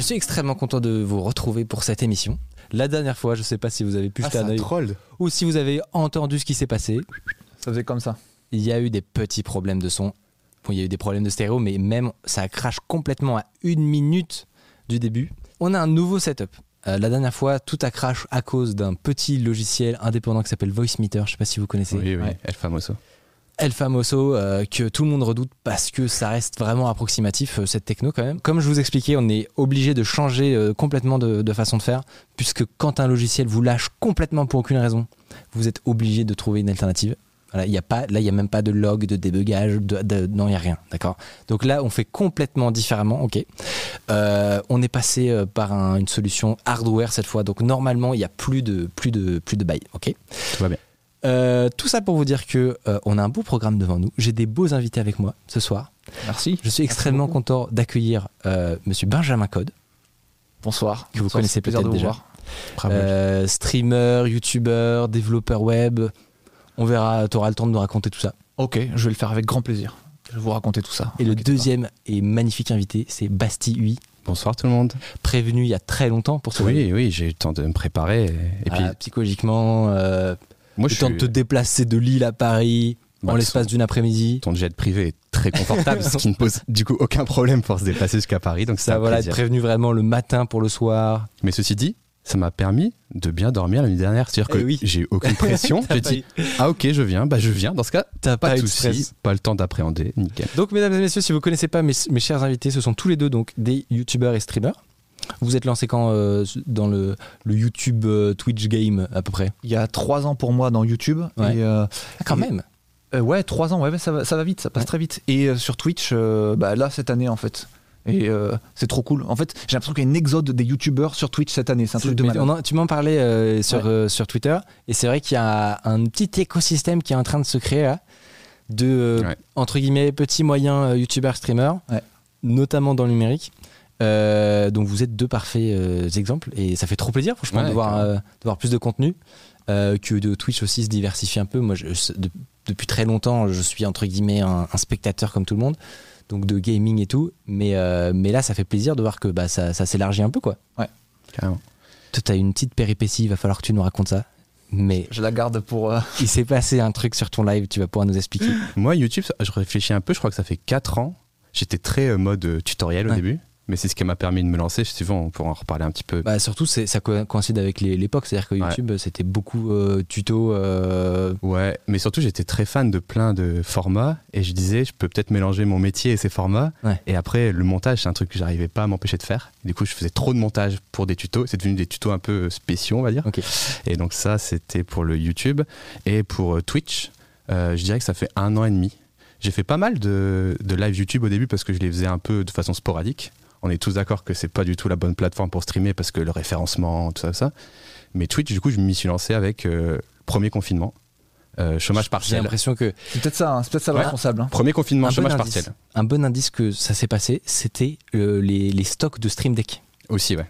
Je suis extrêmement content de vous retrouver pour cette émission. La dernière fois, je sais pas si vous avez pu Ah, jeter c'est un un œil troll. ou si vous avez entendu ce qui s'est passé. Ça faisait comme ça. Il y a eu des petits problèmes de son. Bon, il y a eu des problèmes de stéréo, mais même ça crache complètement à une minute du début. On a un nouveau setup. Euh, la dernière fois, tout a crash à cause d'un petit logiciel indépendant qui s'appelle Voicemeter. Je sais pas si vous connaissez. Oui, oui, Ouais. El Famoso. El Famoso, euh, que tout le monde redoute parce que ça reste vraiment approximatif, euh, cette techno quand même. Comme je vous expliquais, on est obligé de changer euh, complètement de, façon de faire, puisque quand un logiciel vous lâche complètement pour aucune raison, vous êtes obligé de trouver une alternative. Voilà, il y a pas, là, il n'y a même pas de log, de débugage, non, il n'y a rien, d'accord? Donc là, on fait complètement différemment, ok? On est passé par un- une solution hardware cette fois, donc normalement, il n'y a plus de, plus de, plus de bail, ok? Tout va bien. Euh, tout ça pour vous dire que euh, on a un beau programme devant nous. J'ai des beaux invités avec moi ce soir. Merci. Je suis extrêmement beaucoup. content d'accueillir euh, Monsieur Benjamin Code, Bonsoir. Que vous Bonsoir, connaissez peut-être de vous déjà. voir. Bravo. euh, streamer, youtubeur, développeur web. On verra, tu auras le temps de nous raconter tout ça. Ok, je vais le faire avec grand plaisir. Je vais vous raconter tout ça. Et le deuxième et magnifique invité, c'est Basti Hui, Bonsoir tout le monde. prévenu il y a très longtemps pour ce Oui, oui, j'ai eu le temps de me préparer. Et, et puis, psychologiquement, euh, moi, le je temps suis. de te déplacer de Lille à Paris Bah, en l'espace son- d'une après-midi. Ton jet privé est très confortable, ce qui ne pose du coup aucun problème pour se déplacer jusqu'à Paris. Donc Ça, voilà, être prévenu vraiment le matin pour le soir. Mais ceci dit, ça m'a permis de bien dormir la nuit dernière. C'est-à-dire que Eh oui. j'ai eu aucune pression. J'ai dit, ah ok, je viens, bah je viens. Dans ce cas, T'as pas, de soucis, pas le temps d'appréhender, nickel. Donc, mesdames et messieurs, si vous connaissez pas mes, mes chers invités, ce sont tous les deux donc des youtubeurs et streamers. Vous êtes lancé quand euh, dans le, le YouTube euh, Twitch game à peu près Il y a trois ans pour moi dans YouTube. Ouais. Et, euh, Ah, Quand Et- même. euh, ouais, trois ans, ouais, ça, va, ça va vite, ça passe Ouais. très vite. Et euh, sur Twitch, euh, bah, là, cette année, en fait. Et euh, c'est trop cool. En fait, j'ai l'impression qu'il y a une exode des youtubeurs sur Twitch cette année. C'est un truc de malade. en- tu m'en parlais euh, sur, Ouais. euh, sur Twitter et c'est vrai qu'il y a un petit écosystème qui est en train de se créer là, de euh, Ouais. entre guillemets petits moyens euh, youtubeurs streamers, Ouais. notamment dans le numérique. Euh, donc vous êtes deux parfaits euh, exemples et ça fait trop plaisir franchement Ouais, de, voir, euh, de voir plus de contenu que de Twitch aussi se diversifie un peu moi je- de- depuis très longtemps je suis entre guillemets un, un spectateur comme tout le monde donc de gaming et tout mais, mais là ça fait plaisir de voir que bah, ça, ça s'élargit un peu quoi Carrément. toi t'as une petite péripétie il va falloir que tu nous racontes ça mais Je la garde pour. il s'est passé un truc sur ton live tu vas pouvoir nous expliquer Moi, YouTube, je réfléchis un peu, je crois que ça fait 4 ans. J'étais très mode tutoriel au Ouais. début, mais c'est ce qui m'a permis de me lancer. Souvent, on pourra en reparler un petit peu. bah, surtout ça co- coïncide avec l'époque c'est à dire que Ouais. YouTube c'était beaucoup euh, tuto euh, Ouais, mais surtout j'étais très fan de plein de formats et je disais je peux peut-être mélanger mon métier et ces formats. Ouais. Et après le montage c'est un truc que j'arrivais pas à m'empêcher de faire. Du coup je faisais trop de montage pour des tutos. C'est devenu des tutos un peu spéciaux on va dire. Ok. Et donc ça c'était pour le YouTube et pour euh, Twitch. euh, je dirais que ça fait un an et demi. J'ai fait pas mal de, de live YouTube au début parce que je les faisais un peu de façon sporadique. On est tous d'accord que c'est pas du tout la bonne plateforme pour streamer parce que le référencement, tout ça, ça. Mais Twitch, du coup, je m'y suis lancé avec euh, premier confinement, euh, chômage j'ai partiel. l'impression que C'est peut-être ça, hein, c'est peut-être ça le Ouais. responsable. hein. Premier confinement, un chômage partiel. un bon indice que ça s'est passé c'était euh, les, les stocks de Stream Deck Aussi, ouais.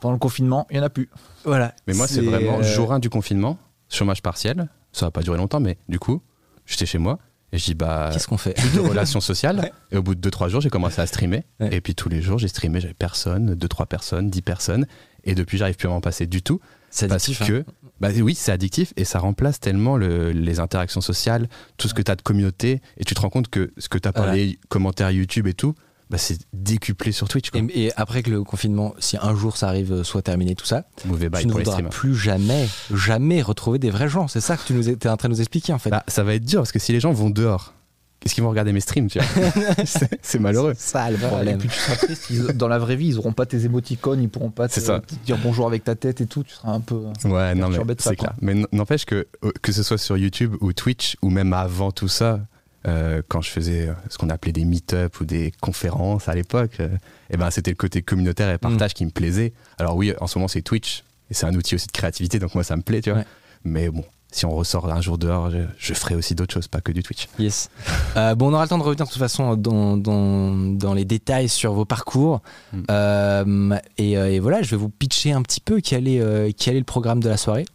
Pendant le confinement, il n'y en a plus. voilà Mais moi, c'est vraiment jour 1 du confinement, chômage partiel. Ça va pas durer longtemps, mais du coup, j'étais chez moi et je dis bah qu'est-ce qu'on fait? plus de relations sociales. Ouais. Et au bout de 2-3 jours, j'ai commencé à streamer. Ouais. Et puis tous les jours, j'ai streamé, j'avais personne, 2-3 personnes, 10 personnes. Et depuis, j'arrive plus à m'en passer du tout. c'est Parce addictif hein. que, bah oui, c'est addictif et ça remplace tellement le- les interactions sociales, tout ce que tu as de communauté. Et tu te rends compte que ce que tu as par Voilà. les commentaires YouTube et tout, bah, c'est décuplé sur Twitch. Quoi. et, et après que le confinement si un jour ça arrive euh, soit terminé tout ça Mauvais tu ne voudras plus jamais jamais retrouver des vrais gens c'est ça que tu nous étais en train de nous expliquer en fait Bah, ça va être dur parce que si les gens vont dehors, qu'est-ce qu'ils vont regarder mes streams tu vois C'est- malheureux. C'est ça le Et problème puis tu seras triste. ils- dans la vraie vie, ils auront pas tes émoticônes, ils pourront pas te, C'est ça. te dire bonjour avec ta tête et tout. Tu seras un peu. Ouais, non, mais c'est clair. Mais n'empêche que, euh, que ce soit sur YouTube ou Twitch ou même avant tout ça, euh, quand je faisais euh, ce qu'on appelait des meet-up ou des conférences à l'époque, euh, eh ben, c'était le côté communautaire et partage qui me plaisait. Alors oui, en ce moment c'est Twitch, et c'est un outil aussi de créativité, donc moi ça me plaît, tu vois. Ouais. Mais bon, si on ressort un jour dehors, je, je ferai aussi d'autres choses, pas que du Twitch. Yes. Euh, bon, on aura le temps de revenir de toute façon dans, dans, dans les détails sur vos parcours. Mm. Euh, et, et voilà, je vais vous pitcher un petit peu quel est, euh, quel est le programme de la soirée.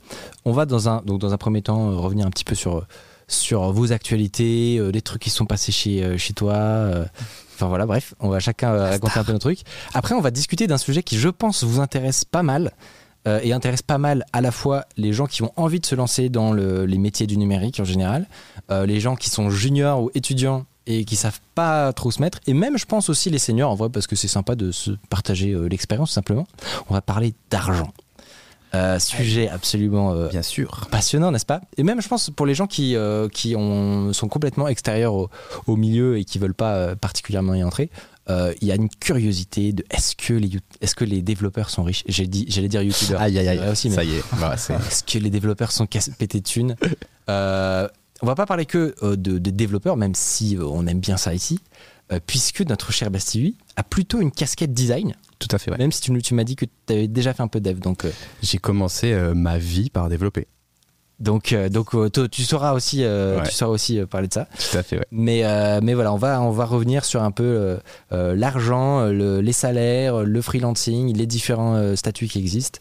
On va dans un, donc dans un premier temps revenir un petit peu sur, sur vos actualités, euh, les trucs qui se sont passés chez, euh, chez toi. euh, Enfin voilà, bref, on va chacun raconter un peu nos trucs. Après, on va discuter d'un sujet qui, je pense, vous intéresse pas mal. euh, et intéresse pas mal à la fois les gens qui ont envie de se lancer dans le- les métiers du numérique en général, euh, les gens qui sont juniors ou étudiants et qui savent pas trop se mettre, et même je pense aussi les seniors en vrai parce que c'est sympa de se partager euh, l'expérience simplement. On va parler d'argent. Euh, sujet absolument euh, Bien sûr. passionnant, n'est-ce pas? Et même, je pense, pour les gens qui, euh, qui ont, sont complètement extérieurs au, au milieu et qui veulent pas euh, particulièrement y entrer, il y a une curiosité de est-ce que les, est-ce que les développeurs sont riches? J'ai dit, j'allais dire youtubeurs. Aïe aïe aïe. Aussi, mais- Ça y est. C'est- est-ce que les développeurs sont pétés de thunes? On va pas parler que de, de développeurs, même si on aime bien ça ici, puisque notre cher Bastille a plutôt une casquette design, Tout à fait, ouais. même si tu, m'as dit que tu avais déjà fait un peu de dev. Donc, euh, J'ai commencé euh, ma vie par développer. donc, euh, donc euh, tu sauras aussi, Ouais. tu sauras aussi parler de ça. Tout à fait, ouais. Mais, mais voilà, on va, on va revenir sur un peu l'argent, le- les salaires, le freelancing, les différents statuts qui existent,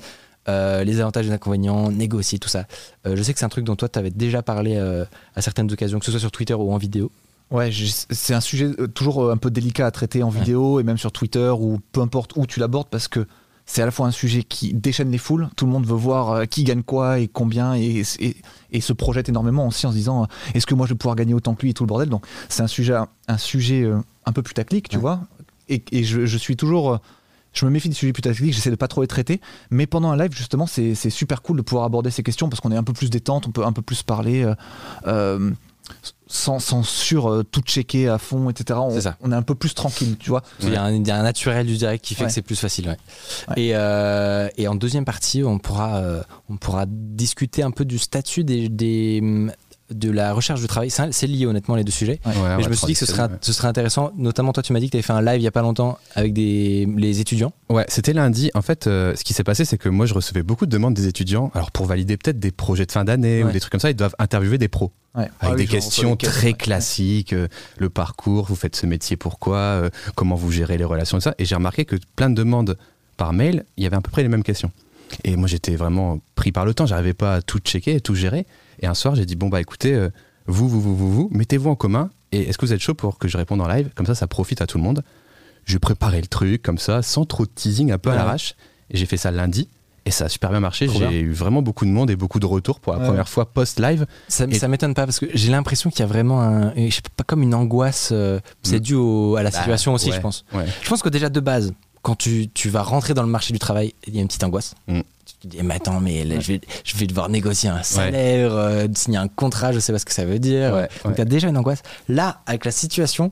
euh, les avantages et les inconvénients, négocier, tout ça. Euh, je sais que c'est un truc dont toi, tu avais déjà parlé euh, à certaines occasions, que ce soit sur Twitter ou en vidéo. Ouais, c'est un sujet euh, toujours euh, un peu délicat à traiter en vidéo et même sur Twitter ou peu importe où tu l'abordes parce que c'est à la fois un sujet qui déchaîne les foules, tout le monde veut voir euh, qui gagne quoi et combien et, et, et se projette énormément aussi en se disant est-ce que moi je vais pouvoir gagner autant que lui et tout le bordel. Donc c'est un sujet, un sujet un peu putaclic, tu Ouais. vois. Et, et je, je suis toujours. Je me méfie des sujets putaclic, j'essaie de pas trop les traiter, mais pendant un live, justement, c'est super cool de pouvoir aborder ces questions parce qu'on est un peu plus détente, on peut un peu plus parler. euh, sans, sans sur euh, tout checker à fond, etc. On, C'est ça. on est un peu plus tranquille, tu vois. Il, y a un, il y a un naturel du direct qui fait Ouais. que c'est plus facile. ouais. Ouais. Et, euh, et en deuxième partie, on pourra, euh, on pourra discuter un peu du statut des, des, de la recherche du travail. C'est lié honnêtement les deux sujets. Ouais. Ouais, on Mais je me suis dit que ce serait, transitionner, ce serait intéressant. Notamment, toi, tu m'as dit que tu avais fait un live il y a pas longtemps avec des, les étudiants. Ouais, c'était lundi. En fait, euh, ce qui s'est passé, c'est que moi, je recevais beaucoup de demandes des étudiants. Alors, pour valider peut-être des projets de fin d'année Ouais. ou des trucs comme ça, ils doivent interviewer des pros. Ouais. Avec Ah oui, des questions très questions, classiques, euh, le parcours, vous faites ce métier pourquoi, euh, comment vous gérez les relations et ça. Et j'ai remarqué que plein de demandes par mail, il y avait à peu près les mêmes questions. Et moi j'étais vraiment pris par le temps, j'arrivais pas à tout checker, tout gérer. Et un soir j'ai dit bon bah écoutez, euh, vous, vous, vous, vous, vous, mettez-vous en commun et est-ce que vous êtes chaud pour que je réponde en live? Comme ça ça profite à tout le monde. Je préparais le truc comme ça, sans trop de teasing, un peu à l'arrache. Et j'ai fait ça lundi. Et ça a super bien marché. J'ai eu vraiment beaucoup de monde et beaucoup de retours pour la Ouais. première fois post-live. Ça, ça m'étonne pas parce que j'ai l'impression qu'il y a vraiment un, je sais pas comme une angoisse. euh, c'est Mm. dû au- à la Bah, situation aussi, ouais. je pense. Je pense que déjà de base, quand tu, tu vas rentrer dans le marché du travail, il y a une petite angoisse. Mm. Tu te dis, mais attends, mais là, je, vais, je vais devoir négocier un salaire, euh, signer un contrat, je sais pas ce que ça veut dire. Ouais, Donc tu as déjà une angoisse. Là, avec la situation,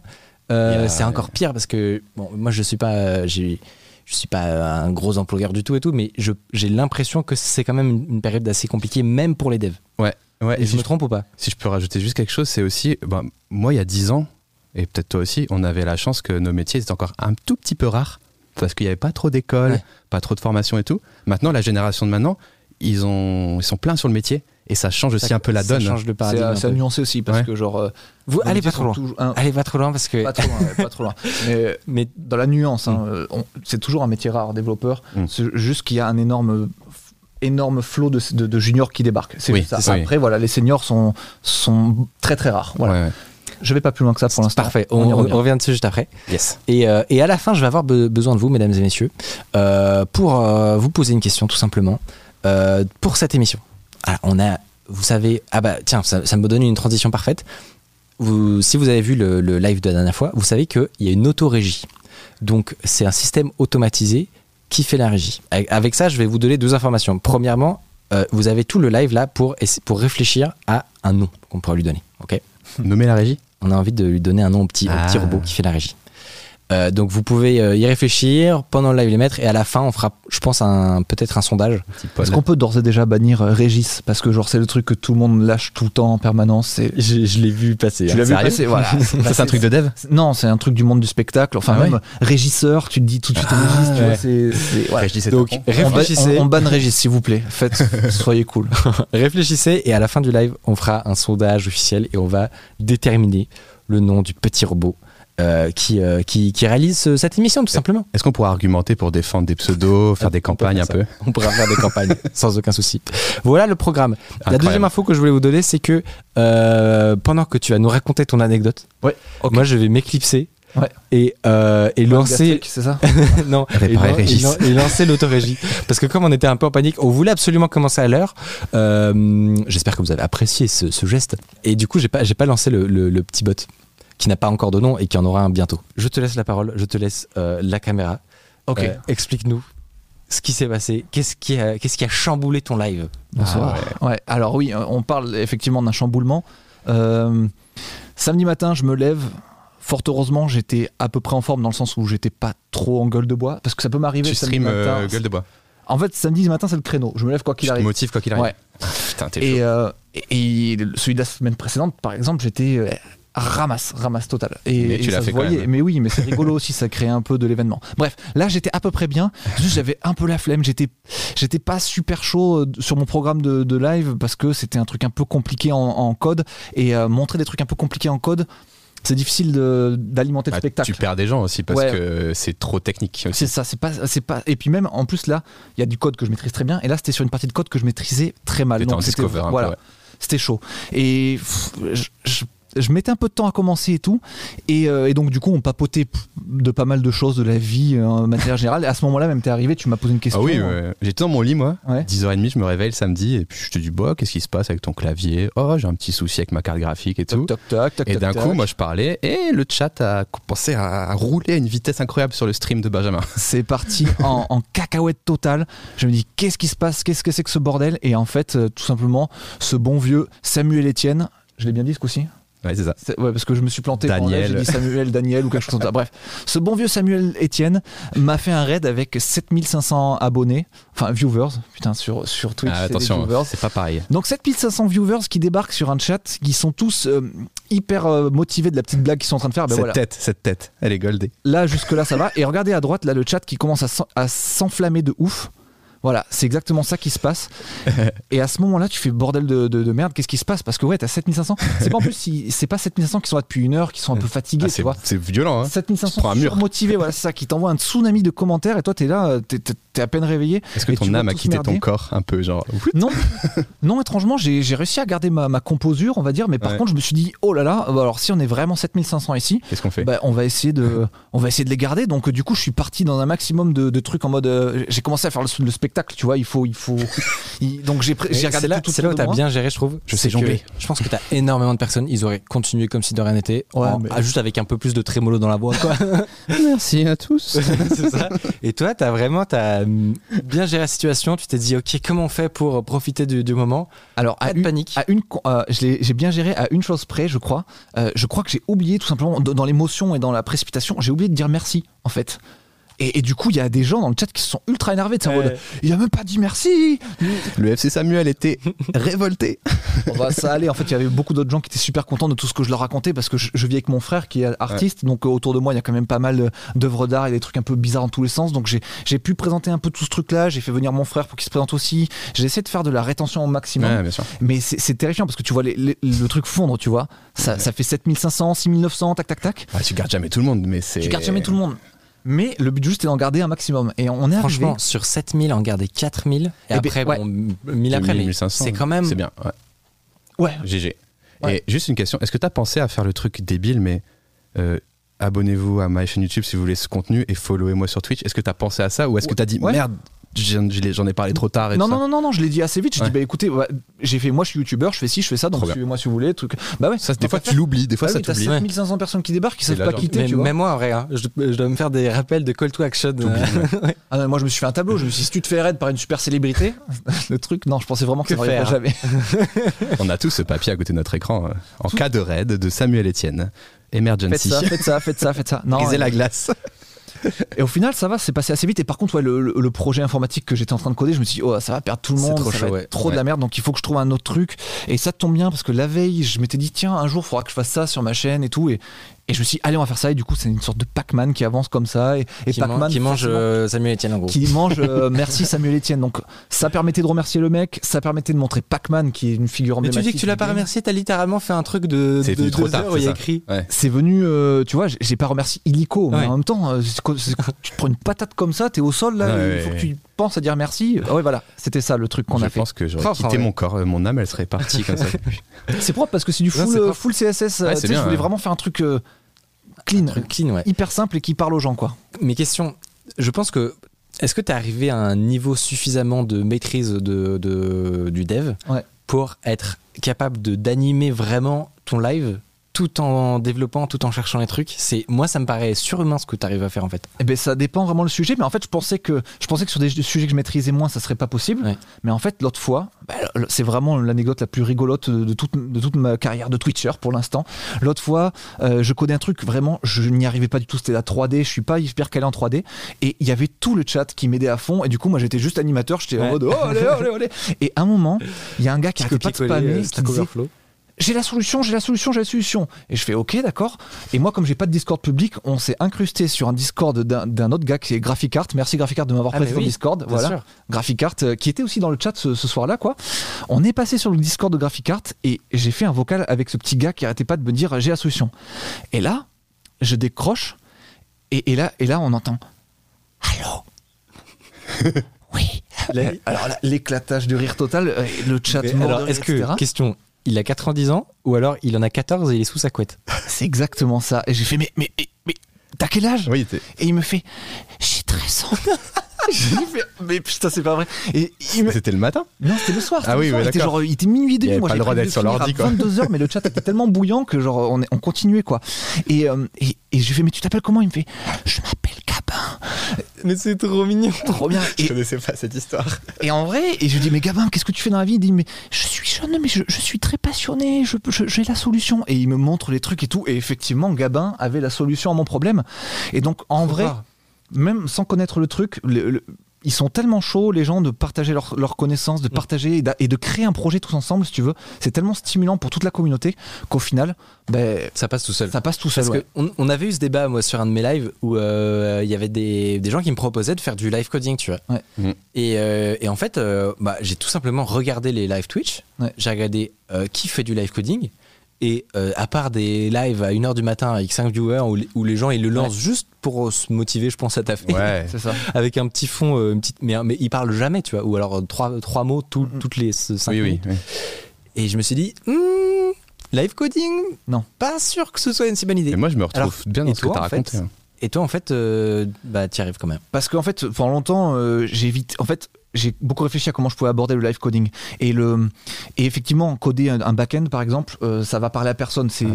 euh, c'est encore pire parce que bon, moi je suis pas, euh, je suis pas un gros employeur du tout et tout, mais je- j'ai l'impression que c'est quand même une, période assez compliquée, même pour les devs. Ouais, ouais. Et Et je si me trompe ou pas? Si je peux rajouter juste quelque chose, c'est aussi, ben, moi il y a 10 ans, et peut-être toi aussi, on avait la chance que nos métiers étaient encore un tout petit peu rares, parce qu'il n'y avait pas trop d'écoles, Ouais. pas trop de formation et tout. Maintenant, la génération de maintenant, ils, ont, ils sont pleins sur le métier, et ça change aussi Ça- un peu la ça donne. change le paradigme. à, un c'est nuancer aussi parce Ouais. que genre. euh, Vous, allez pas trop loin. toujours- Allez pas trop loin parce que. pas trop loin, ouais, pas trop loin. Mais Mais dans la nuance, hein, Mm. euh, c'est toujours un métier rare, développeur. Mm. C'est juste qu'il y a un énorme énorme flot de, de- de juniors qui débarquent. C'est Oui, ça. ça, oui. Après, voilà, les seniors sont, sont très très rares. Voilà. Ouais, ouais. Je vais pas plus loin que ça pour l'instant. parfait, On on, y on revient. revient dessus juste après. Yes. Et, euh, et à la fin, je vais avoir be- besoin de vous, mesdames et messieurs, euh, pour euh, vous poser une question, tout simplement, euh, pour cette émission. Alors, on a, vous savez, ah bah tiens, ça, ça me donne une transition parfaite. Vous, si vous avez vu le, le live de la dernière fois, vous savez qu'il y a une autorégie. Donc, c'est un système automatisé qui fait la régie. Avec, avec ça, je vais vous donner deux informations. Premièrement, euh, vous avez tout le live là pour, pour réfléchir à un nom qu'on pourra lui donner. ok? Nommer la régie? On a envie de lui donner un nom au petit, au Ah. petit robot qui fait la régie. Euh, donc vous pouvez euh, y réfléchir pendant le live les mettre et à la fin on fera, je pense, un peut-être un sondage. Est-ce qu'on peut d'ores et déjà bannir euh, Régis? Parce que genre c'est le truc que tout le monde lâche tout le temps en permanence. C'est... Je, l'ai vu passer. Tu l'as vu passer, voilà. Ça, c'est un truc de dev? Non, c'est un truc du monde du spectacle. Enfin, Ah ouais? même régisseur, tu te dis tout de suite Ah, Régis, tu ouais. vois, et Donc réfléchissez, on- on banne Régis, s'il vous plaît. Faites, soyez cool. réfléchissez et à la fin du live on fera un sondage officiel et on va déterminer le nom du petit robot euh, qui, euh, qui, qui réalise euh, cette émission tout simplement. Est-ce qu'on pourra argumenter pour défendre des pseudos, faire des campagnes un ça. peu On pourra faire des campagnes sans aucun souci. Voilà le programme. La deuxième info que je voulais vous donner, c'est que euh, pendant que tu vas nous raconter ton anecdote, Ouais, moi je vais m'éclipser Ouais. et, et lancer, c'est ça non, et, Réparer lan- et Régis. lan- et lancer l'autorégie. Parce que comme on était un peu en panique, on voulait absolument commencer à l'heure. J'espère que vous avez apprécié ce, ce geste. Et du coup, j'ai pas, pas lancé le, le- le petit bot qui n'a pas encore de nom et qui en aura un bientôt. Je te laisse la parole, je te laisse euh, la caméra. Ok. Euh, Explique-nous ce qui s'est passé. Qu'est-ce qui, a, qu'est-ce qui a chamboulé ton live? Bonsoir. ouais. alors oui, euh, on parle effectivement d'un chamboulement. Euh, samedi matin, je me lève. Fort heureusement, j'étais à peu près en forme dans le sens où j'étais pas trop en gueule de bois. Parce que ça peut m'arriver Tu samedi stream matin. euh, gueule de bois. En fait, samedi matin, c'est le créneau. Je me lève quoi qu'il arrive. motives quoi qu'il arrive. Ouais. Putain, t'es. Et, euh, et, et celui de la semaine précédente, par exemple, j'étais ramasse, ramasse total. Et, Mais tu et ça fait se voyait. Mais oui, mais c'est rigolo aussi, ça crée un peu de l'événement. Bref, là j'étais à peu près bien. Juste j'avais un peu la flemme. J'étais, j'étais pas super chaud euh, sur mon programme de, de live parce que c'était un truc un peu compliqué en, en code et euh, montrer des trucs un peu compliqués en code. C'est difficile d'alimenter le Bah, spectacle. tu perds des gens aussi parce Ouais. que c'est trop technique. C'est ça, c'est pas, c'est pas. Et puis même en plus là, il y a du code que je maîtrise très bien. Et là, c'était sur une partie de code que je maîtrisais très mal. Donc, c'était- voilà, ouais. c'était chaud. Et pff, je, je- je mettais un peu de temps à commencer et tout. Et, euh, et donc, du coup, on papotait de pas mal de choses de la vie euh, en matière générale. Et à ce moment-là, même, t'es arrivé, tu m'as posé une question. Ah oui, j'étais dans mon lit moi, Ouais. 10h30, je me réveille le samedi et puis je te dis bah qu'est-ce qui se passe avec ton clavier? Oh, j'ai un petit souci avec ma carte graphique et tout. Toc, toc, toc, Et d'un coup, moi je parlais et le chat a commencé à rouler à une vitesse incroyable sur le stream de Benjamin. c'est parti en, en cacahuète totale. Je me dis, qu'est-ce qui se passe? Qu'est-ce que c'est que ce bordel? Et en fait, euh, tout simplement, ce bon vieux Samuel Etienne, je l'ai bien dit ce coup-ci? Ouais, c'est ça. Ouais, parce que je me suis planté. Daniel. J'ai dit Samuel, Daniel ou quelque chose comme ça. Bref, ce bon vieux Samuel Etienne m'a fait un raid avec 7500 abonnés, enfin viewers, putain, sur, sur Twitch. Ah, attention, c'est pas pareil. Donc 7500 viewers qui débarquent sur un chat, qui sont tous euh, hyper euh, motivés de la petite blague qu'ils sont en train de faire. Ben cette voilà. tête, cette tête, elle est goldée. Là, jusque-là, ça va. Et regardez à droite, là, le chat qui commence à s'enflammer de ouf. Voilà, c'est exactement ça qui se passe. Et à ce moment-là, tu fais bordel de, de- de merde. Qu'est-ce qui se passe? Parce que ouais, t'as 7500. C'est pas en plus, si- c'est pas 7500 qui sont là depuis une heure, qui sont un peu fatigués, Ah, tu c'est vois. c'est violent, hein. Tu 7500 prends un mur. motivés, voilà, c'est ça, qui t'envoie un tsunami de commentaires et toi, t'es là, euh, t'es- t'es t'es à peine réveillé. Est-ce que ton âme a quitté ton corps un peu, genre Non, non, étrangement, j'ai j'ai réussi à garder ma, ma composure, on va dire, mais par Ouais. contre, je me suis dit, oh là là, bah alors si on est vraiment 7500 ici, Qu'est-ce qu'on fait bah, on va essayer de, on va essayer de les garder. Donc euh, du coup, je suis parti dans un maximum de, de trucs en mode, euh, j'ai commencé à faire le, le spectacle, tu vois. Il faut, il faut. il- donc j'ai, regardé C'est là, tout c'est là où t'as bien géré, je trouve. Je sais jongler. Je pense que t'as énormément de personnes. Ils auraient continué comme si de rien n'était. Ouais, en- mais- ah, juste avec un peu plus de trémolo dans la voix, quoi. Merci à tous. c'est ça. Et toi, t'as vraiment t'as hum, bien géré la situation. Tu t'es dit, ok, comment on fait pour profiter du, du moment Alors à Pas de une, panique. à une, euh, j'ai bien géré à une chose près, je crois. Euh, je crois que j'ai oublié tout simplement dans dans l'émotion et dans la précipitation, j'ai oublié de dire merci en fait. Et, et du coup, il y a des gens dans le chat qui se sont ultra énervés de ça. Ouais. Il a même pas dit merci. Le FC Samuel était révolté. Bon, bah, ça allait. En fait, il y avait beaucoup d'autres gens qui étaient super contents de tout ce que je leur racontais parce que je, je vis avec mon frère qui est artiste. Donc, euh, autour de moi, il y a quand même pas mal d'œuvres d'art et des trucs un peu bizarres dans tous les sens. Donc, j'ai j'ai pu présenter un peu tout ce truc-là. J'ai fait venir mon frère pour qu'il se présente aussi. J'ai essayé de faire de la rétention au maximum. Ouais, bien sûr. Mais c'est terrifiant parce que tu vois les- les- le truc fondre, tu vois. Ça, ça fait 7500, 6900, tac, tac, tac. Ah, tu gardes jamais tout le monde, mais c'est. Tu gardes jamais tout le monde. Mais le but juste est d'en garder un maximum. Et on est Franchement, arrivé. sur 7000, en garder 4000. Et Eh ben, après, ouais. bon, 1000 après, mais 1500, c'est quand même. C'est bien, ouais. Ouais. GG. Ouais. Et juste une question, est-ce que tu as pensé à faire le truc débile, mais euh, abonnez-vous à ma chaîne YouTube si vous voulez ce contenu et followez-moi sur Twitch Est-ce que tu as pensé à ça ou est-ce que tu as dit Ouais. merde, j'en ai parlé trop tard et Non, tout non, ça non, non, non, je l'ai dit assez vite. Je Ouais. dis, bah écoutez, j'ai fait, moi je suis youtubeur, je fais ci, je fais ça, donc suivez-moi si vous voulez. Truc. Bah ouais, Ça, des fois tu l'oublies, des fois Ah ça oui, t'as t'oublie. 7500 personnes qui débarquent qui savent pas genre. quitter, mais tu vois. même moi, en vrai, hein, je, je dois me faire des rappels de call to action. Ah non, moi je me suis fait un tableau, je me suis dit, si tu te fais raid par une super célébrité, le truc, non, je pensais vraiment que, Que ça n'arriverait faire jamais. On a tous ce papier à côté de notre écran euh, en cas de raid de Samuel Etienne. Faites emergency. ça, faites ça, faites ça, faites ça. Non, Briser et- la glace. Et au final, ça va, c'est passé assez vite. Et par contre, ouais, le, projet informatique que j'étais en train de coder, je me suis dit, oh, ça va perdre tout le monde, trop ça chaud, va ouais. être trop de la merde, donc il faut que je trouve un autre truc. Et ça tombe bien parce que la veille, je m'étais dit, tiens, un jour, il faudra que je fasse ça sur ma chaîne et tout. Et, et je me suis dit, allez, on va faire ça. Et du coup, c'est une sorte de Pac-Man qui avance comme ça. Et, et qui, man- Pac-Man, qui mange euh, Samuel Etienne en gros. qui mange euh, merci Samuel Etienne. Donc ça permettait de remercier le mec, ça permettait de montrer Pac-Man qui est une figure Mais tu emblématique. dis que tu l'as pas remercié, t'as littéralement fait un truc de, C'est de venu trop tard, heures où il y a c'est ça. écrit. Ouais. C'est venu, euh, tu vois, j'ai- pas remercié illico, mais Ouais. en même temps, euh, tu te prends une patate comme ça, t'es au sol là, Ouais, il faut ouais, que tu à dire merci. Ah ouais, voilà, c'était ça le truc qu'on je a fait. pense que j'aurais quitté ouais. mon corps, euh, mon âme, elle serait partie comme ça. C'est propre parce que c'est du full, euh, full CSS. euh, Ouais, tu c'est sais, bien, je voulais ouais. vraiment faire un truc euh, clean, Truc clean, ouais. hyper simple et qui parle aux gens, quoi. Mes questions, je pense que. Est-ce que tu es arrivé à un niveau suffisamment de maîtrise de, de- du dev Ouais. pour être capable de d'animer vraiment ton live tout en développant, tout en cherchant les trucs C'est Moi, ça me paraît surhumain ce que tu arrives à faire en fait. Eh ben, ça dépend vraiment le sujet, mais en fait, je pensais que, je pensais que sur des sujets que je maîtrisais moins, ça serait pas possible. Ouais. Mais en fait, l'autre fois, bah, c'est vraiment l'anecdote la plus rigolote de toute, de toute ma carrière de Twitcher pour l'instant. L'autre fois, euh, je codais un truc, vraiment, je n'y arrivais pas du tout. C'était la 3D, je suis pas hyper calé en 3D. Et il y avait tout le chat qui m'aidait à fond. Et du coup, moi, j'étais juste animateur, j'étais en Ouais. mode, oh, allez, allez, allez. Et à un moment, il y a un gars qui arrêtait pas de Copier-coller, spammer, euh, qui disait. J'ai la solution, j'ai la solution, j'ai la solution. Et je fais ok, d'accord. Et moi, comme j'ai pas de Discord public, on s'est incrusté sur un Discord d'un autre gars qui est Graphicart. Merci Graphicart de m'avoir Ah, prêté ton oui, Discord. Voilà. sûr. Graphicart, euh, qui était aussi dans le chat ce, ce soir-là, quoi. On est passé sur le Discord de Graphicart et j'ai fait un vocal avec ce petit gars qui arrêtait pas de me dire j'ai la solution. Et là, je décroche et, et là, et là, on entend Allô Oui. Alors l'éclatage de rire total, euh, le chat mort est-ce que, question, il a 90 ans ou alors il en a 14 et il est sous sa couette C'est exactement ça. Et j'ai fait, mais, mais, mais, mais t'as quel âge? Oui, t'es- Et il me fait, j'ai 13 ans. J'ai fait, mais putain, c'est pas vrai. Et il me... c'était le matin Non, c'était le soir. c'était Ah le oui, soir. ouais, il, était d'accord. genre, il était minuit et demi. Avait Moi, pas le droit d'être sur l'ordi, quoi. 22h, mais le chat était tellement bouillant que genre, on, est- on continuait, quoi. Et, euh, et, et je lui fais, mais tu t'appelles comment? Il me fait, je m'appelle Gabin. Mais c'est trop mignon. Trop bien. Et, connaissais pas cette histoire. et en vrai, et je lui dis, mais Gabin, qu'est-ce que tu fais dans la vie? Il dit, mais je suis jeune, mais je, je suis très passionné, je, je- j'ai la solution. Et il me montre les trucs et tout. Et effectivement, Gabin avait la solution à mon problème. Et donc, en vrai, même sans connaître le truc, le- le- ils sont tellement chauds, les gens, de partager leurs connaissances, de partager et de créer un projet tous ensemble, si tu veux. C'est tellement stimulant pour toute la communauté qu'au final, ben, Ça passe tout seul. ça passe tout seul. Parce ouais. on avait eu ce débat, moi, sur un de mes lives où euh, il y avait des, des gens qui me proposaient de faire du live coding, tu vois. Ouais. Et, euh, et en fait, euh, bah, j'ai tout simplement regardé les live Twitch. Ouais. J'ai regardé euh, qui fait du live coding. Et euh, à part des lives à 1h du matin avec 5 viewers où, les- où les gens ils le lancent juste pour euh, se motiver, je pense, à taffer. Ouais. C'est ça. Avec un petit fond, euh, une petite, mais, mais ils parlent jamais, tu vois. Ou alors trois, trois mots tout- Mhm. toutes les 5 Oui, oui, minutes. oui. Et je me suis dit, hmm, live coding? Non. Pas sûr que ce soit une si bonne idée. Et moi, je me retrouve Alors, bien dans ce que toi, t'as en fait, raconté. hein. Et toi, en fait, euh, bah, t'y arrives quand même. Parce qu'en fait, pendant longtemps, euh, j'ai vite. En fait, j'ai beaucoup réfléchi à comment je pouvais aborder le live coding. Et, le, et effectivement, coder un, un back-end, par exemple, euh, ça va parler à personne. C'est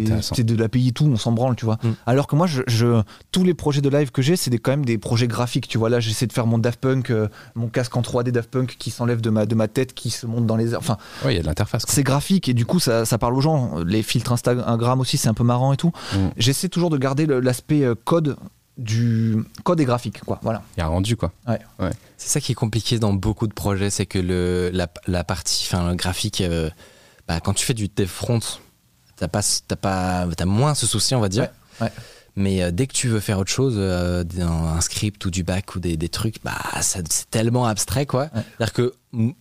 de l'API tout, on s'en branle, tu vois. Mm. Alors que moi, je, je- tous les projets de live que j'ai, c'est quand même des projets graphiques. Tu vois, là, j'essaie de faire mon Daft Punk, euh, mon casque en 3D Daft Punk qui s'enlève de ma, de ma tête, qui se monte dans les airs. Enfin, Ouais, il y a de l'interface. c'est graphique et du coup, ça, ça parle aux gens. Les filtres Instagram aussi, c'est un peu marrant et tout. Mm. J'essaie toujours de garder l'aspect euh, code du code et graphique, quoi. Voilà. Il y a un rendu, quoi. C'est ça qui est compliqué dans beaucoup de projets, c'est que le, la, la partie enfin, le graphique, euh, bah, quand tu fais du dev front, t'as pas, t'as pas, t'as moins ce souci, on va dire. Ouais, ouais. Mais euh, dès que tu veux faire autre chose, euh, un script ou du back ou des, des trucs, bah ça- c'est tellement abstrait quoi. Ouais. C'est-à-dire que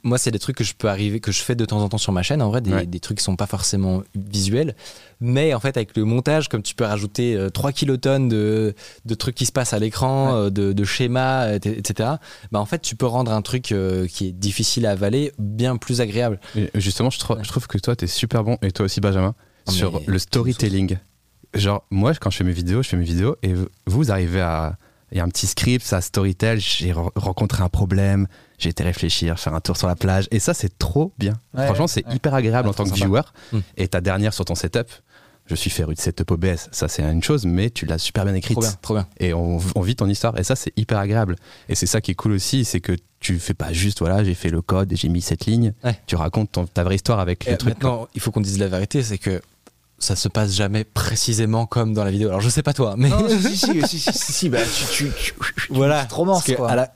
moi c'est des trucs que je peux arriver, que je fais de temps en temps sur ma chaîne. En vrai, des, Ouais. des trucs qui sont pas forcément visuels, mais en fait avec le montage, comme tu peux rajouter euh, 3 kilotonnes de, de trucs qui se passent à l'écran, euh, de, de schémas, et- etc. Bah en fait tu peux rendre un truc qui est difficile à avaler bien plus agréable. Et justement, je, trou- je trouve que toi, t'es super bon, et toi aussi, Benjamin, Ah, sur le storytelling. Genre, moi, quand je fais mes vidéos, je fais mes vidéos, et vous, arrivez à. Il y a un petit script, ça storytell, j'ai re- rencontré un problème, j'ai été réfléchir, faire un tour sur la plage, et ça, c'est trop bien. Ouais, Franchement, c'est ouais. hyper agréable en tant que sympa. viewer. Mm. Et ta dernière sur ton setup, je suis féru de setup OBS, ça, c'est une chose, mais tu l'as super bien écrite. Trop bien, trop bien. et on, on vit ton histoire et ça c'est hyper agréable et c'est ça qui est cool aussi c'est que tu fais pas juste voilà j'ai fait le code et j'ai mis cette ligne Ouais. tu racontes ton- ta vraie histoire avec Et le truc maintenant, il faut qu'on dise la vérité, c'est que ça se passe jamais précisément comme dans la vidéo. Alors je sais pas toi, mais Non, si, si, si, si, si, si, si, bah, tu, voilà.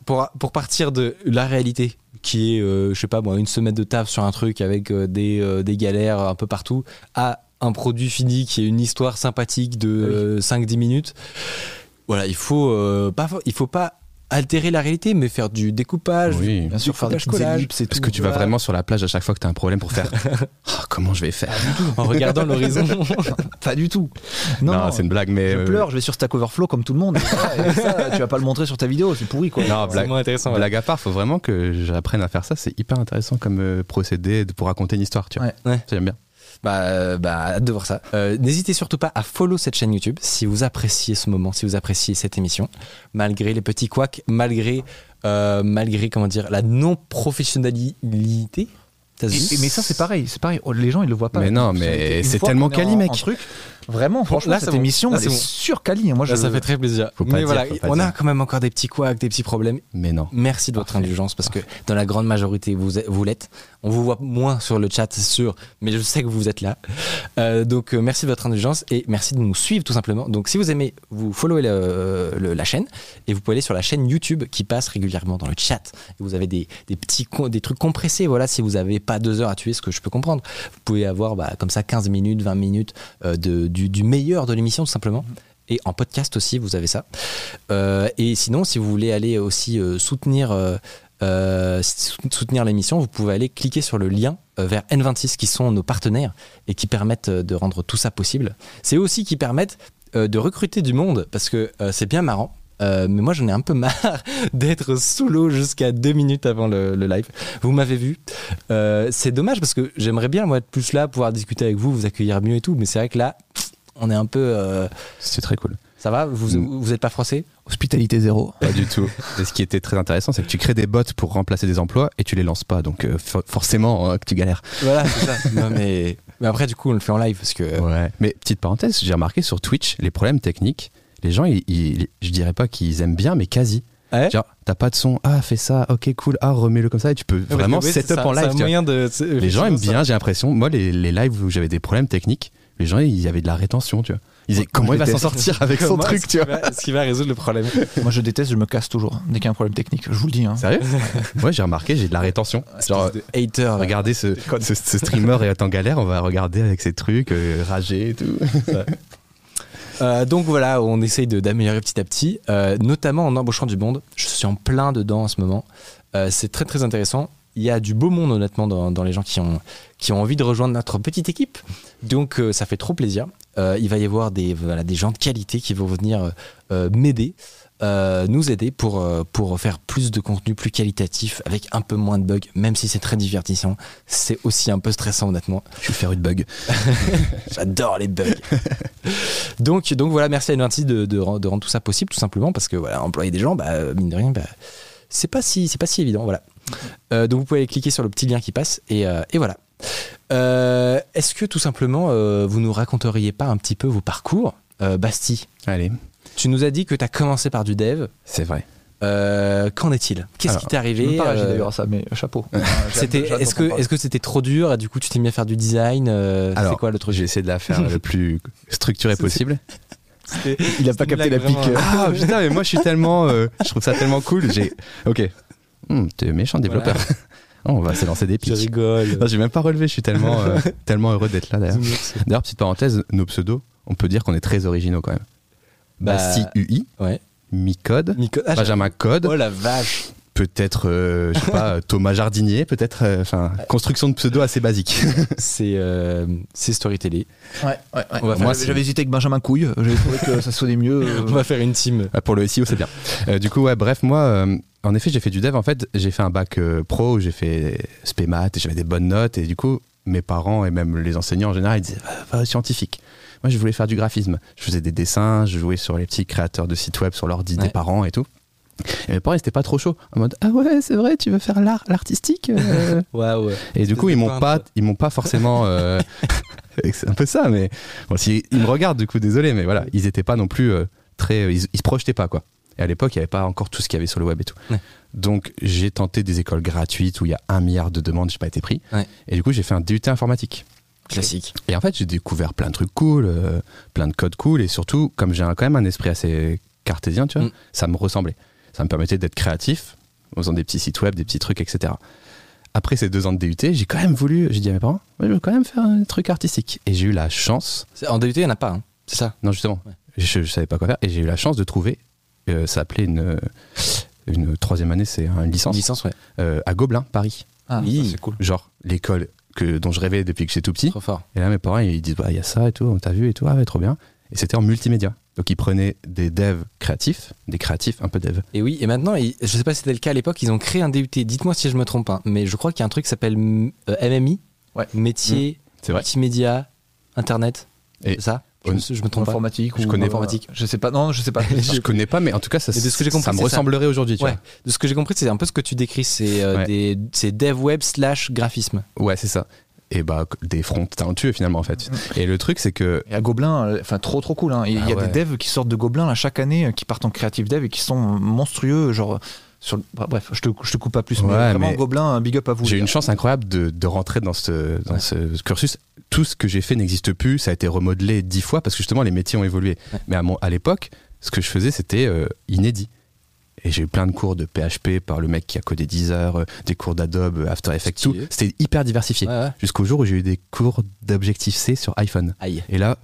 pour, pour partir de la réalité, qui est, euh, je sais pas moi, une semaine de taf sur un truc avec euh, des, euh, des galères un peu partout, à un produit fini qui est une histoire sympathique de euh, 5-10 minutes. Voilà, il faut, pas, il faut pas altérer la réalité, mais faire du découpage. Oui. Bien sûr, faire des petites collage. ellipses et Parce tout. que tu vas vraiment sur la plage à chaque fois que tu as un problème pour faire Ah, comment je vais faire En regardant l'horizon. Pas du tout. Non, Non, non, c'est une blague, mais. je euh, pleure, je vais sur Stack Overflow comme tout le monde. Et voilà, et ça, tu vas pas le montrer sur ta vidéo, c'est pourri quoi. Non, C'est blague, moins intéressant. blague à part, faut vraiment que j'apprenne à faire ça. C'est hyper intéressant comme euh, procédé pour raconter une histoire, tu vois. Ouais. Ouais. Ça, J'aime bien. Bah, euh, bah, hâte de voir ça. Euh, N'hésitez surtout pas à follow cette chaîne YouTube si vous appréciez ce moment, si vous appréciez cette émission, malgré les petits couacs, malgré, euh, malgré comment dire, la non professionnalité. Et- mais ça c'est pareil, c'est pareil. Oh, Les gens ils le voient pas. Mais non, mais c'est tellement quali, mec. en truc, vraiment, franchement, là, cette bon. émission Là, elle est bon. quali. Moi, je... Là, ça fait très plaisir. Faut pas Mais dire, voilà, faut pas on a quand même encore des petits couacs, des petits problèmes. Mais non. Merci de votre Parfait. indulgence parce que dans la grande majorité vous, vous l'êtes. On vous voit moins sur le chat, c'est sûr, mais je sais que vous êtes là. Euh, donc euh, merci de votre indulgence et merci de nous suivre tout simplement. Donc si vous aimez, vous followez le- le- la chaîne et vous pouvez aller sur la chaîne YouTube qui passe régulièrement dans le chat. Et vous avez des, des petits des trucs compressés. Voilà, si vous n'avez pas deux heures à tuer, ce que je peux comprendre, vous pouvez avoir bah, comme ça 15 minutes, 20 minutes euh, de, du, meilleur de l'émission tout simplement. Et en podcast aussi, vous avez ça. Euh, et sinon, si vous voulez aller aussi euh, soutenir, euh, sou- soutenir l'émission, vous pouvez aller cliquer sur le lien vers N26 qui sont nos partenaires et qui permettent de rendre tout ça possible. C'est aussi qui permettent de recruter du monde parce que c'est bien marrant. Euh, mais moi j'en ai un peu marre d'être sous l'eau jusqu'à deux minutes avant le, le live. Vous m'avez vu. Euh, c'est dommage parce que j'aimerais bien moi être plus là, pouvoir discuter avec vous, vous accueillir mieux et tout. Mais c'est vrai que là, on est un peu. euh, C'est très cool. ça va? Vous Mm. vous êtes pas froissé? Hospitalité zéro. Pas du tout. Et ce qui était très intéressant, c'est que tu crées des bots pour remplacer des emplois et tu les lances pas. Donc euh, for- forcément euh, que tu galères. Voilà, c'est ça. non, mais... mais après, du coup, on le fait en live parce que. Ouais. Mais petite parenthèse, j'ai remarqué sur Twitch, les problèmes techniques, les gens, ils, ils- je dirais pas qu'ils aiment bien, mais quasi. Ouais. Genre, t'as pas de son, ah, fais ça, ok, cool, ah, remets-le comme ça, et tu peux vraiment Ouais, set c'est up ça, en live. moyen de. Les gens aiment bien, j'ai l'impression. Moi, les, les lives où j'avais des problèmes techniques, les gens, il y avait de la rétention, tu vois. Ils disaient, Moi, comment il va s'en sortir avec son Comment truc, tu vois. va- Ce qui va résoudre le problème. Moi je déteste, je me casse toujours dès qu'il y a un problème technique. Je vous le dis. Hein. Sérieux Ouais, j'ai remarqué, j'ai de la rétention. Genre, de hater. regardez ce, ce, ce streamer est en galère, on va regarder avec ses trucs, euh, rager et tout. Euh, donc voilà, on essaye d'améliorer petit à petit, euh, notamment en embauchant du monde. Je suis en plein dedans en ce moment. Euh, c'est très très intéressant. Il y a du beau monde honnêtement dans, les gens qui ont, envie de rejoindre notre petite équipe. Donc ça fait trop plaisir. Il va y avoir des, gens de qualité qui vont venir m'aider, euh, nous aider pour, euh, pour faire plus de contenu plus qualitatif avec un peu moins de bugs, même si c'est très divertissant. C'est aussi un peu stressant honnêtement. Je vais faire une bug. J'adore les bugs. donc, donc voilà, merci à N26 de, de, rend- de rendre tout ça possible, tout simplement, parce que voilà, employer des gens, bah, mine de rien, bah, c'est pas si, pas si évident, voilà. Euh, donc vous pouvez aller cliquer sur le petit lien qui passe et, euh, et voilà. Euh, Est-ce que tout simplement vous nous raconteriez pas un petit peu vos parcours, Basti Allez, Tu nous as dit que tu as commencé par du dev. c'est vrai. Euh, Qu'en est-il? Qu'est-ce qui t'est arrivé pas Euh, d'ailleurs à ça, mais chapeau. C'était, est-ce que, est-ce que c'était trop dur et du coup tu t'es mis à faire du design euh, Alors, C'est quoi le truc? J'ai essayé de la faire le plus structuré C'est- possible. Il a pas capté la pique. euh. Ah putain, mais moi je suis tellement. euh, je trouve ça tellement cool. J'ai. Ok. Hmm, T'es méchant développeur. Oh, on va se lancer des Je pics. rigole. Non, j'ai même pas relevé, je suis tellement, euh, tellement heureux d'être là d'ailleurs. D'ailleurs, petite parenthèse, nos pseudos, on peut dire qu'on est très originaux quand même. Bah, Basti UI, Ouais. Micode, Nico- ah, Benjamin Code, Oh la vache peut-être, euh, je sais pas, Thomas Jardinier, peut-être, euh, enfin, construction de pseudo assez basique. C'est euh, c'est Storytelling. Ouais, ouais, ouais. Faire- Moi, j'avais hésité avec Benjamin Couille. J'avais trouvé que ça sonnait mieux. euh. On va faire une team. Ah, Pour le SEO, c'est bien. Euh, du coup, ouais, bref, moi, euh, en effet, j'ai fait du dev. En fait, j'ai fait un bac euh, pro, j'ai fait spé maths et j'avais des bonnes notes. Et du coup, mes parents et même les enseignants en général, ils disaient va, va scientifique. Moi, je voulais faire du graphisme. Je faisais des dessins, je jouais sur les petits créateurs de sites web sur l'ordi Ouais. des parents et tout. Et mes parents, ils étaient pas trop chauds. En mode, ah ouais, c'est vrai, tu veux faire l'art, l'artistique euh? Waouh. Et du coup, ils m'ont pas, ils m'ont pas forcément. euh, c'est un peu ça, mais bon, si, ils me regardent, du coup, désolé, mais voilà, ils étaient pas non plus euh, très. Ils, ils se projetaient pas, quoi. Et à l'époque, il n'y avait pas encore tout ce qu'il y avait sur le web et tout. Ouais. Donc, j'ai tenté des écoles gratuites où il y a un milliard de demandes, j'ai pas été pris. Ouais. Et du coup, j'ai fait un DUT informatique. Classique. Et en fait, j'ai découvert plein de trucs cool, euh, plein de codes cool, et surtout, comme j'ai quand même un esprit assez cartésien, tu vois, Mm. ça me ressemblait. Ça me permettait d'être créatif, en faisant des petits sites web, des petits trucs, etc. Après ces deux ans de DUT, j'ai quand même voulu, j'ai dit à mes parents, je veux quand même faire un truc artistique. Et j'ai eu la chance, En DUT, il n'y en a pas, hein. c'est ça? Non justement, Ouais. je, je savais pas quoi faire, et j'ai eu la chance de trouver, euh, ça s'appelait une, une troisième année, c'est une licence, Licence, ouais. euh, à Gobelin, Paris. Ah, Oui. c'est cool. Genre l'école que, dont je rêvais depuis que j'étais tout petit. Trop fort. Et là, mes parents, ils disent, bah, il y a ça et tout, on t'a vu et tout, ah ouais, trop bien. Et c'était en multimédia. Donc, ils prenaient des devs créatifs, des créatifs un peu devs. Et oui, et maintenant, ils- je sais pas si c'était le cas à l'époque, ils ont créé un DUT. Dites-moi si je me trompe, hein, mais je crois qu'il y a un truc qui s'appelle euh, MMI, Ouais. métier, vrai. multimédia, internet. Et- ça je, me- je me trompe pas. Informatique Je ou connais euh, informatique. Je sais pas. Non, je sais pas. Je connais pas, mais en tout cas, ça, Mais de ce que j'ai compris, ça me ressemblerait aujourd'hui, Ouais. De ce que j'ai compris, c'est un peu ce que tu décris, c'est euh, Ouais. des c'est dev web slash graphisme. Ouais, c'est ça. Et bah, des fronts talentueux finalement, en fait. Et le truc, c'est que. Et à Gobelin, euh, enfin trop trop cool. hein. Il y a Ah ouais. des devs qui sortent de Gobelin là, chaque année, euh, qui partent en creative dev et qui sont monstrueux. Genre, sur le- bah, bref, je te, je te coupe pas plus. mais Ouais, vraiment mais Gobelin, un big up à vous. J'ai eu une chance incroyable de, de rentrer dans, ce, dans Ouais. ce cursus. Tout ce que j'ai fait n'existe plus. Ça a été remodelé dix fois parce que justement, les métiers ont évolué. Ouais. Mais à, mon, à l'époque, ce que je faisais, c'était euh, inédit. Et j'ai eu plein de cours de PHP par le mec qui a codé 10 heures, euh, des cours d'Adobe, After Effects, tout. C'était hyper diversifié. Jusqu'au jour où j'ai eu des cours d'Objective-C sur iPhone. Aïe. Et là,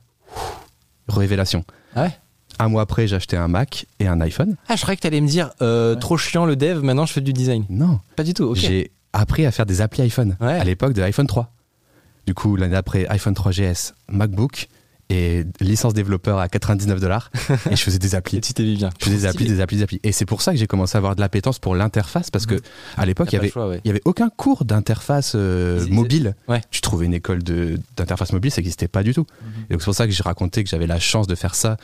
révélation. Ah ouais? Un mois après, j'ai acheté un Mac et un iPhone. Ah, je croyais que t'allais me dire euh, Ouais. trop chiant le dev, maintenant je fais du design. Non, Pas du tout, ok. j'ai appris à faire des applis iPhone Ouais. à l'époque de l'iPhone 3. Du coup, l'année d'après, iPhone 3GS, MacBook et licence développeur à 99 dollars. et je faisais des applis. Et tu t'es bien. Je faisais des applis, des applis, des applis. Et c'est pour ça que j'ai commencé à avoir de l'appétence pour l'interface parce que à l'époque, il y avait le choix, ouais. il y avait aucun cours d'interface euh, mobile. Ouais. Tu trouvais une école d'interface mobile, ça n'existait pas du tout. Mhm. Et donc c'est pour ça que j'ai raconté que j'avais la chance de faire ça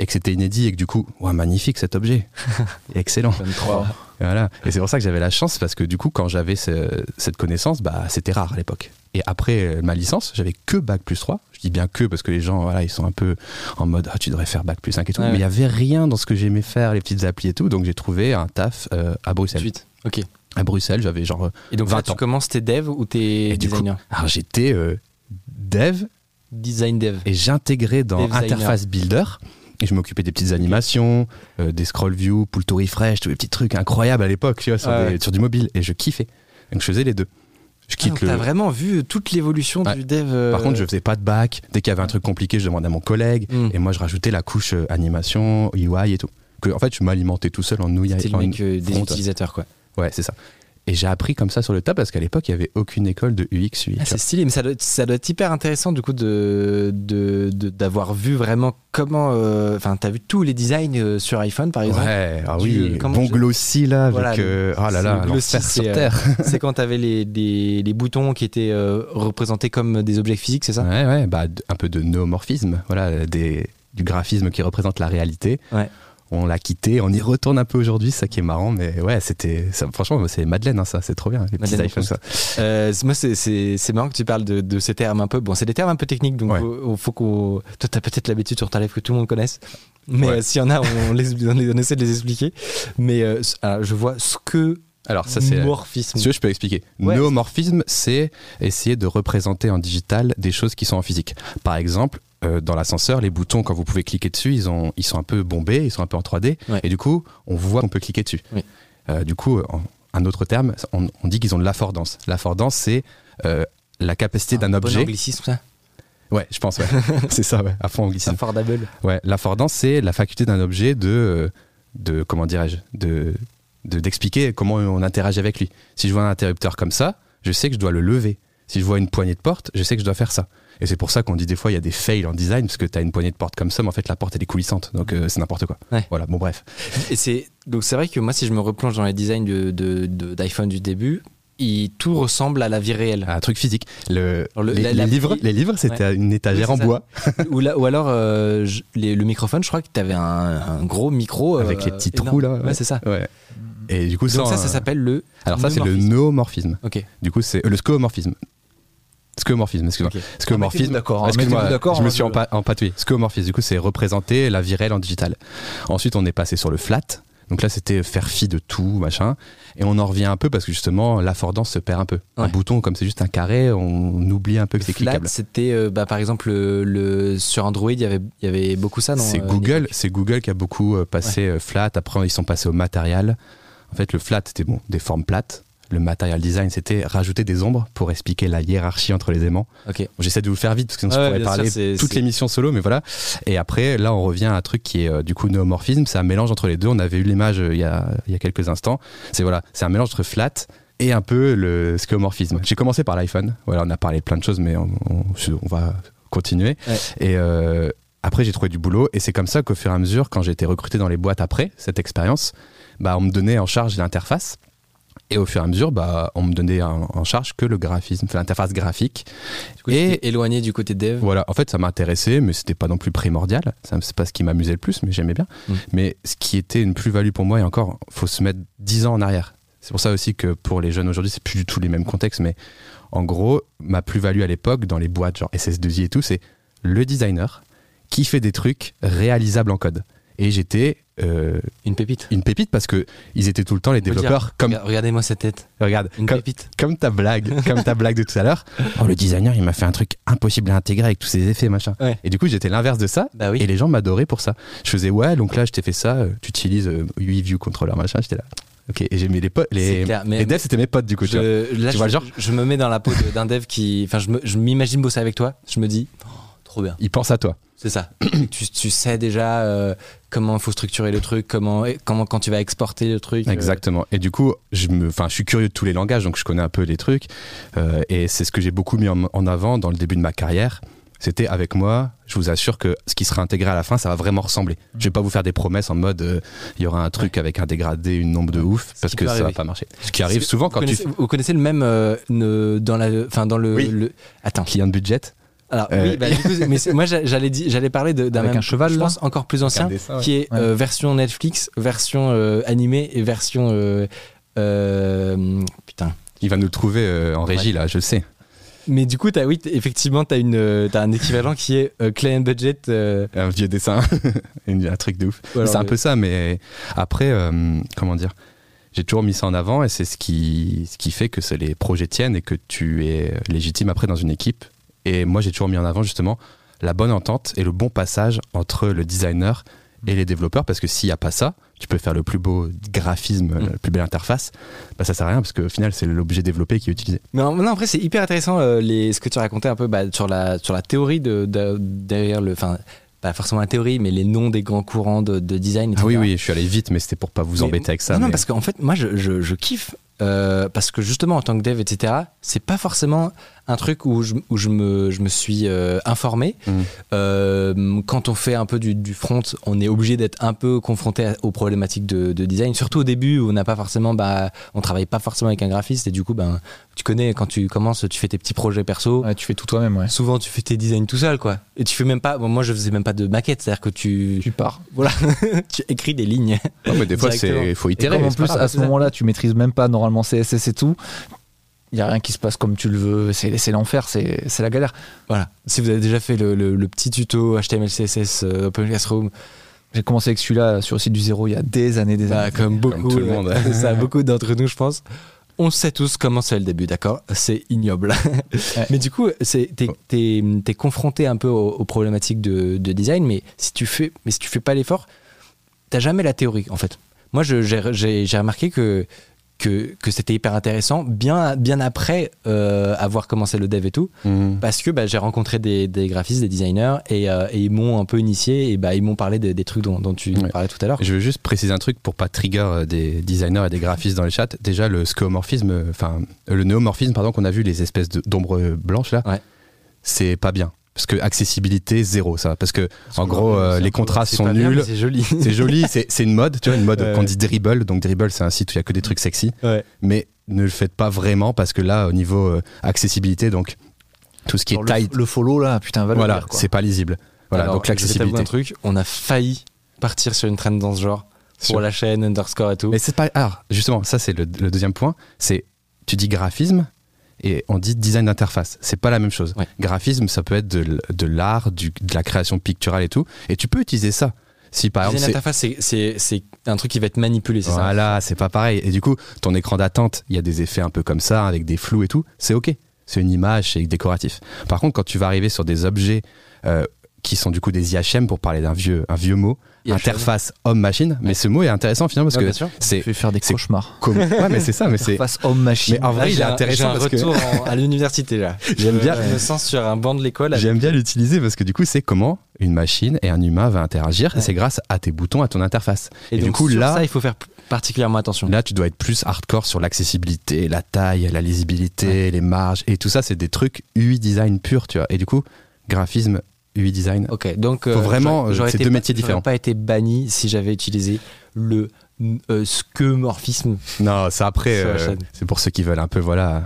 et que c'était inédit et que du coup, ouais, magnifique cet objet. Excellent. 23. Et Voilà. Et c'est pour ça que j'avais la chance parce que du coup, quand j'avais ce- cette connaissance, bah, c'était rare à l'époque. Et après euh, ma licence, j'avais que bac plus 3. Je dis bien que parce que les gens, voilà, ils sont un peu en mode ah, tu devrais faire bac plus 5 et tout. Ouais, Mais ouais. il y avait rien dans ce que j'aimais faire, les petites applis et tout. Donc j'ai trouvé un taf euh, à Bruxelles. Suite. Ok. À Bruxelles, j'avais genre. euh, Et donc 20 là, tu ans. commences tes dev ou tes coup, designer alors j'étais euh, dev Design dev. et j'intégrais dans. Interface Builder. Et je m'occupais des petites animations, euh, des scroll view, pull to refresh, tous les petits trucs incroyables à l'époque, tu vois, sur, Ah des- sur du mobile. Et je kiffais. Donc je faisais les deux. Je Ah, quitte donc le. T'as vraiment vu toute l'évolution Ouais. du dev. euh, Par contre, je faisais pas de bac. Dès qu'il y avait un truc compliqué, je demandais à mon collègue. hmm. Et moi, je rajoutais la couche euh, animation, UI et tout. Que, en fait, je m'alimentais tout seul en nouilles. C'était le mec des utilisateurs, quoi. Ouais, c'est ça. Et j'ai appris comme ça sur le tas parce qu'à l'époque, il y avait aucune école de UX, UI. Ah, tu c'est stylé, mais ça doit, être- ça doit être hyper intéressant du coup de de- de- d'avoir vu vraiment comment. euh, Enfin, t'as vu tous les designs euh, sur iPhone par exemple. Ouais, ah Tu- oui, comment bon je- glossy là, avec. Voilà, euh, oh là là, glossy, sur euh, terre. c'est quand t'avais les, les, les boutons qui étaient euh, représentés comme des objets physiques, c'est ça? Ouais, ouais, bah, un peu de néomorphisme, voilà, des, du graphisme qui représente la réalité. Ouais. On l'a quitté, on y retourne un peu aujourd'hui, ça qui est marrant, mais ouais, c'était, ça- franchement, c'est Madeleine, hein, ça, c'est trop bien, les petits iPhones, ça. Euh, c'est- moi, c'est- c'est c'est marrant que tu parles de, de ces termes un peu. Bon, c'est des termes un peu techniques, donc Ouais. faut, qu'on. Toi, t'as peut-être l'habitude sur ta lèvre que tout le monde connaisse. Mais Ouais. euh, s'il y en a, on, les, on, les- on essaie de les expliquer. Mais euh, alors, je vois ce que. Alors, ça, c'est. morphisme. Si je peux expliquer. Ouais. Néomorphisme, c'est essayer de représenter en digital des choses qui sont en physique. Par exemple, euh, dans l'ascenseur, les boutons, quand vous pouvez cliquer dessus, ils, ont, ils sont un peu bombés, ils sont un peu en 3D. Ouais. Et du coup, on voit qu'on peut cliquer dessus. Oui. Euh, du coup, en- un autre terme, on, on dit qu'ils ont de l'affordance. L'affordance, c'est euh, la capacité d'un Bon objet. anglicisme, ça? Ouais, je pense, ouais. c'est ça, ouais, à fond anglicisme. Affordable. Ouais, l'affordance, c'est la faculté d'un objet de, de comment dirais-je, de de- d'expliquer comment on interagit avec lui. Si je vois un interrupteur comme ça, je sais que je dois le lever. Si je vois une poignée de porte, je sais que je dois faire ça. Et c'est pour ça qu'on dit des fois il y a des fails en design parce que tu as une poignée de porte comme ça, mais en fait la porte elle est coulissante, donc euh, c'est n'importe quoi. Ouais. Voilà, bon bref. Et c'est donc c'est vrai que moi, si je me replonge dans les designs de- de- de- d'iPhone du début, il, tout ressemble à la vie réelle. Un truc physique. Le, les, la- les la- livres, les livres, c'était une étagère Oui, en ça. bois ou, alors euh, je- les- le microphone, je crois que tu avais un, un gros micro euh, avec les petits énorme. trous là. Ouais, c'est ça. Ouais. Et du coup Donc ça, ça s'appelle le. Alors ça c'est le noomorphisme. Ok. Du coup c'est euh, le scomorphisme. Scomorphisme, excuse-moi. Ok. Scomorphisme. d'accord, Excuse-moi, je me hein, suis empa- empatouillé. Scomorphisme, du coup, c'est représenter la vie réelle en digital. Ensuite, on est passé sur le flat. Donc là, c'était faire fi de tout, machin. Et on en revient un peu parce que justement, l'affordance se perd un peu. Un bouton, comme c'est juste un carré, on oublie un peu que c'est Flat, cliquable. c'était euh, bah, par exemple le, le- sur Android, il y avait, il y avait beaucoup ça. non, C'est euh, Google, c'est Google qui a beaucoup euh, passé euh, flat. Après, ils sont passés au matériel. En fait, le flat, c'était bon, des formes plates. Le material design, c'était rajouter des ombres pour expliquer la hiérarchie entre les aimants. J'essaie de vous le faire vite parce que sinon Ouais, je pourrais sûr, parler c'est- toute l'émission solo, mais voilà. Et après, là, on revient à un truc qui est euh, du coup néomorphisme. C'est un mélange entre les deux. On avait eu l'image euh, il y a, il y a quelques instants. C'est voilà, c'est un mélange entre flat et un peu le skeuomorphisme. J'ai commencé par l'iPhone. Voilà, on a parlé de plein de choses, mais on, on- on va continuer. Ouais. Et euh, après, j'ai trouvé du boulot. Et c'est comme ça qu'au fur et à mesure, quand j'ai été recruté dans les boîtes après cette expérience, bah, on me donnait en charge l'interface. Et au fur et à mesure, bah, on me donnait en, en charge que le graphisme, l'interface graphique. Coup, Et- éloigné du côté dev. Voilà, en fait, ça m'intéressait, mais c'était pas non plus primordial. C'est pas ce qui m'amusait le plus, mais j'aimais bien. Mm. Mais ce qui était une plus-value pour moi, et encore, faut se mettre 10 ans en arrière. C'est pour ça aussi que pour les jeunes aujourd'hui, c'est plus du tout les mêmes contextes, mais en gros, ma plus-value à l'époque, dans les boîtes genre SS2I et tout, c'est le designer qui fait des trucs réalisables en code. Et j'étais euh, Une pépite. une pépite parce que ils étaient tout le temps les développeurs dire. comme Regarde- Regardez-moi cette tête. regarde Une comme, pépite. comme ta blague, comme ta blague de tout à l'heure. Oh, le designer, il m'a fait un truc impossible à intégrer avec tous ces effets, machin. Ouais. Et du coup, j'étais l'inverse de ça. Bah oui. Et les gens m'adoraient pour ça. Je faisais, ouais, donc là, je t'ai fait ça, euh, tu utilises euh, UI View Controller, machin. J'étais là. Ok, et j'aimais les potes. Les, clair, mais- les devs, c'était mes potes, du coup. tu vois. Je, là, Tu je, vois le genre je me mets dans la peau d'un dev qui. Enfin, je me- je m'imagine bosser avec toi. Je me dis, oh, trop bien. Ils pensent à toi. C'est ça. tu, tu sais déjà euh, comment il faut structurer le truc, comment, comment quand tu vas exporter le truc. euh, Exactement. Et du coup, je me, je suis curieux de tous les langages, donc je connais un peu les trucs. Euh, et c'est ce que j'ai beaucoup mis en, en avant dans le début de ma carrière. C'était avec moi, je vous assure que ce qui sera intégré à la fin, ça va vraiment ressembler. Je vais pas vous faire des promesses en mode il y aura un truc avec un dégradé, une nombre de ouf, parce que ça va arriver. pas marcher. Ce qui arrive souvent vous quand tu vous connaissez le même ne- dans la, enfin dans le, Oui. le- attends. client de budget, Alors Euh, oui, bah, du coup, mais moi j'a- j'allais parler d'un Avec même, un cheval, je là pense encore plus ancien, dessin, ouais. qui est Ouais. euh, version Netflix, version euh, animée et version euh, euh, putain. il va nous le trouver euh, en régie là, je le sais. Mais du coup, as, oui, effectivement, tu as, un équivalent qui est euh, Client Budget. euh, Un vieux dessin, un truc de ouf. c'est un peu ça, mais après, euh, comment dire j'ai toujours mis ça en avant et c'est ce qui, ce qui fait que c'est les projets tiennent et que tu es légitime après dans une équipe. Et moi, j'ai toujours mis en avant justement la bonne entente et le bon passage entre le designer et les développeurs parce que s'il n'y a pas ça, tu peux faire le plus beau graphisme, Mm. la plus belle interface, bah ça sert à rien parce qu'au final, c'est l'objet développé qui est utilisé. Mais en- non, après, c'est hyper intéressant euh, les, ce que tu racontais un peu bah, sur, la, sur la théorie de, de- derrière le. Enfin, pas forcément la théorie, mais les noms des grands courants de, de design. Ah oui, oui, je suis allé vite, mais c'était pour pas vous Mais- embêter avec ça. Non, non, mais- parce qu'en fait, moi, je, je, je kiffe. euh, parce que justement, en tant que dev, etc., c'est pas forcément un truc où je, où je, me, je me suis euh, informé. Mhm. Euh, quand on fait un peu du, du front, on est obligé d'être un peu confronté à- aux problématiques de, de design, surtout au début où on n'a pas forcément, bah, on travaille pas forcément avec un graphiste et du coup, ben, tu connais quand tu commences, tu fais tes petits projets perso. Ouais, tu fais tout toi-même, ouais. Souvent, tu fais tes designs tout seul, quoi. Et tu fais même pas. bon, moi, je faisais même pas de maquette, c'est-à-dire que tu, Tu pars. voilà, tu écris des lignes. Non, mais des fois, c'est Directement. faut Et itérer. comme en plus, grave. à ce moment-là, tu maîtrises même pas normalement CSS et tout, il y a rien qui se passe comme tu le veux. C'est l'enfer, c'est la galère. Voilà. Si vous avez déjà fait le, le- le petit tuto HTML, CSS, euh, Open Classroom, J'ai commencé avec celui-là sur le site du zéro il y a des années, des bah, années. comme beaucoup, tout le monde. ça, beaucoup d'entre nous, je pense. On sait tous comment c'est le début, d'accord? C'est ignoble. Mais du coup, t'es- t'es confronté un peu aux, aux problématiques de, de design, mais si tu fais, mais si tu fais pas l'effort, t'as jamais la théorie, en fait. Moi, j'ai remarqué que que, que c'était hyper intéressant, bien, bien après euh, avoir commencé le dev et tout, Mhm. parce que bah, j'ai rencontré des, des graphistes, des designers, et, euh, et ils m'ont un peu initié, et bah, ils m'ont parlé des, des trucs dont, dont tu Ouais. parlais tout à l'heure. Je veux juste préciser un truc pour pas trigger euh, des designers et des graphistes dans les chats. Déjà, le skeuomorphisme, euh, enfin, le néomorphisme, pardon, qu'on a vu, les espèces de- d'ombres blanches là, Ouais. c'est pas bien. Parce que accessibilité, zéro, ça. Parce que, en que, gros, euh, euh, les contrastes sont nuls. C'est joli. C'est joli, c'est c'est une mode, tu vois, une mode Ouais. qu'on dit Dribble. Donc Dribble, c'est un site où il y a que des trucs sexy. Ouais. Mais ne le faites pas vraiment parce que là, au niveau euh, accessibilité, donc tout ce qui est le, tight, le follow là, putain, va le voilà, c'est pas lisible. Voilà, Alors, donc je vais t'avouer l'accessibilité. un truc, on a failli partir sur une trend dans ce genre pour Sur- la chaîne underscore et tout. Mais c'est pas. Alors, justement, ça, c'est le, le deuxième point. C'est. Tu dis graphisme et on dit design d'interface. C'est pas la même chose. Ouais. Graphisme, ça peut être de, l'art, de la création picturale et tout. Et tu peux utiliser ça. Si par Design exemple, c'est- un truc qui va être manipulé, c'est ça Voilà, c'est pas pareil. Et du coup, ton écran d'attente, il y a des effets un peu comme ça, avec des flous et tout, c'est ok. C'est une image, c'est décoratif. Par contre, quand tu vas arriver sur des objets euh, qui sont du coup des IHM, pour parler d'un vieux, un vieux mot. Interface homme-machine, mais ce mot est intéressant finalement parce que c'est faire des cauchemars. comme. Ouais, mais c'est ça, mais c'est. Face homme-machine. Mais en vrai, Là, il est intéressant parce que- retour à l'université là. J'aime bien. Je me sens sur un banc de l'école. J'aime bien l'utiliser parce que du coup, c'est comment une machine et un humain va interagir. Et c'est grâce à tes boutons, à ton interface. Et, Et du coup, sur là- ça, il faut faire particulièrement attention. Là, tu dois être plus hardcore sur l'accessibilité, la taille, la lisibilité, les marges. Et tout ça, c'est des trucs UI design pur, tu vois. Et du coup, graphisme, UI design. Ok, donc Faut vraiment, j'aurais- deux pas- métiers j'aurais différents. pas été banni si j'avais utilisé le euh, skeuomorphisme. Non, c'est après, euh, c'est pour ceux qui veulent un peu, voilà,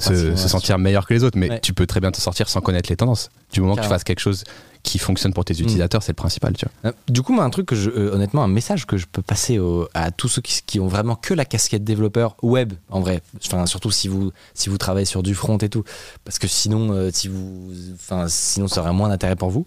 se, sentir meilleur que les autres. Mais Ouais. tu peux très bien te sortir sans connaître les tendances. Du moment que tu fasses quelque chose qui fonctionne pour tes utilisateurs, c'est le principal, tu vois. Euh, Du coup, moi, un truc que je, euh, honnêtement, un message que je peux passer au- à tous ceux qui, qui ont vraiment que la casquette développeur web, en vrai. Enfin, surtout si vous, si vous travaillez sur du front et tout, parce que sinon, euh, si vous, enfin, sinon, ça aurait moins d'intérêt pour vous.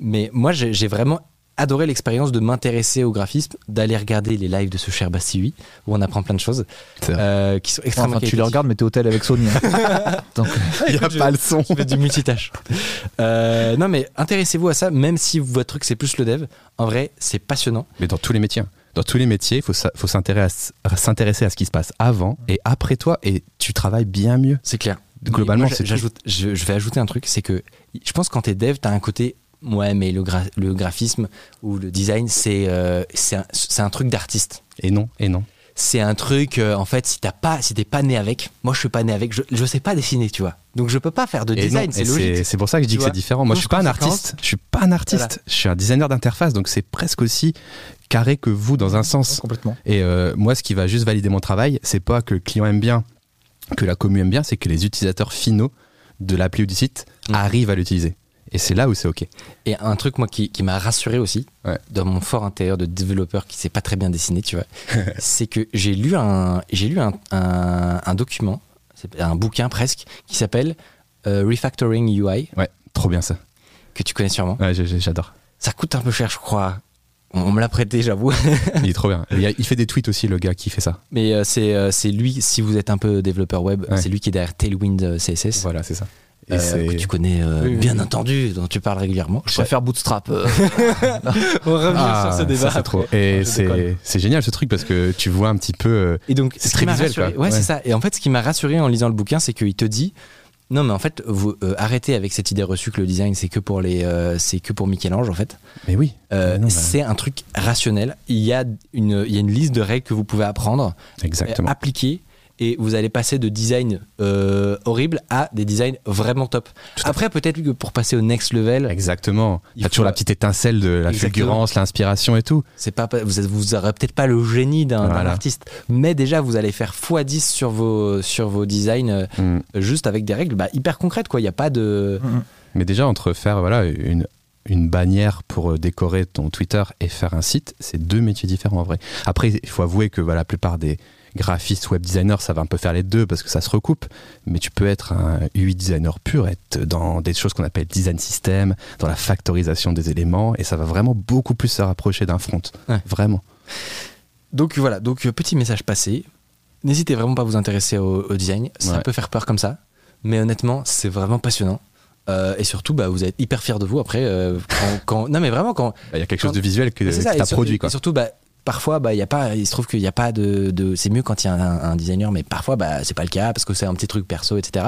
Mais moi, j'ai vraiment adoré l'expérience de m'intéresser au graphisme, d'aller regarder les lives de ce cher Bastille, où on apprend plein de choses, euh, qui sont extrêmement Enfin, tu les regardes, mais t'es au tel avec Sony. hein. Donc, Il n'y a pas le son. Je fais du multitâche. Euh, non, mais intéressez-vous à ça, même si votre truc c'est plus le dev. En vrai, c'est passionnant. Mais dans tous les métiers. hein. Dans tous les métiers, il faut, s'intéresser à, s'intéresser à ce qui se passe avant et après toi, et tu travailles bien mieux. C'est clair. Globalement, moi, j'ajoute, je vais ajouter un truc, c'est que je pense que quand t'es dev, t'as un côté. Ouais, mais le, gra- le graphisme ou le design, c'est euh, c'est un, c'est un truc d'artiste. Et non, et non. C'est un truc, euh, en fait, si t'as pas, si t'es pas né avec, moi je suis pas né avec, je, je sais pas dessiner, tu vois. Donc je peux pas faire de Et design, c'est et logique. C'est pour ça que je dis Tu que c'est différent. Moi, je suis pas un artiste. Je suis pas un artiste. Je suis un designer d'interface, donc c'est presque aussi carré que vous dans un sens. complètement. Et euh, moi, ce qui va juste valider mon travail, c'est pas que le client aime bien, que la commu aime bien, c'est que les utilisateurs finaux de l'appli ou du site Mm. arrivent à l'utiliser. Et c'est là où c'est ok. Et un truc, moi, qui, qui m'a rassuré aussi, Ouais. dans mon fort intérieur de développeur qui sait pas très bien dessiner, tu vois, c'est que j'ai lu un, j'ai lu un, un, un document, un bouquin presque, qui s'appelle euh, Refactoring UI, Ouais, trop bien ça. que tu connais sûrement. Ouais, j'adore. Ça coûte un peu cher, je crois. On, me l'a prêté, j'avoue. Il est trop bien. Il, fait des tweets aussi, le gars qui fait ça. Mais euh, c'est euh, c'est lui, si vous êtes un peu développeur web, Ouais. c'est lui qui est derrière Tailwind CSS. Voilà, c'est ça. Et euh, que tu connais euh, Oui, oui, bien entendu, dont tu parles régulièrement. Je préfère Bootstrap. euh, On revient Ah, sur ce débat. ça, c'est trop. Et c'est génial ce truc parce que tu vois un petit peu. euh, Et donc, C'est ce très qui m'a visuel, rassuré, quoi. ouais, Ouais. c'est ça. Et en fait, ce qui m'a rassuré en lisant le bouquin, c'est qu'il te dit non, mais en fait, vous arrêtez avec cette idée reçue que le design c'est que pour les, c'est que pour Michel-Ange en fait. Mais oui. Bah, c'est un truc rationnel. Il y a une, il y a une liste de règles que vous pouvez apprendre, Exactement. appliquer. Et vous allez passer de design euh, horrible à des designs vraiment top. Après, peut-être que pour passer au next level, Exactement. Il T'as faut- toujours la petite étincelle de la Exactement. fulgurance, l'inspiration et tout. c'est pas, vous, vous aurez peut-être pas le génie d'un Voilà. artiste, mais déjà vous allez faire x10 sur vos, sur vos designs euh, Mm. juste avec des règles bah, hyper concrètes quoi il n'y a pas de Mais déjà, entre faire voilà, une, une bannière pour euh, décorer ton Twitter et faire un site, c'est deux métiers différents en vrai. Après, il faut avouer que voilà, la plupart des graphistes, web designers, ça va un peu faire les deux parce que ça se recoupe. Mais tu peux être un UI designer pur, être dans des choses qu'on appelle design system, dans la factorisation des éléments, et ça va vraiment beaucoup plus se rapprocher d'un front. Ouais. Vraiment. donc voilà donc euh, petit message passé n'hésitez vraiment pas à vous intéresser au, au design ça Ouais. peut faire peur comme ça mais honnêtement c'est vraiment passionnant Euh, et surtout bah, vous êtes hyper fier de vous après euh, quand, quand- non mais vraiment quand Bah, Il y a quelque chose de visuel que, ça, tu as et sur- produit. et Quoi. surtout bah, parfois bah, il y a pas il se trouve qu'il n'y a pas de, de- c'est mieux quand il y a un, un designer mais parfois bah, c'est pas le cas parce que c'est un petit truc perso etc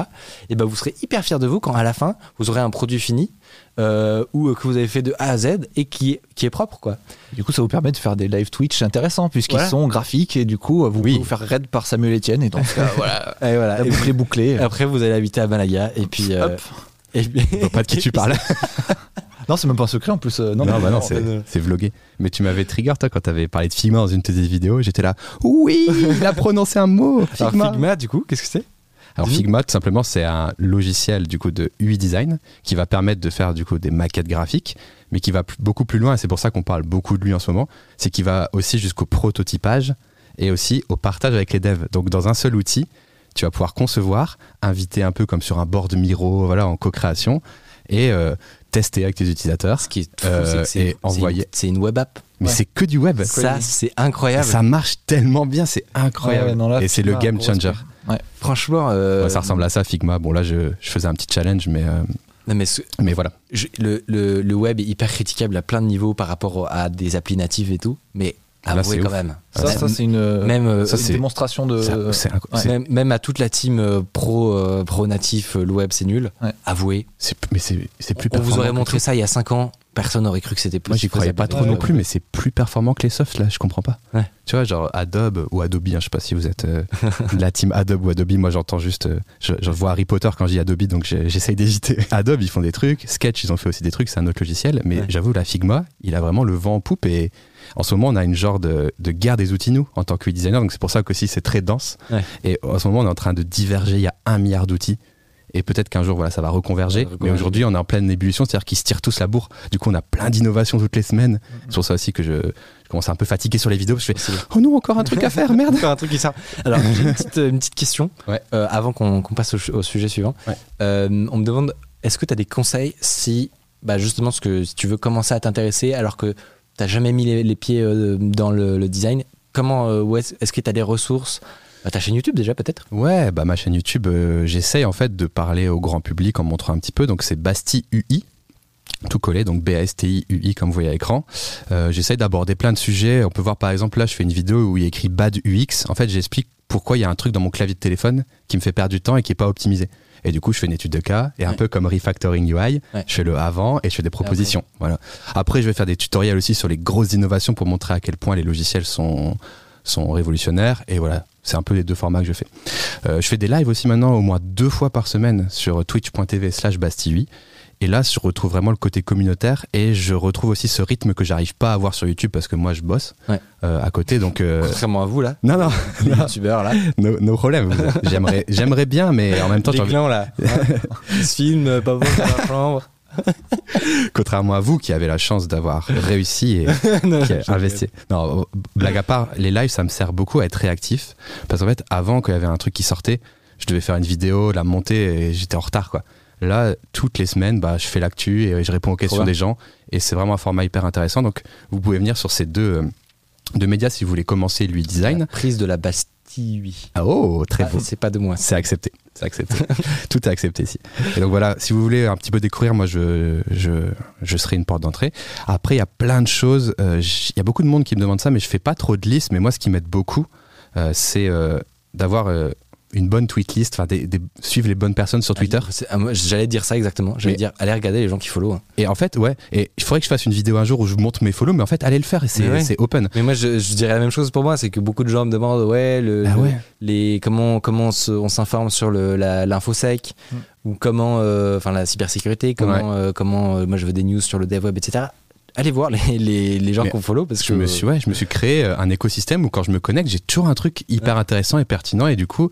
et bah, vous serez hyper fier de vous quand à la fin vous aurez un produit fini euh, ou euh, que vous avez fait de A à Z et qui est, qui est propre quoi Du coup, ça vous permet de faire des live Twitch intéressants puisqu'ils Voilà. sont graphiques et du coup, vous Oui. pouvez vous faire raid par Samuel Etienne et cas, voilà, et voilà la Et boucle est bouclée. après vous allez habiter à Malaga et puis euh, Hop. et pas de qui tu parles. Non, c'est même pas un secret en plus. euh, non, Non, bah non, non, c'est vlogué. Mais tu m'avais trigger, toi, quand t'avais parlé de Figma dans une de tes vidéos. J'étais là, oui, il a prononcé un mot. Alors, Figma. Figma du coup qu'est-ce que c'est? Alors. Figma, tout simplement, c'est un logiciel du coup de UI design qui va permettre de faire du coup des maquettes graphiques, mais qui va beaucoup plus loin. Et c'est pour ça qu'on parle beaucoup de lui en ce moment. C'est qu'il va aussi jusqu'au prototypage et aussi au partage avec les devs. Donc dans un seul outil, tu vas pouvoir concevoir, inviter un peu comme sur un board Miro, voilà, en co-création. Et euh, tester avec tes utilisateurs. Ce qui est fou, Euh, c'est que une- web app. Mais Ouais. c'est que du web. Ça, c'est incroyable. Ça marche tellement bien, c'est incroyable. Ouais, ouais, non, là, et c'est le game changer. Ouais. Franchement, euh, Ouais, ça ressemble à ça, Figma. Bon, là, je, je faisais un petit challenge, mais, euh, non, mais ce- mais voilà. je- le, le, le web est hyper critiquable à plein de niveaux par rapport à des applis natives et tout, mais Là, avouez c'est quand ouf. même. Ça, même, ça c'est une, même, euh, ça, une c'est- démonstration de. Ouais. même, même à toute la team euh, pro, euh, pro natif, euh, le web c'est nul. Ouais. Avouez. mais c'est plus On vous aurait montré ça il y a 5 ans, personne n'aurait cru que c'était possible. Moi, j'y croyais pas trop Ouais, non plus, mais c'est plus performant que les softs, là, je comprends pas. Tu vois, genre Adobe ou Adobe, hein, je sais pas si vous êtes euh, de la team Adobe ou Adobe, moi j'entends juste, euh, je, je vois Harry Potter quand je dis Adobe, donc j'essaye d'éviter. Adobe, ils font des trucs, Sketch, ils ont fait aussi des trucs, c'est un autre logiciel, mais j'avoue, la Figma, il a vraiment le vent en poupe et en ce moment, on a une genre de, de guerre des outils, nous, en tant que designer, donc c'est pour ça qu'aussi c'est très dense. Ouais. Et en ce moment, on est en train de diverger, il y a un milliard d'outils. Et peut-être qu'un jour, voilà, ça va reconverger. Mais aujourd'hui, on est en pleine ébullition, c'est-à-dire qu'ils se tirent tous la bourre. Du coup, on a plein d'innovations toutes les semaines. C'est pour ça aussi que je, je commence à un peu fatiguer sur les vidéos. parce que Je fais, oh non, encore un truc à faire, merde. Encore un truc qui sort. Alors, j'ai une petite, une petite question Ouais. euh, avant qu'on passe au, au sujet suivant. Ouais. Euh, on me demande est-ce que tu as des conseils si, bah, justement, ce que, si tu veux commencer à t'intéresser alors que tu jamais mis les, pieds euh, dans le, design Comment, euh, est-ce que tu as des ressources? Bah, Ta chaîne YouTube déjà, peut-être Ouais, bah ma chaîne YouTube, euh, j'essaye en fait de parler au grand public en montrant un petit peu. Donc c'est Basti UI, tout collé, donc B-A-S-T-I UI comme vous voyez à l'écran. J'essaye d'aborder plein de sujets. On peut voir par exemple là, je fais une vidéo où il écrit Bad UX. En fait, j'explique pourquoi il y a un truc dans mon clavier de téléphone qui me fait perdre du temps et qui est pas optimisé. Et du coup, je fais une étude de cas et un Ouais. peu comme refactoring UI, Ouais. je fais le avant et je fais des propositions. Voilà. Après, je vais faire des tutoriels aussi sur les grosses innovations pour montrer à quel point les logiciels sont sont révolutionnaires et voilà c'est un peu les deux formats que je fais euh, je fais des lives aussi maintenant au moins deux fois par semaine sur twitch.tv slash bastille et là je retrouve vraiment le côté communautaire et je retrouve aussi ce rythme que j'arrive pas à avoir sur YouTube parce que moi je bosse Ouais. euh, à côté donc euh, Contrairement à vous, là, non non les youtubeurs, là. no, no problème j'aimerais j'aimerais bien mais en même temps les clans, là. Ils se filment, pas bon dans la chambre. contrairement à vous qui avez la chance d'avoir réussi et Non, qui a je- investi. Non, blague à part, les lives, ça me sert beaucoup à être réactif. Parce qu'en fait, avant, quand il y avait un truc qui sortait, je devais faire une vidéo, la monter et j'étais en retard, quoi. Là, toutes les semaines, bah, je fais l'actu et je réponds aux questions des gens. Et c'est vraiment un format hyper intéressant. Donc, vous pouvez venir sur ces deux, euh, deux médias si vous voulez commencer l'UI design. La prise de la Bastille. Ah, oh, très Ah, beau. c'est pas de moi. C'est accepté. C'est accepté. Tout est accepté ici. Et donc voilà, si vous voulez un petit peu découvrir, moi je, je, je serai une porte d'entrée. Après, il y a plein de choses. euh, Il y a beaucoup de monde qui me demande ça, mais je fais pas trop de listes. Mais moi, ce qui m'aide beaucoup, euh, c'est euh, d'avoir une bonne tweet list, enfin, des, des- suivre les bonnes personnes sur Twitter. C'est- ah, J'allais dire ça exactement. J'allais dire, allez regarder les gens qui follow. hein. Et en fait, ouais, et il faudrait que je fasse une vidéo un jour où je vous montre mes follows, mais en fait, allez le faire, et c'est ouais. open. Mais moi, je, je dirais la même chose pour moi. C'est que beaucoup de gens me demandent, ouais, le, Ah le- les, comment, comment on s'informe sur l'infosec Mm. ou comment, euh, enfin, la cybersécurité, comment, euh, comment euh, moi je veux des news sur le dev web, etc. Allez voir les, les, les gens qu'on follow parce Je que me suis, ouais, je me suis créé euh, un écosystème où quand je me connecte, j'ai toujours un truc hyper intéressant et pertinent. Et du coup,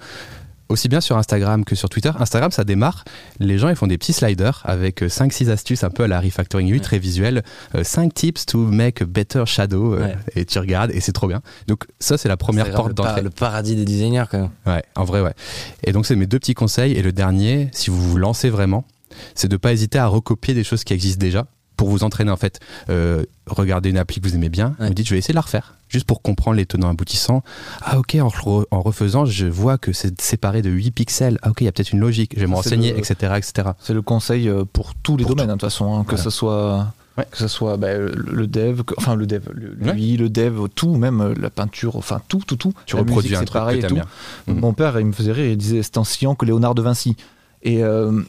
aussi bien sur Instagram que sur Twitter, Instagram, ça démarre. Les gens, ils font des petits sliders avec 5-6 astuces un peu à la refactoring 8, Ouais. très visuel. 5 tips to make a better shadow. euh, Ouais. Et tu regardes et c'est trop bien. Donc, ça, c'est la première porte le, par- d'entrée. le paradis des designers quand même. Ouais, en vrai, ouais. Et donc, c'est mes deux petits conseils. Et le dernier, si vous vous lancez vraiment, c'est de pas hésiter à recopier des choses qui existent déjà pour vous entraîner en fait. Euh, regardez une appli que vous aimez bien, Ouais. vous dites je vais essayer de la refaire, juste pour comprendre les tenants aboutissants. Ah ok, en, re- en refaisant, je vois que c'est séparé de 8 pixels. Ah ok, il y a peut-être une logique, je vais me renseigner, le- etc. etc. C'est le conseil euh, pour tous les Pour domaines, hein, de toute façon, hein, que Voilà. ce soit. Ouais. Que ce soit bah, le dev, que- enfin le dev, Ouais. lui, le dev, tout, même euh, la peinture, enfin tout, tout, tout. Tu La reproduis musique, un truc pareil que et tout. bien. Mhm. Mon père, il me faisait rire, il disait c'est en sciant que Léonard de Vinci. Et, euh,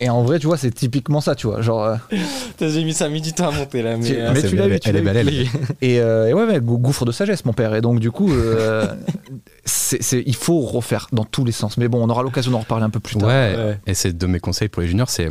et en vrai, tu vois, c'est typiquement ça, tu vois. Genre, euh, J'ai mis 5 minutes à monter là, Tu- euh, mais tu l'as eu, tu elle eu. Et, euh, et ouais, ouais, gou- gouffre de sagesse, mon père. Et donc, du coup, euh, il faut refaire dans tous les sens. Mais bon, on aura l'occasion d'en reparler un peu plus tard. Ouais, Ouais. et c'est de mes conseils pour les juniors, c'est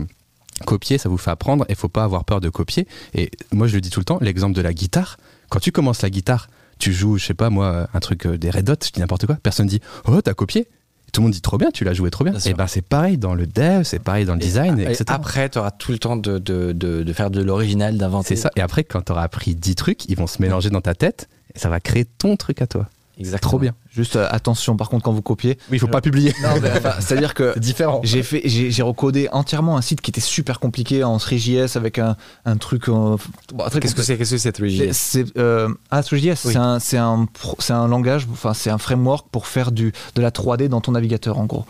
copier, ça vous fait apprendre et faut pas avoir peur de copier. Et moi, je le dis tout le temps, l'exemple de la guitare, quand tu commences la guitare, tu joues, je sais pas moi, un truc euh, des Red Hot, je dis n'importe quoi, personne dit oh t'as copié? Tout le monde dit trop bien, tu l'as joué trop bien. Et ben c'est pareil dans le dev, c'est pareil dans le design, Et etc. après, tu auras tout le temps de, de, de, de faire de l'original, d'inventer. C'est ça. Et après, quand tu auras appris 10 trucs, ils vont se mélanger dans ta tête et ça va créer ton truc à toi. Exactement. Trop bien. Juste euh, attention, par contre, quand vous copiez. Oui, il faut pas publier. Enfin, c'est-à-dire que différent. j'ai fait, j'ai, recodé entièrement un site qui était super compliqué en 3JS avec un, un truc. euh, bon, Qu'est-ce que c'est Qu'est-ce que c'est C'est- 3JS C'est euh, ah, 3JS, Oui. c'est un, c'est un, pro- c'est un langage, enfin c'est un framework pour faire du, de la 3D dans ton navigateur en gros.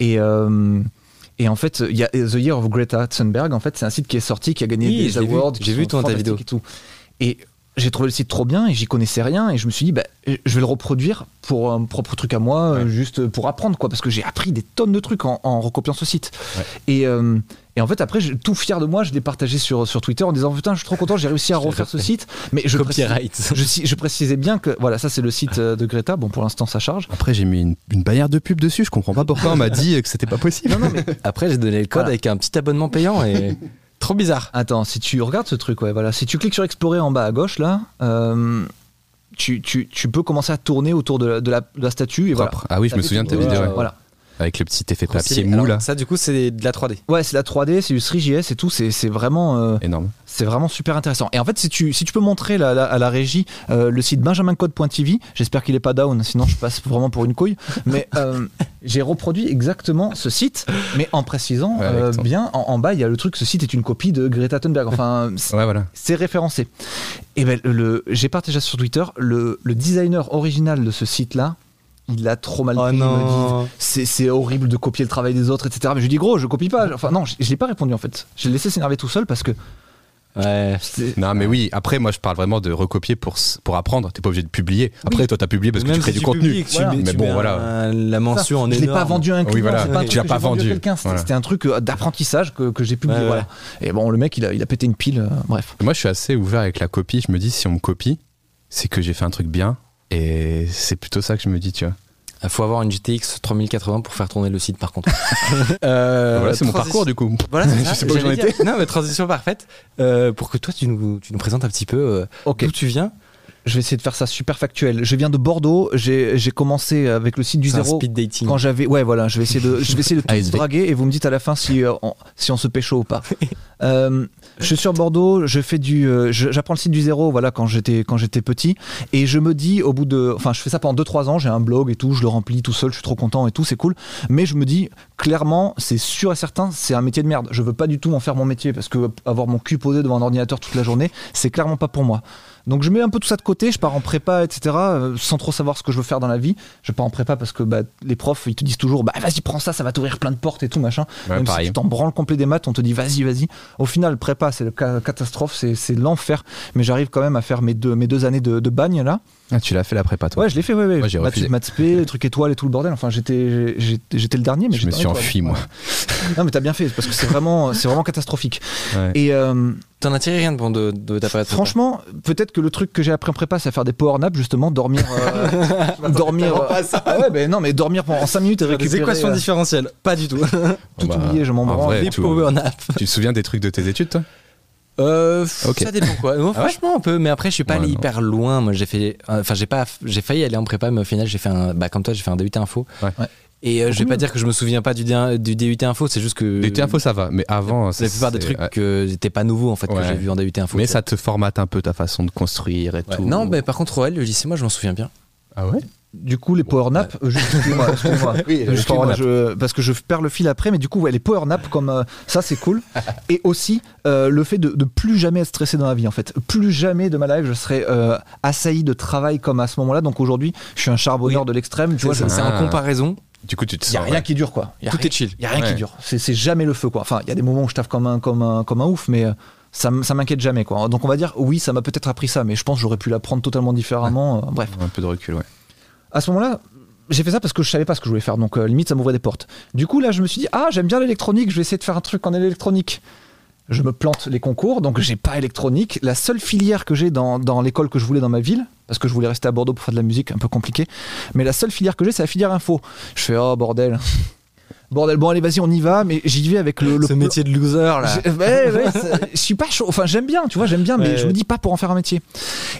Et euh, et en fait, il y a The Year of Greta Thunberg. En fait, c'est un site qui est sorti, qui a gagné Oui, des vu. awards. J'ai vu sont ton- ta vidéo. Et, tout. et j'ai trouvé le site trop bien et j'y connaissais rien et je me suis dit bah, je vais le reproduire pour un propre truc à moi euh, juste pour apprendre quoi parce que j'ai appris des tonnes de trucs en, en recopiant ce site Ouais. et, euh, et en fait après je- tout fier de moi je l'ai partagé sur, sur Twitter en disant putain je suis trop content j'ai réussi à refaire ce site mais je je, je précisais bien que voilà ça c'est le site euh, de Greta bon pour l'instant ça charge Après, j'ai mis une, une bannière de pub dessus. Je comprends pas pourquoi on m'a dit que c'était pas possible. non non mais Après, j'ai donné le code Voilà. avec un petit abonnement payant et trop bizarre. Attends, si tu regardes ce truc, ouais, voilà, si tu cliques sur Explorer en bas à gauche, là, euh, tu, tu, tu peux commencer à tourner autour de la, de la, de la statue. Et voilà. Ah oui, je me souviens de ta vidéo. ouais, ouais. Voilà. Avec le petit effet papier mou là. Ça, du coup, c'est de la 3D. Ouais, c'est la 3D, c'est du 3JS et tout, c'est c'est vraiment, euh, Énorme. c'est vraiment super intéressant. Et en fait, si tu, si tu peux montrer la- la- à la régie euh, le site benjamincode.tv, j'espère qu'il est pas down, sinon je passe vraiment pour une couille. Mais euh, j'ai reproduit exactement ce site, mais en précisant Ouais, euh, bien, en, en bas, il y a le truc, ce site est une copie de Greta Thunberg. Enfin, c'est- Ouais, voilà. c'est référencé. Et ben j'ai partagé sur Twitter le, le designer original de ce site-là. Il a trop mal Oh pris. me c'est, horrible de copier le travail des autres, etc. Mais je lui dis gros, je copie pas. Enfin non, je, je l'ai pas répondu en fait. Je l'ai laissé s'énerver tout seul parce que Ouais. Non, mais oui, après, moi, je parle vraiment de recopier pour, pour apprendre. T'es pas obligé de publier. Après, Oui. toi, t'as publié parce que Même tu crées si du tu contenu. tu Mais tu bon, mets voilà. un- la mention en je l'ai énorme. pas vendu à un client. voilà. pas un Tu l'as pas vendu. C'était, Voilà. un truc euh, d'apprentissage que, que j'ai publié. Ouais, voilà. Et bon, le mec, il a, il a pété une pile. euh, bref. Moi, je suis assez ouvert avec la copie. Je me dis, si on me copie, c'est que j'ai fait un truc bien. Et c'est plutôt ça que je me dis, tu vois. Il faut avoir une GTX 3080 pour faire tourner le site, par contre. Euh, voilà, c'est mon parcours, du coup. Voilà, c'est Je sais pas où j'en étais. Non, mais transition parfaite. Euh, pour que toi, tu nous, tu nous présentes un petit peu euh, d'où tu viens. Je vais essayer de faire ça super factuel. Je viens de Bordeaux. J'ai, commencé avec le site du un zéro. speed dating. Quand j'avais, ouais, voilà, je vais essayer de, je vais essayer de tout ASV. draguer et vous me dites à la fin si euh, on, si on se pécho ou pas. Euh, je suis sur Bordeaux, je fais du, euh, j'apprends le site du zéro, voilà, quand j'étais quand j'étais petit, et je me dis au bout de, enfin, je fais ça pendant 2-3 ans, j'ai un blog et tout, je le remplis tout seul, je suis trop content et tout, c'est cool. Mais je me dis clairement, c'est sûr et certain, c'est un métier de merde. Je veux pas du tout en faire mon métier parce que avoir mon cul posé devant un ordinateur toute la journée, c'est clairement pas pour moi. Donc je mets un peu tout ça de côté, je pars en prépa, etc., euh, sans trop savoir ce que je veux faire dans la vie. Je pars en prépa parce que bah, les profs, ils te disent toujours, bah vas-y, prends ça, ça va t'ouvrir plein de portes et tout, machin. Ouais, Même pareil. si tu t'en branles complet des maths, on te dit vas-y, vas-y. Au final, prépa, c'est le ca- catastrophe, c'est, l'enfer. Mais j'arrive quand même à faire mes deux, mes deux années de, de bagne là. Ah, tu l'as fait la prépa, toi. Ouais, je l'ai fait, ouais, ouais. Moi, j'ai Maths refusé. trucs étoiles et tout le bordel. Enfin, j'étais, j'étais, j'étais le dernier, mais je me suis enfui, moi. Non, mais t'as bien fait, parce que c'est vraiment, c'est vraiment catastrophique. Ouais. Et euh, T'en as tiré rien de bon de, de ta prépa franchement, peut-être que le truc que j'ai appris en prépa, c'est à faire des power naps, justement, dormir. euh, dormir. euh, ah ouais, ben non, mais dormir pendant 5 minutes et Des récupérer. équations euh, différentielles Pas du tout. tout Bah, oublié, je m'en en branle. Des power nap. Tu te souviens des trucs de tes études, toi? Euh. Ça dépend quoi. Ah ouais? franchement, un peu. Mais après, je suis pas Ouais, allé non. hyper loin. Moi, j'ai fait. Enfin, j'ai pas. J'ai failli aller en prépa, mais au final, j'ai fait un. Bah, comme toi, j'ai fait un DUT info. Ouais. Ouais. Et euh, je vais pas mieux. dire que je me souviens pas du, DUT info. C'est juste que. DUT info, ça va. Mais avant, La plupart des trucs ouais. que n'étaient pas nouveaux en fait que Ouais. j'ai vu en DUT info. Mais ça te formate un peu ta façon de construire et Ouais. tout. Non, mais par contre, ouais, le lycée, moi, je m'en souviens bien. Ah ouais? Du coup, les power euh, juste, excusez-moi, excusez-moi. Oui, je- parce que je perds le fil après, mais du coup, ouais, les power naps, comme euh, ça, c'est cool. Et aussi, euh, le fait de, de plus jamais être stressé dans la vie, en fait. Plus jamais de ma life, je serais euh, assailli de travail comme à ce moment-là. Donc aujourd'hui, je suis un charbonneur Oui. de l'extrême. Tu vois, c'est en comparaison. Du coup, tu te il y a sens. rien ouais. qui dure, quoi. Y a Tout rien- est chill. Il y a rien qui dure. C'est c'est jamais le feu, quoi. Enfin, il y a des moments où je taffe comme un, comme un, comme un ouf, mais euh, ça, ça m'inquiète jamais, quoi. Donc on va dire, oui, ça m'a peut-être appris ça, mais je pense que j'aurais pu l'apprendre totalement différemment. euh, bref. Un peu de recul, ouais. à ce moment-là, j'ai fait ça parce que je savais pas ce que je voulais faire, donc euh, limite ça m'ouvrait des portes. Du coup là, je me suis dit ah j'aime bien l'électronique, je vais essayer de faire un truc en électronique. Je me plante les concours, donc j'ai pas électronique. La seule filière que j'ai dans, dans l'école que je voulais dans ma ville, parce que je voulais rester à Bordeaux pour faire de la musique, un peu compliqué, mais la seule filière que j'ai, c'est la filière info. Je fais oh bordel. Bordel, bon allez vas-y on y va, mais j'y vais avec le, le Ce métier de loser là. ouais, ouais, je suis pas chaud. Enfin, j'aime bien, tu vois, j'aime bien, mais Ouais. je me dis pas pour en faire un métier.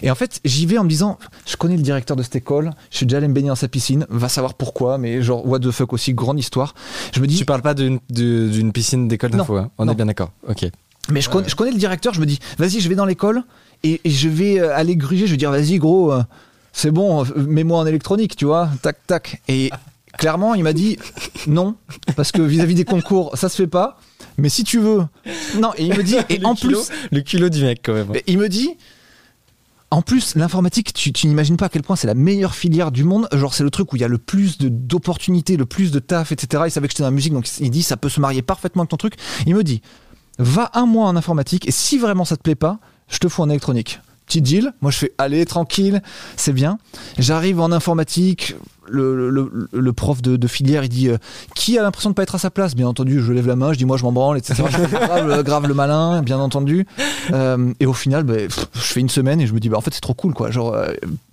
Et en fait, j'y vais en me disant, je connais le directeur de cette école, je suis déjà allé me baigner dans sa piscine, va savoir pourquoi, mais genre, what the fuck aussi, grande histoire. Je me dis, Tu parles pas d'une d'une piscine d'école d'info, hein on non. est bien d'accord. Ok. mais je, connais, je connais le directeur, je me dis, vas-y, je vais dans l'école et, et je vais euh, aller gruger, je vais dire, vas-y, gros, euh, c'est bon, euh, mets-moi en électronique, tu vois, tac, tac. Et clairement, il m'a dit non, parce que vis-à-vis des concours, ça se fait pas. Mais si tu veux, non. Et il me dit, et en plus, le culot du mec quand même. il me dit. En plus, l'informatique, tu, tu n'imagines pas à quel point c'est la meilleure filière du monde. Genre, c'est le truc où il y a le plus d'opportunités, le plus de taf, etc. Il savait que j'étais dans la musique, donc il dit ça peut se marier parfaitement avec ton truc. Il me dit, va un mois en informatique et si vraiment ça te plaît pas, je te fous en électronique. Petit deal, moi je fais allez tranquille, c'est bien. J'arrive en informatique, le, le- le prof de, de filière il dit euh, qui a l'impression de pas être à sa place? Bien entendu, je lève la main, je dis moi je m'en branle, etc. Je fais grave, grave le malin, bien entendu. Euh, et au final, bah, pff, je fais une semaine et je me dis bah en fait c'est trop cool quoi. Genre euh,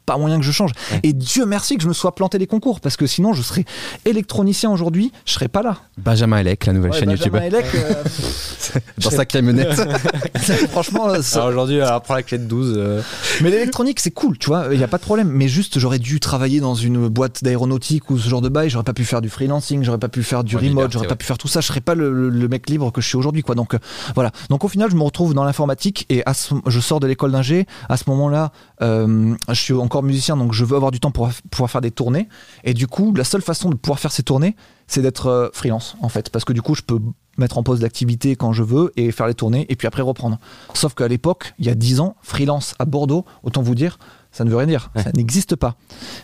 pas moyen que je change. Ouais. Et Dieu merci que je me sois planté les concours parce que sinon je serais électronicien aujourd'hui, je serais pas là. Benjamin Elec, la nouvelle Ouais, chaîne Benjamin YouTube. Elec, euh, Dans sa camionnette. franchement, ça- Alors aujourd'hui, prends la clé de 12. euh, Mais l'électronique, c'est cool, tu vois, il n'y a pas de problème. Mais juste, j'aurais dû travailler dans une boîte d'aéronautique ou ce genre de bail. J'aurais pas pu faire du freelancing, j'aurais pas pu faire du Ouais, remote, j'aurais pas pu faire tout ça. Je serais pas le, mec libre que je suis aujourd'hui, quoi. Donc euh, voilà. Donc au final, je me retrouve dans l'informatique et à ce- je sors de l'école d'ingé. À ce moment-là, euh, je suis encore musicien, donc je veux avoir du temps pour pouvoir faire des tournées. Et du coup, la seule façon de pouvoir faire ces tournées, c'est d'être euh, freelance, en fait, parce que du coup, je peux mettre en pause l'activité quand je veux et faire les tournées et puis après reprendre. Sauf qu'à l'époque, il y a 10 ans, freelance à Bordeaux, autant vous dire, ça ne veut rien dire. Ouais. Ça n'existe pas.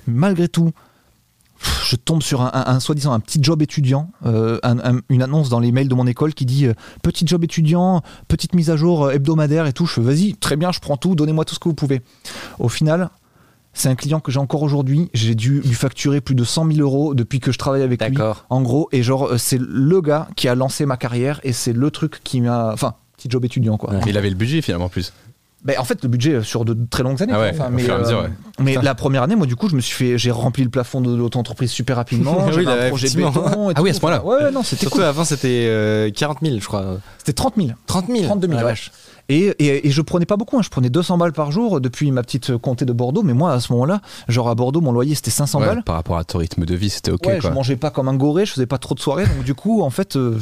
Malgré tout, je tombe sur un, un- un soi-disant un petit job étudiant, euh, un- un- une annonce dans les mails de mon école qui dit euh, petit job étudiant, petite mise à jour euh, hebdomadaire et tout. Je fais vas-y, très bien, je prends tout, donnez-moi tout ce que vous pouvez. Au final, c'est un client que j'ai encore aujourd'hui. J'ai dû lui facturer plus de 100 000 euros depuis que je travaille avec lui. D'accord. En gros, et genre, euh, c'est le gars qui a lancé ma carrière et c'est le truc qui m'a. Enfin, petit job étudiant, quoi. Ouais. Il avait le budget finalement en plus. Ben, en fait, le budget euh, sur de très longues années. Ah ouais, Enfin, mais mesure, euh, ouais. mais Putain. la première année, moi, du coup, je me suis fait, j'ai rempli le plafond de l'auto-entreprise super rapidement. Oui, J'avais un projet effectivement. béton. et Ah oui, à ce point-là. Ouais, non, c'était Surtout cool. avant, c'était euh, 40 000, je crois. C'était 30 000. 30 000 32 000, Ah, la ouais. vache. Et, et, et je prenais pas beaucoup, hein. je prenais 200 balles par jour depuis ma petite comté de Bordeaux. Mais moi, à ce moment-là, genre à Bordeaux, mon loyer c'était 500 Ouais, balles. par rapport à ton rythme de vie, c'était ok ouais, quoi. je mangeais pas comme un goré, je faisais pas trop de soirées. Donc, du coup, en fait, euh,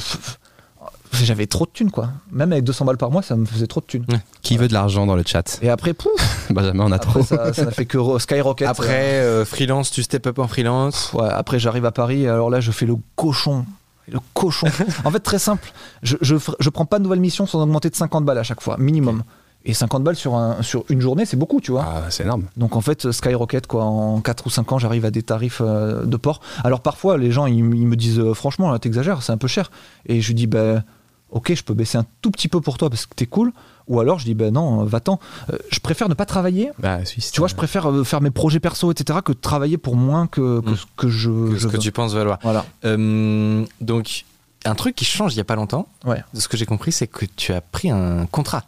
j'avais trop de thunes, quoi. Même avec 200 balles par mois, ça me faisait trop de thunes. Qui veut de l'argent dans le chat Et après, pouf, Benjamin, on a après, trop. ça ça n'a fait que ro- skyrocket. Après, euh, freelance, tu step up en freelance. Ouais, après, j'arrive à Paris, et alors là, je fais le cochon. Le cochon. en fait, très simple. Je, je, prends pas de nouvelles missions sans augmenter de 50 balles à chaque fois, minimum. Et 50 balles sur, un, sur une journée, c'est beaucoup, tu vois. Ah, c'est énorme. Donc en fait, Skyrocket, quoi, en 4 ou 5 ans, j'arrive à des tarifs euh, de port. Alors parfois, les gens, ils, me disent, euh, franchement, là, t'exagères, c'est un peu cher. Et je lui dis, ben, ok, je peux baisser un tout petit peu pour toi parce que t'es cool. Ou alors, je dis, ben non, euh, va-t'en. Euh, je préfère ne pas travailler. Bah, Suisse. Tu vois, je préfère euh, faire mes projets perso, etc., que de travailler pour moins que, que Mm. ce que je, Que je ce que tu penses valoir. Voilà. Euh, donc, un truc qui change il y a pas longtemps, Ouais. de ce que j'ai compris, c'est que tu as pris un contrat.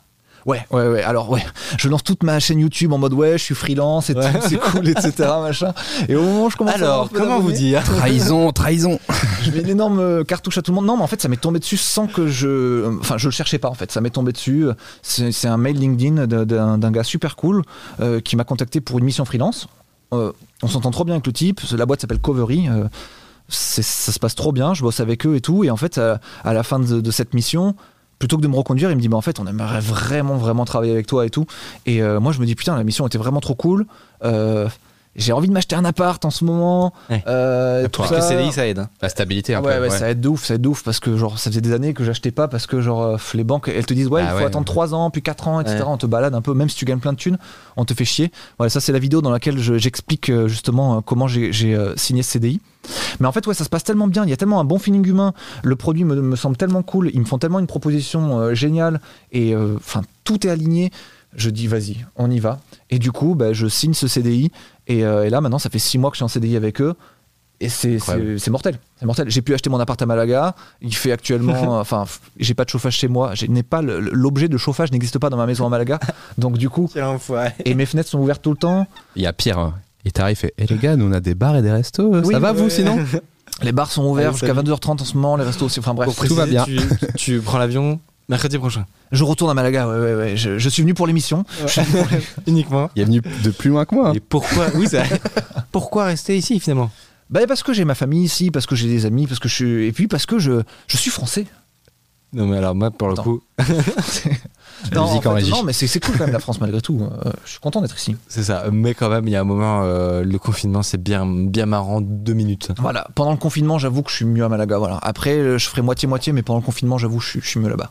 Ouais, ouais, ouais. Alors, ouais, je lance toute ma chaîne YouTube en mode, ouais, je suis freelance et tout, c'est cool, etc., machin. Et au moment où je commence à avoir un peu d'abonnés, dire? Trahison, trahison. Je mets une énorme euh, cartouche à tout le monde. Non, mais en fait, ça m'est tombé dessus sans que je. Enfin, je le cherchais pas, en fait. Ça m'est tombé dessus. C'est un mail LinkedIn d'un- gars super cool euh, qui m'a contacté pour une mission freelance. Euh, on s'entend trop bien avec le type. La boîte s'appelle Covery. euh, ça se passe trop bien. Je bosse avec eux et tout. Et en fait, à, à la fin de, de cette mission, plutôt que de me reconduire, il me dit bah, en fait, on aimerait vraiment, vraiment travailler avec toi et tout. Et euh, moi, je me dis putain, la mission était vraiment trop cool. Euh, j'ai envie de m'acheter un appart en ce moment. Ouais. Euh, Ah, tout ça. que CDI, ça aide. hein. La stabilité un ouais, peu. ouais, ouais. ça aide de ouf, ça aide de ouf parce que genre ça faisait des années que j'achetais pas parce que genre euh, les banques elles te disent ouais Ah il faut ouais. attendre 3 ans puis 4 ans etc. Ouais. On te balade un peu même si tu gagnes plein de thunes, on te fait chier. Voilà ça c'est la vidéo dans laquelle je- j'explique euh, justement euh, comment j'ai j'ai, signé ce CDI. Mais en fait ouais ça se passe tellement bien, il y a tellement un bon feeling humain, le produit me, me semble tellement cool, ils me font tellement une proposition euh, géniale et euh, enfin tout est aligné. Je dis vas-y, on y va. Et du coup, bah, je signe ce CDI. Et, euh, et là, maintenant, ça fait six mois que je suis en CDI avec eux. Et c'est mortel. C'est mortel. J'ai pu acheter mon appart à Malaga. Il fait actuellement. enfin, j'ai pas de chauffage chez moi. Je n'ai pas le- l'objet de chauffage n'existe pas dans ma maison à Malaga. Donc du coup, et mes fenêtres sont ouvertes tout le temps. Il y a pire. hein. Il t'arrive et Eh les gars, nous on a des bars et des restos. Oui, ça va ouais, vous sinon Les bars sont ouverts jusqu'à salut. 22h30 en ce moment. Les restos aussi. Enfin bref. Pour tout va préciser, bien. Tu, tu prends l'avion mercredi prochain. Je retourne à Malaga. Ouais, ouais, ouais. Je, je suis venu pour l'émission. Uniquement. Il est venu de plus loin que moi. Et pourquoi Oui. Pourquoi rester ici finalement? Bah, parce que j'ai ma famille ici, parce que j'ai des amis, parce que je suis. Et puis parce que je, je suis français. Non mais alors moi pour le Attends. coup, Non, musique en en fait, régie. non, mais c'est cool quand même la France malgré tout. Euh, je suis content d'être ici. C'est ça. Mais quand même, il y a un moment, euh, le confinement, c'est bien, bien marrant, deux minutes. Voilà. Pendant le confinement, j'avoue que je suis mieux à Malaga. Voilà. Après, euh, je ferai moitié-moitié, mais pendant le confinement, j'avoue, je, je suis mieux là-bas.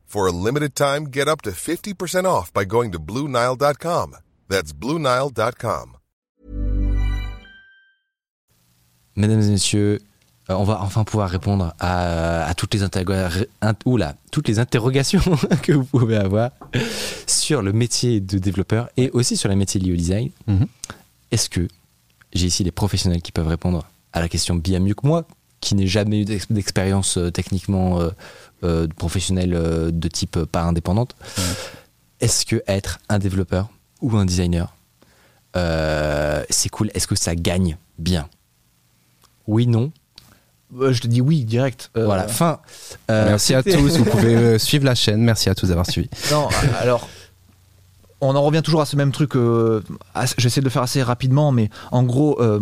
For a limited time, get up to 50% off by going to BlueNile.com. That's BlueNile.com. Mesdames et messieurs, euh, on va enfin pouvoir répondre à, à toutes, les interroga- int- oula, toutes les interrogations que vous pouvez avoir sur le métier de développeur et aussi sur les métiers liés au design. Mhm. Est-ce que j'ai ici des professionnels qui peuvent répondre à la question bien mieux que moi, qui n'ai jamais eu d'ex- d'expérience euh, techniquement euh, euh, professionnelle euh, de type euh, pas indépendante Est-ce que être un développeur ou un designer, euh, c'est cool? Est-ce que ça gagne bien? Oui, non. Je te dis oui, direct. Euh, Voilà, fin. Euh, Merci à tous. Vous pouvez euh, suivre la chaîne. Merci à tous d'avoir suivi. Non, alors. On en revient toujours à ce même truc. euh, J'essaie de le faire assez rapidement, mais en gros, euh,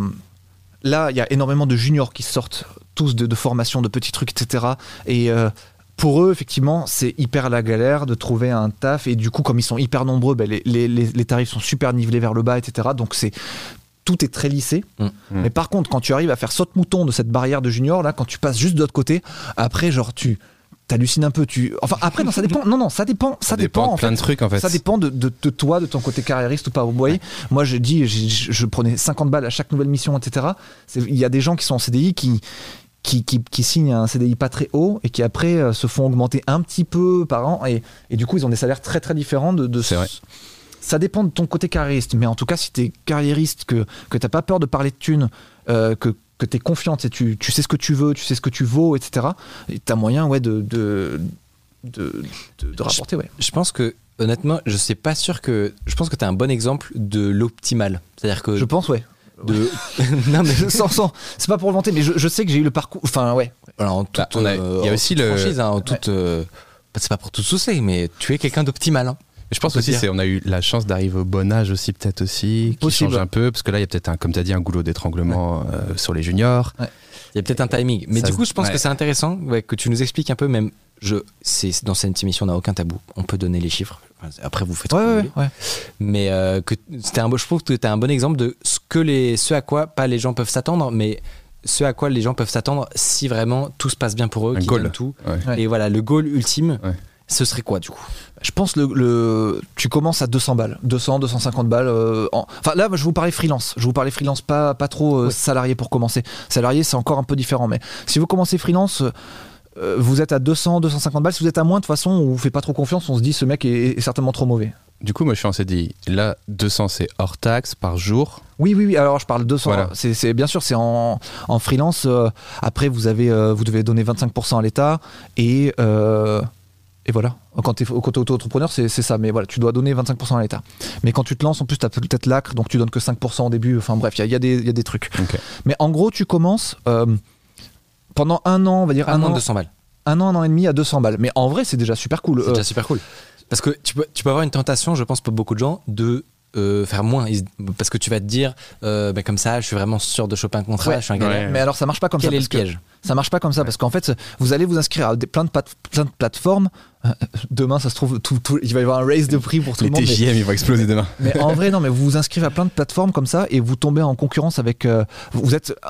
là, il y a énormément de juniors qui sortent, tous de, de formation, de petits trucs, etc. Et euh, pour eux, effectivement, c'est hyper la galère de trouver un taf. Et du coup, comme ils sont hyper nombreux, ben, les, les- les- tarifs sont super nivelés vers le bas, etc. Donc, c'est tout est très lissé. Mm. Mais par contre, quand tu arrives à faire saute-mouton de cette barrière de junior, là, quand tu passes juste de l'autre côté, après, genre, tu t'hallucines un peu. Tu... Enfin, après, non, ça dépend. Non, non, ça dépend. Ça, dépend, de en plein fait. de trucs en fait. Ça dépend de, de- de toi, de ton côté carriériste ou pas. Vous voyez, moi, je dis, je, je prenais 50 balles à chaque nouvelle mission, etc. C'est- Il y a des gens qui sont en CDI qui, qui, qui, qui signent un CDI pas très haut et qui après euh, se font augmenter un petit peu par an. Et, et du coup, ils ont des salaires très très différents. De, de C'est vrai. Ça dépend de ton côté carriériste. Mais en tout cas, si tu es carriériste, que, que tu pas peur de parler de thunes, euh, que, que tu es confiante, et tu, tu sais ce que tu veux, tu sais ce que tu vaux, etc., tu as moyen ouais, de, de, de, de- rapporter. Ouais. Je pense que, honnêtement, je sais pas sûr que. Je pense que tu as un bon exemple de l'optimal. C'est-à-dire que. Je pense, ouais. De... non, mais. sans, sans- c'est pas pour le vanter, mais je, je sais que j'ai eu le parcours. Enfin, ouais. Alors, en toute, Bah, on a- euh, il y a en aussi toute le- franchise, hein, en toute, euh, c'est pas pour tout soucier, mais tu es quelqu'un d'optimal. hein. Je pense aussi, c'est on a eu la chance d'arriver au bon âge aussi, peut-être aussi, qui Possible. change un peu, parce que là, il y a peut-être, un, comme tu as dit, un goulot d'étranglement euh, sur les juniors. Il y a peut-être un timing. Mais Ça du coup, je pense ouais. que c'est intéressant ouais, que tu nous expliques un peu, même. Je, c'est, dans cette émission, on n'a aucun tabou. On peut donner les chiffres. Après, vous faites ce que vous voulez. ouais. mais euh, que c'était un beau- je trouve que tu un bon exemple de ce que les ce à quoi pas les gens peuvent s'attendre mais ce à quoi les gens peuvent s'attendre si vraiment tout se passe bien pour eux Un qu'ils goal. gagnent tout Ouais. Ouais. et voilà le goal ultime Ouais. ce serait quoi du coup? Je pense le, le tu commences à 200 balles, 200, 250 balles. euh, en- Enfin là, je vous parlais freelance. Je vous parlais freelance, pas pas trop euh, salarié pour commencer. Salarié, c'est encore un peu différent. Mais si vous commencez freelance, euh, vous êtes à 200, 250 balles. Si vous êtes à moins, de toute façon, on vous fait pas trop confiance. On se dit ce mec est, est certainement trop mauvais. Du coup, moi, je suis en CDI. Là, 200, c'est hors taxe par jour. Oui, oui, oui. Alors, je parle 200. Voilà. C'est, bien sûr, c'est en, en freelance. euh, après, vous avez, euh, vous devez donner 25% à l'État et euh, et voilà. Quand tu es auto-entrepreneur, c'est, c'est ça. Mais voilà, tu dois donner 25% à l'État. Mais quand tu te lances, en plus, tu as peut-être l'ACRE, donc tu donnes que 5% au début. Enfin bref, il y a, y a des- il y a des trucs. Mais en gros, tu commences pendant un an, on va dire un un, an an, de 200 balles un an, un an et demi à 200 balles. Mais en vrai, c'est déjà super cool. c'est Euh, déjà super cool parce que tu peux tu peux avoir une tentation je pense pour beaucoup de gens de euh, faire moins parce que tu vas te dire euh, ben, comme ça je suis vraiment sûr de choper un contrat Ouais. je suis un galère Ouais. mais alors, ça marche pas comme quel ça. est le piège Ça marche pas comme ça parce qu'en fait, vous allez vous inscrire à des, plein, de, pat- plein de plateformes. Euh, Demain, ça se trouve, tout, tout- il va y avoir un race de prix pour tout Les le monde. mais- TJM, ils vont exploser demain. Mais, en vrai, non, mais vous vous inscrivez à plein de plateformes comme ça et vous tombez en concurrence avec. euh, vous êtes euh,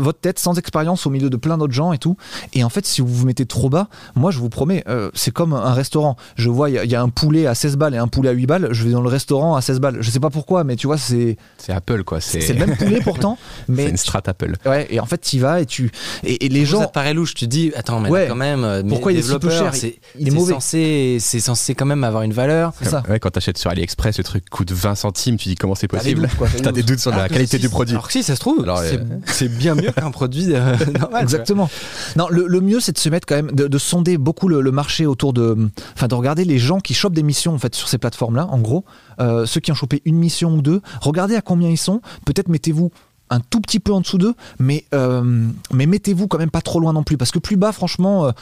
votre tête sans expérience au milieu de plein d'autres gens et tout. Et en fait, si vous vous mettez trop bas, moi, je vous promets, euh, c'est comme un restaurant. Je vois, il y a- il y, a un poulet à 16 balles et un poulet à 8 balles. Je vais dans le restaurant à 16 balles. Je sais pas pourquoi, mais tu vois, c'est C'est Apple, quoi. C'est le même poulet pourtant. c'est Mais une strat Apple. ouais, et en fait, tu y vas et tu. Et, et les gens ça te paraît louche tu te dis attends mais Ouais. quand même euh, Pourquoi il est si peu cher? c'est Il est mauvais. censé c'est censé quand même avoir une valeur C'est ça. Ouais, quand t'achètes sur AliExpress, le truc coûte 20 20 centimes, tu dis comment c'est possible? t'as des T'as des doutes. sur la que qualité du produit. Alors si, ça se trouve, euh, c'est bien mieux. un produit euh, normal. Exactement. Non, le, le mieux, c'est de se mettre quand même, de, de sonder beaucoup le, le marché autour de. Enfin, de regarder les gens qui chopent des missions, en fait, sur ces plateformes-là, en gros. Euh, ceux qui ont chopé une mission ou deux. Regardez à combien ils sont. Peut-être mettez-vous un tout petit peu en dessous d'eux, mais, euh, mais mettez-vous quand même pas trop loin non plus. Parce que plus bas, franchement, euh,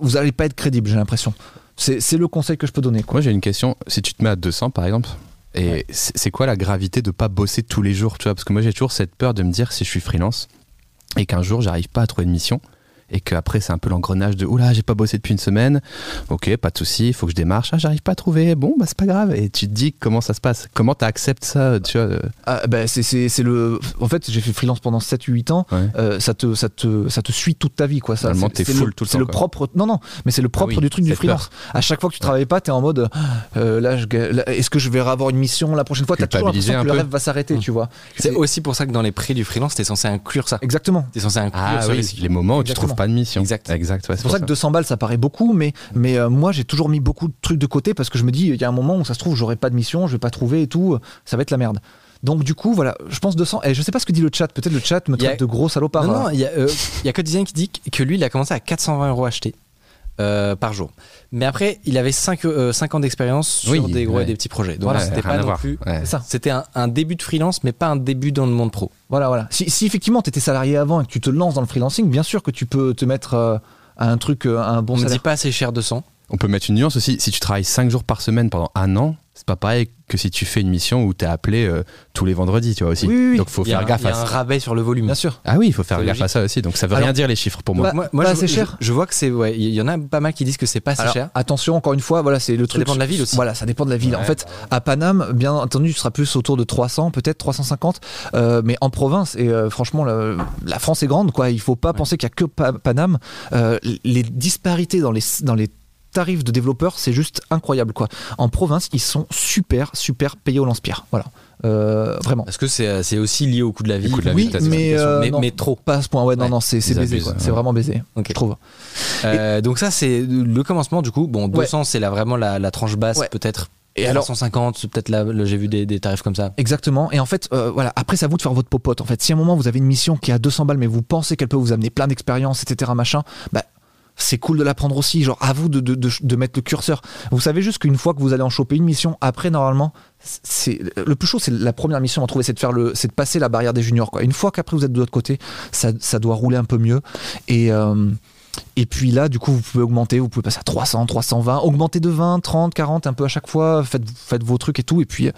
vous n'allez pas être crédible, j'ai l'impression. C'est c'est le conseil que je peux donner. Quoi. Moi, j'ai une question. Si tu te mets à 200, par exemple, et c'est c'est quoi la gravité de pas bosser tous les jours, tu vois? Parce que moi, j'ai toujours cette peur de me dire si je suis freelance et qu'un jour, j'arrive pas à trouver une mission et qu'après, c'est un peu l'engrenage de oula, j'ai pas bossé depuis une semaine. Ok, pas de souci, il faut que je démarche. Ah, j'arrive pas à trouver. Bon, bah, c'est pas grave. Et tu te dis comment ça se passe? Comment tu acceptes ça, tu vois euh, Ah, bah, c'est- c'est c'est le. En fait, j'ai fait freelance pendant 7-8 ans. Ouais. Euh, ça, te, ça, te, ça te suit toute ta vie. quoi. Ça, Normalement, c'est- t'es c'est full le- tout le C'est temps, le quoi. propre. Non, non, mais c'est le propre Ah oui, du truc du freelance. À chaque fois que tu travailles pas, t'es en mode euh, là, je ga- là, est-ce que je vais avoir une mission la prochaine fois? T'as toujours l'impression que le rêve va s'arrêter, Mm. tu vois. C'est aussi pour ça que dans les prix du freelance, t'es censé inclure ça. Exactement. T'es censé inclure Ah oui, les moments où tu trouves pas de mission. Exact. Exact, ouais, C'est pour ça que 200 balles, ça paraît beaucoup, mais, mais euh, moi, j'ai toujours mis beaucoup de trucs de côté parce que je me dis, il y a un moment où ça se trouve, j'aurai pas de mission, je vais pas trouver et tout, ça va être la merde. Donc, du coup, voilà, je pense 200. Et je sais pas ce que dit le chat, peut-être le chat me a- traite de gros salopard. Non, non, il y a, euh, il y a Code Design qui dit que lui, il a commencé à 420 euros achetés euh, par jour. Mais après, il avait 5, ans d'expérience sur Oui, des gros ouais. et des petits projets. Donc Ouais, c'était pas non voir. plus. Ouais. C'était un, un début de freelance, mais pas un début dans le monde pro. Voilà, voilà. Si, si effectivement tu étais salarié avant et que tu te lances dans le freelancing, bien sûr que tu peux te mettre euh, à un truc, euh, à un bon On ne salaire. dit pas assez cher 200. On peut mettre une nuance aussi. Si tu travailles 5 jours par semaine pendant un an, c'est pas pareil que si tu fais une mission où t'es appelé euh, tous les vendredis, tu vois aussi. Oui. Donc faut Il faire un- gaffe il y à a un ça. rabat sur le volume. Bien sûr. Ah oui, il faut faire C'est gaffe à ça aussi. Donc ça veut Alors, rien dire les chiffres pour moi. Bah, moi, assez je- cher. Je, vois que c'est. Ouais, il y en a pas mal qui disent que c'est pas assez Alors, cher. attention, encore une fois, voilà, c'est le truc. dépend de la ville aussi. Voilà, ça dépend de la ville. Ouais. En fait, à Paname, bien entendu, tu seras plus autour de 300, peut-être 350. euh, mais en province, et euh, franchement, la, la France est grande, quoi. Il faut pas penser qu'il y a que Pa- Paname. Euh, les disparités dans les, dans les tarifs de développeurs, c'est juste incroyable, quoi. En province, ils sont super, super payés au lance-pierre. Voilà. Euh, vraiment. Parce que c'est c'est aussi lié au coût de la vie? de la Oui, vie, mais, euh, mais, non, mais trop. pas à ce point. Ouais, non, Ouais. non, c'est baisé, ouais. C'est vraiment baisé, Ok. je trouve. Euh, donc ça c'est le commencement du coup. Bon 200 c'est là vraiment la, la tranche basse Ouais. peut-être. Et alors- 150 c'est peut-être là là, j'ai vu des, des tarifs comme ça. Exactement. Et en fait, euh, voilà. Après, c'est à vous de faire votre popote. En fait, si à un moment vous avez une mission qui est à 200 balles, mais vous pensez qu'elle peut vous amener plein d'expérience, etc., machin, bah c'est cool de la prendre aussi. Genre, à vous de, de, de, mettre le curseur. Vous savez juste qu'une fois que vous allez en choper une mission, après, normalement, c'est le plus chaud, c'est la première mission à trouver, c'est de faire le, c'est de passer la barrière des juniors. Quoi. Une fois qu'après vous êtes de l'autre côté, ça, ça doit rouler un peu mieux. Et euh, et puis là, du coup, vous pouvez augmenter, vous pouvez passer à 300, 320, augmenter de 20, 30, 40, un peu à chaque fois, faites, faites vos trucs et tout. Et puis,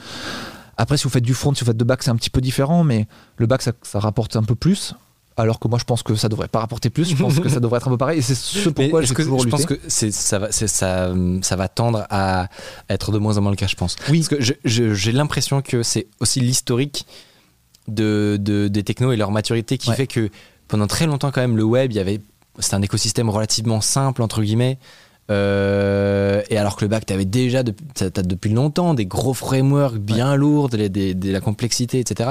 après, si vous faites du front, si vous faites de back, c'est un petit peu différent, mais le back, ça, ça rapporte un peu plus. Alors que moi, je pense que ça devrait pas rapporter plus. Je pense que ça devrait être un peu pareil. Et c'est ce pourquoi j'ai toujours je lutté. pense que ça va c'est ça ça va tendre à être de moins en moins le cas je pense. Oui. Parce que je- je- j'ai l'impression que c'est aussi l'historique de, de- des technos et leur maturité qui Ouais. fait que pendant très longtemps quand même le web il y avait c'était un écosystème relativement simple entre guillemets. Euh, et alors que le bac, t'avais déjà depuis, t'as- t'as depuis longtemps des gros frameworks bien lourds, des- la complexité, etc.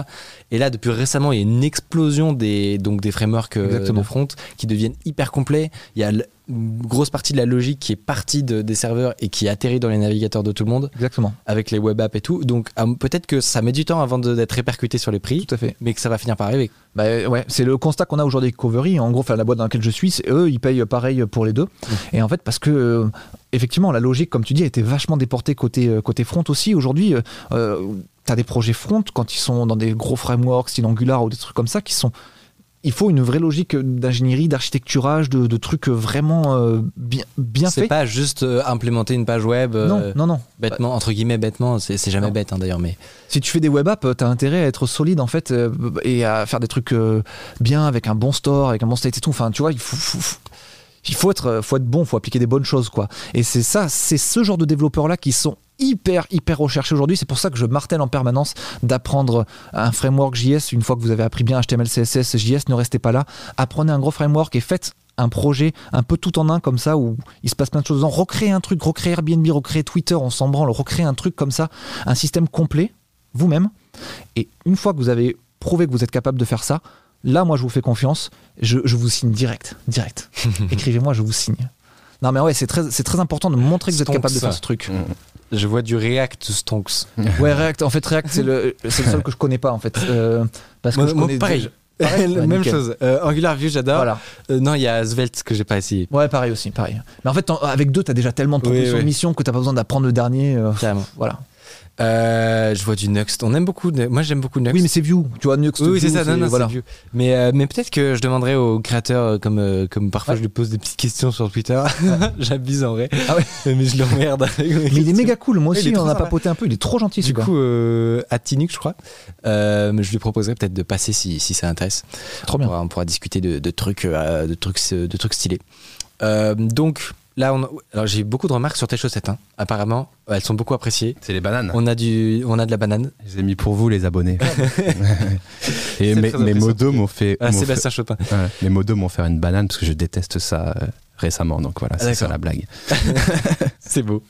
Et là, depuis récemment, il y a une explosion des, donc des frameworks euh, de front qui deviennent hyper complets. Il y a l- une grosse partie de la logique qui est partie de- des serveurs et qui atterrit dans les navigateurs de tout le monde Exactement. avec les web apps et tout. Donc peut-être que ça met du temps avant d'être répercuté sur les prix, Tout à fait. mais que ça va finir par arriver. Bah ouais, c'est le constat qu'on a aujourd'hui avec Covery. En gros, enfin, la boîte dans laquelle je suis, c'est eux, ils payent pareil pour les deux. Et en fait, parce que euh, effectivement, la logique, comme tu dis, a été vachement déportée côté euh, côté front aussi. Aujourd'hui, euh, euh, t'as des projets front quand ils sont dans des gros frameworks, style Angular ou des trucs comme ça, qui sont il faut une vraie logique d'ingénierie, d'architecturage, de, de trucs vraiment euh, bien, bien C'est pas juste euh, implémenter une page web. euh, Non, non, non. Bêtement, entre guillemets, bêtement, c'est jamais Non. bête hein, d'ailleurs, mais Si tu fais des web apps, t'as intérêt à être solide en fait euh, et à faire des trucs bien avec un bon store, avec un bon state et tout. Enfin, tu vois, il faut, faut- faut- il faut être, faut être bon, faut appliquer des bonnes choses quoi. Et c'est ça, c'est ce genre de développeurs là qui sont hyper hyper recherchés aujourd'hui. C'est pour ça que je martèle en permanence d'apprendre un framework JS. Une fois que vous avez appris bien HTML, CSS, JS, ne restez pas là. Apprenez un gros framework et faites un projet un peu tout en un comme ça où il se passe plein de choses dedans. Recréer un truc, recréer Airbnb, recréer Twitter, on s'en branle, recréer un truc comme ça, un système complet vous-même. Et une fois que vous avez prouvé que vous êtes capable de faire ça, là, moi, je vous fais confiance. Je, je vous signe direct. Direct. Écrivez-moi, je vous signe. Non, mais ouais, c'est très, c'est très important de montrer que vous êtes capable de faire ce truc. Je vois du React Stonks. Ouais, React. En fait, React, c'est le, c'est le seul que je connais pas, en fait. Euh, parce que Moi- je moi, connais pareil. déjà- Pareil Ouais, Même nickel. chose. Euh, Angular View, j'adore. Voilà. Euh, non, il y a Svelte que j'ai pas essayé. Ouais, pareil aussi, pareil. Mais en fait, avec deux, t'as déjà tellement de Oui, propositions oui. de mission que t'as pas besoin d'apprendre le dernier. euh, Carrément. voilà. Euh, je vois du Nuxt. On aime beaucoup. Moi, j'aime beaucoup Nuxt. Oui, mais c'est View. Tu vois, Nuxt. Oui, oui, c'est ça. Non, non, voilà. Mais, euh, mais peut-être que je demanderais aux créateurs, euh, comme, euh, comme parfois Ouais. je lui pose des petites questions sur Twitter. J'abuse en vrai. Ah ouais. Mais je l'emmerde. Mais il est méga cool. Moi aussi, on trop a papoté un peu. Il est trop gentil, Du coup, euh, à Tinux, je crois. Euh, je lui proposerais peut-être de passer si, si ça intéresse. Trop On bien. pourra, on pourra discuter de, de trucs, euh, de trucs, de trucs stylés. Euh, donc là, on alors j'ai eu beaucoup de remarques sur tes chaussettes. hein. Apparemment, elles sont beaucoup appréciées. C'est les bananes. On a du, on a de la banane. Je les ai mis pour vous, les abonnés. Et mes, mes modos m'ont fait. Ah, Sébastien Chopin. ouais, mes modos m'ont fait une banane parce que je déteste ça euh, récemment. Donc voilà, c'est ça la blague. C'est beau.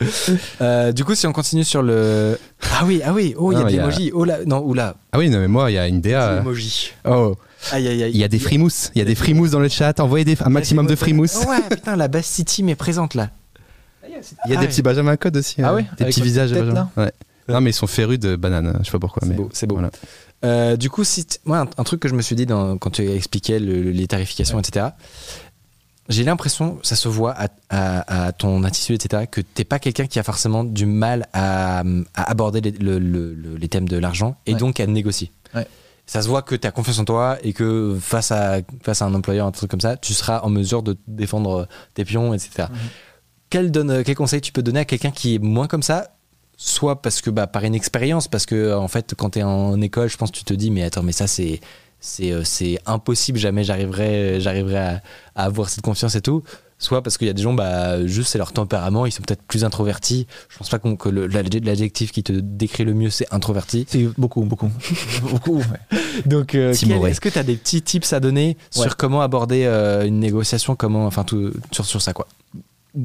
Euh, du coup, si on continue sur le. Ah oui, ah oui. Oh, il y a Non, des a- emojis. Oh là, non, oula. Ah oui, non, mais moi, il y a une Des DA. emojis. Oh, Aïe, aïe, aïe. il y a des frimousses. Il y a des frimousses dans le chat. Envoyez des, un maximum de frimousses. Oh ouais, putain, la Bass City m'est présente là. Il y a Ah des ouais. petits Benjamin Code aussi. Ah euh, ouais Des Avec petits visages de tête, Benjamin. Ouais. Non, mais ils sont férus de bananes. Je sais pas pourquoi. C'est mais beau, c'est beau. voilà. Euh, du coup, si t- moi, un, un truc que je me suis dit dans- quand tu expliquais le- le- les tarifications, etc., j'ai l'impression, ça se voit à, à- à ton attitude, etc., que t'es pas quelqu'un qui a forcément du mal à, à aborder les, le- le- le- les thèmes de l'argent et Ouais. donc à négocier. Ouais. Ça se voit que tu as confiance en toi et que face à, face à un employeur, un truc comme ça, tu seras en mesure de défendre tes pions, etc. Quel, donne, quel conseil tu peux donner à quelqu'un qui est moins comme ça soit parce que bah, par inexpérience, parce que en fait quand tu es en école, je pense que tu te dis mais attends mais ça c'est c'est euh, c'est impossible, jamais j'arriverai j'arriverai à, à avoir cette confiance et tout. Soit parce qu'il y a des gens bah juste c'est leur tempérament, ils sont peut-être plus introvertis. Je pense pas qu'on- que l'adjectif qui te décrit le mieux c'est introverti. C'est beaucoup, beaucoup. beaucoup. ouais. Donc euh, est-ce que tu as des petits tips à donner Ouais. sur comment aborder euh, une négociation, comment enfin tout sur sur ça quoi?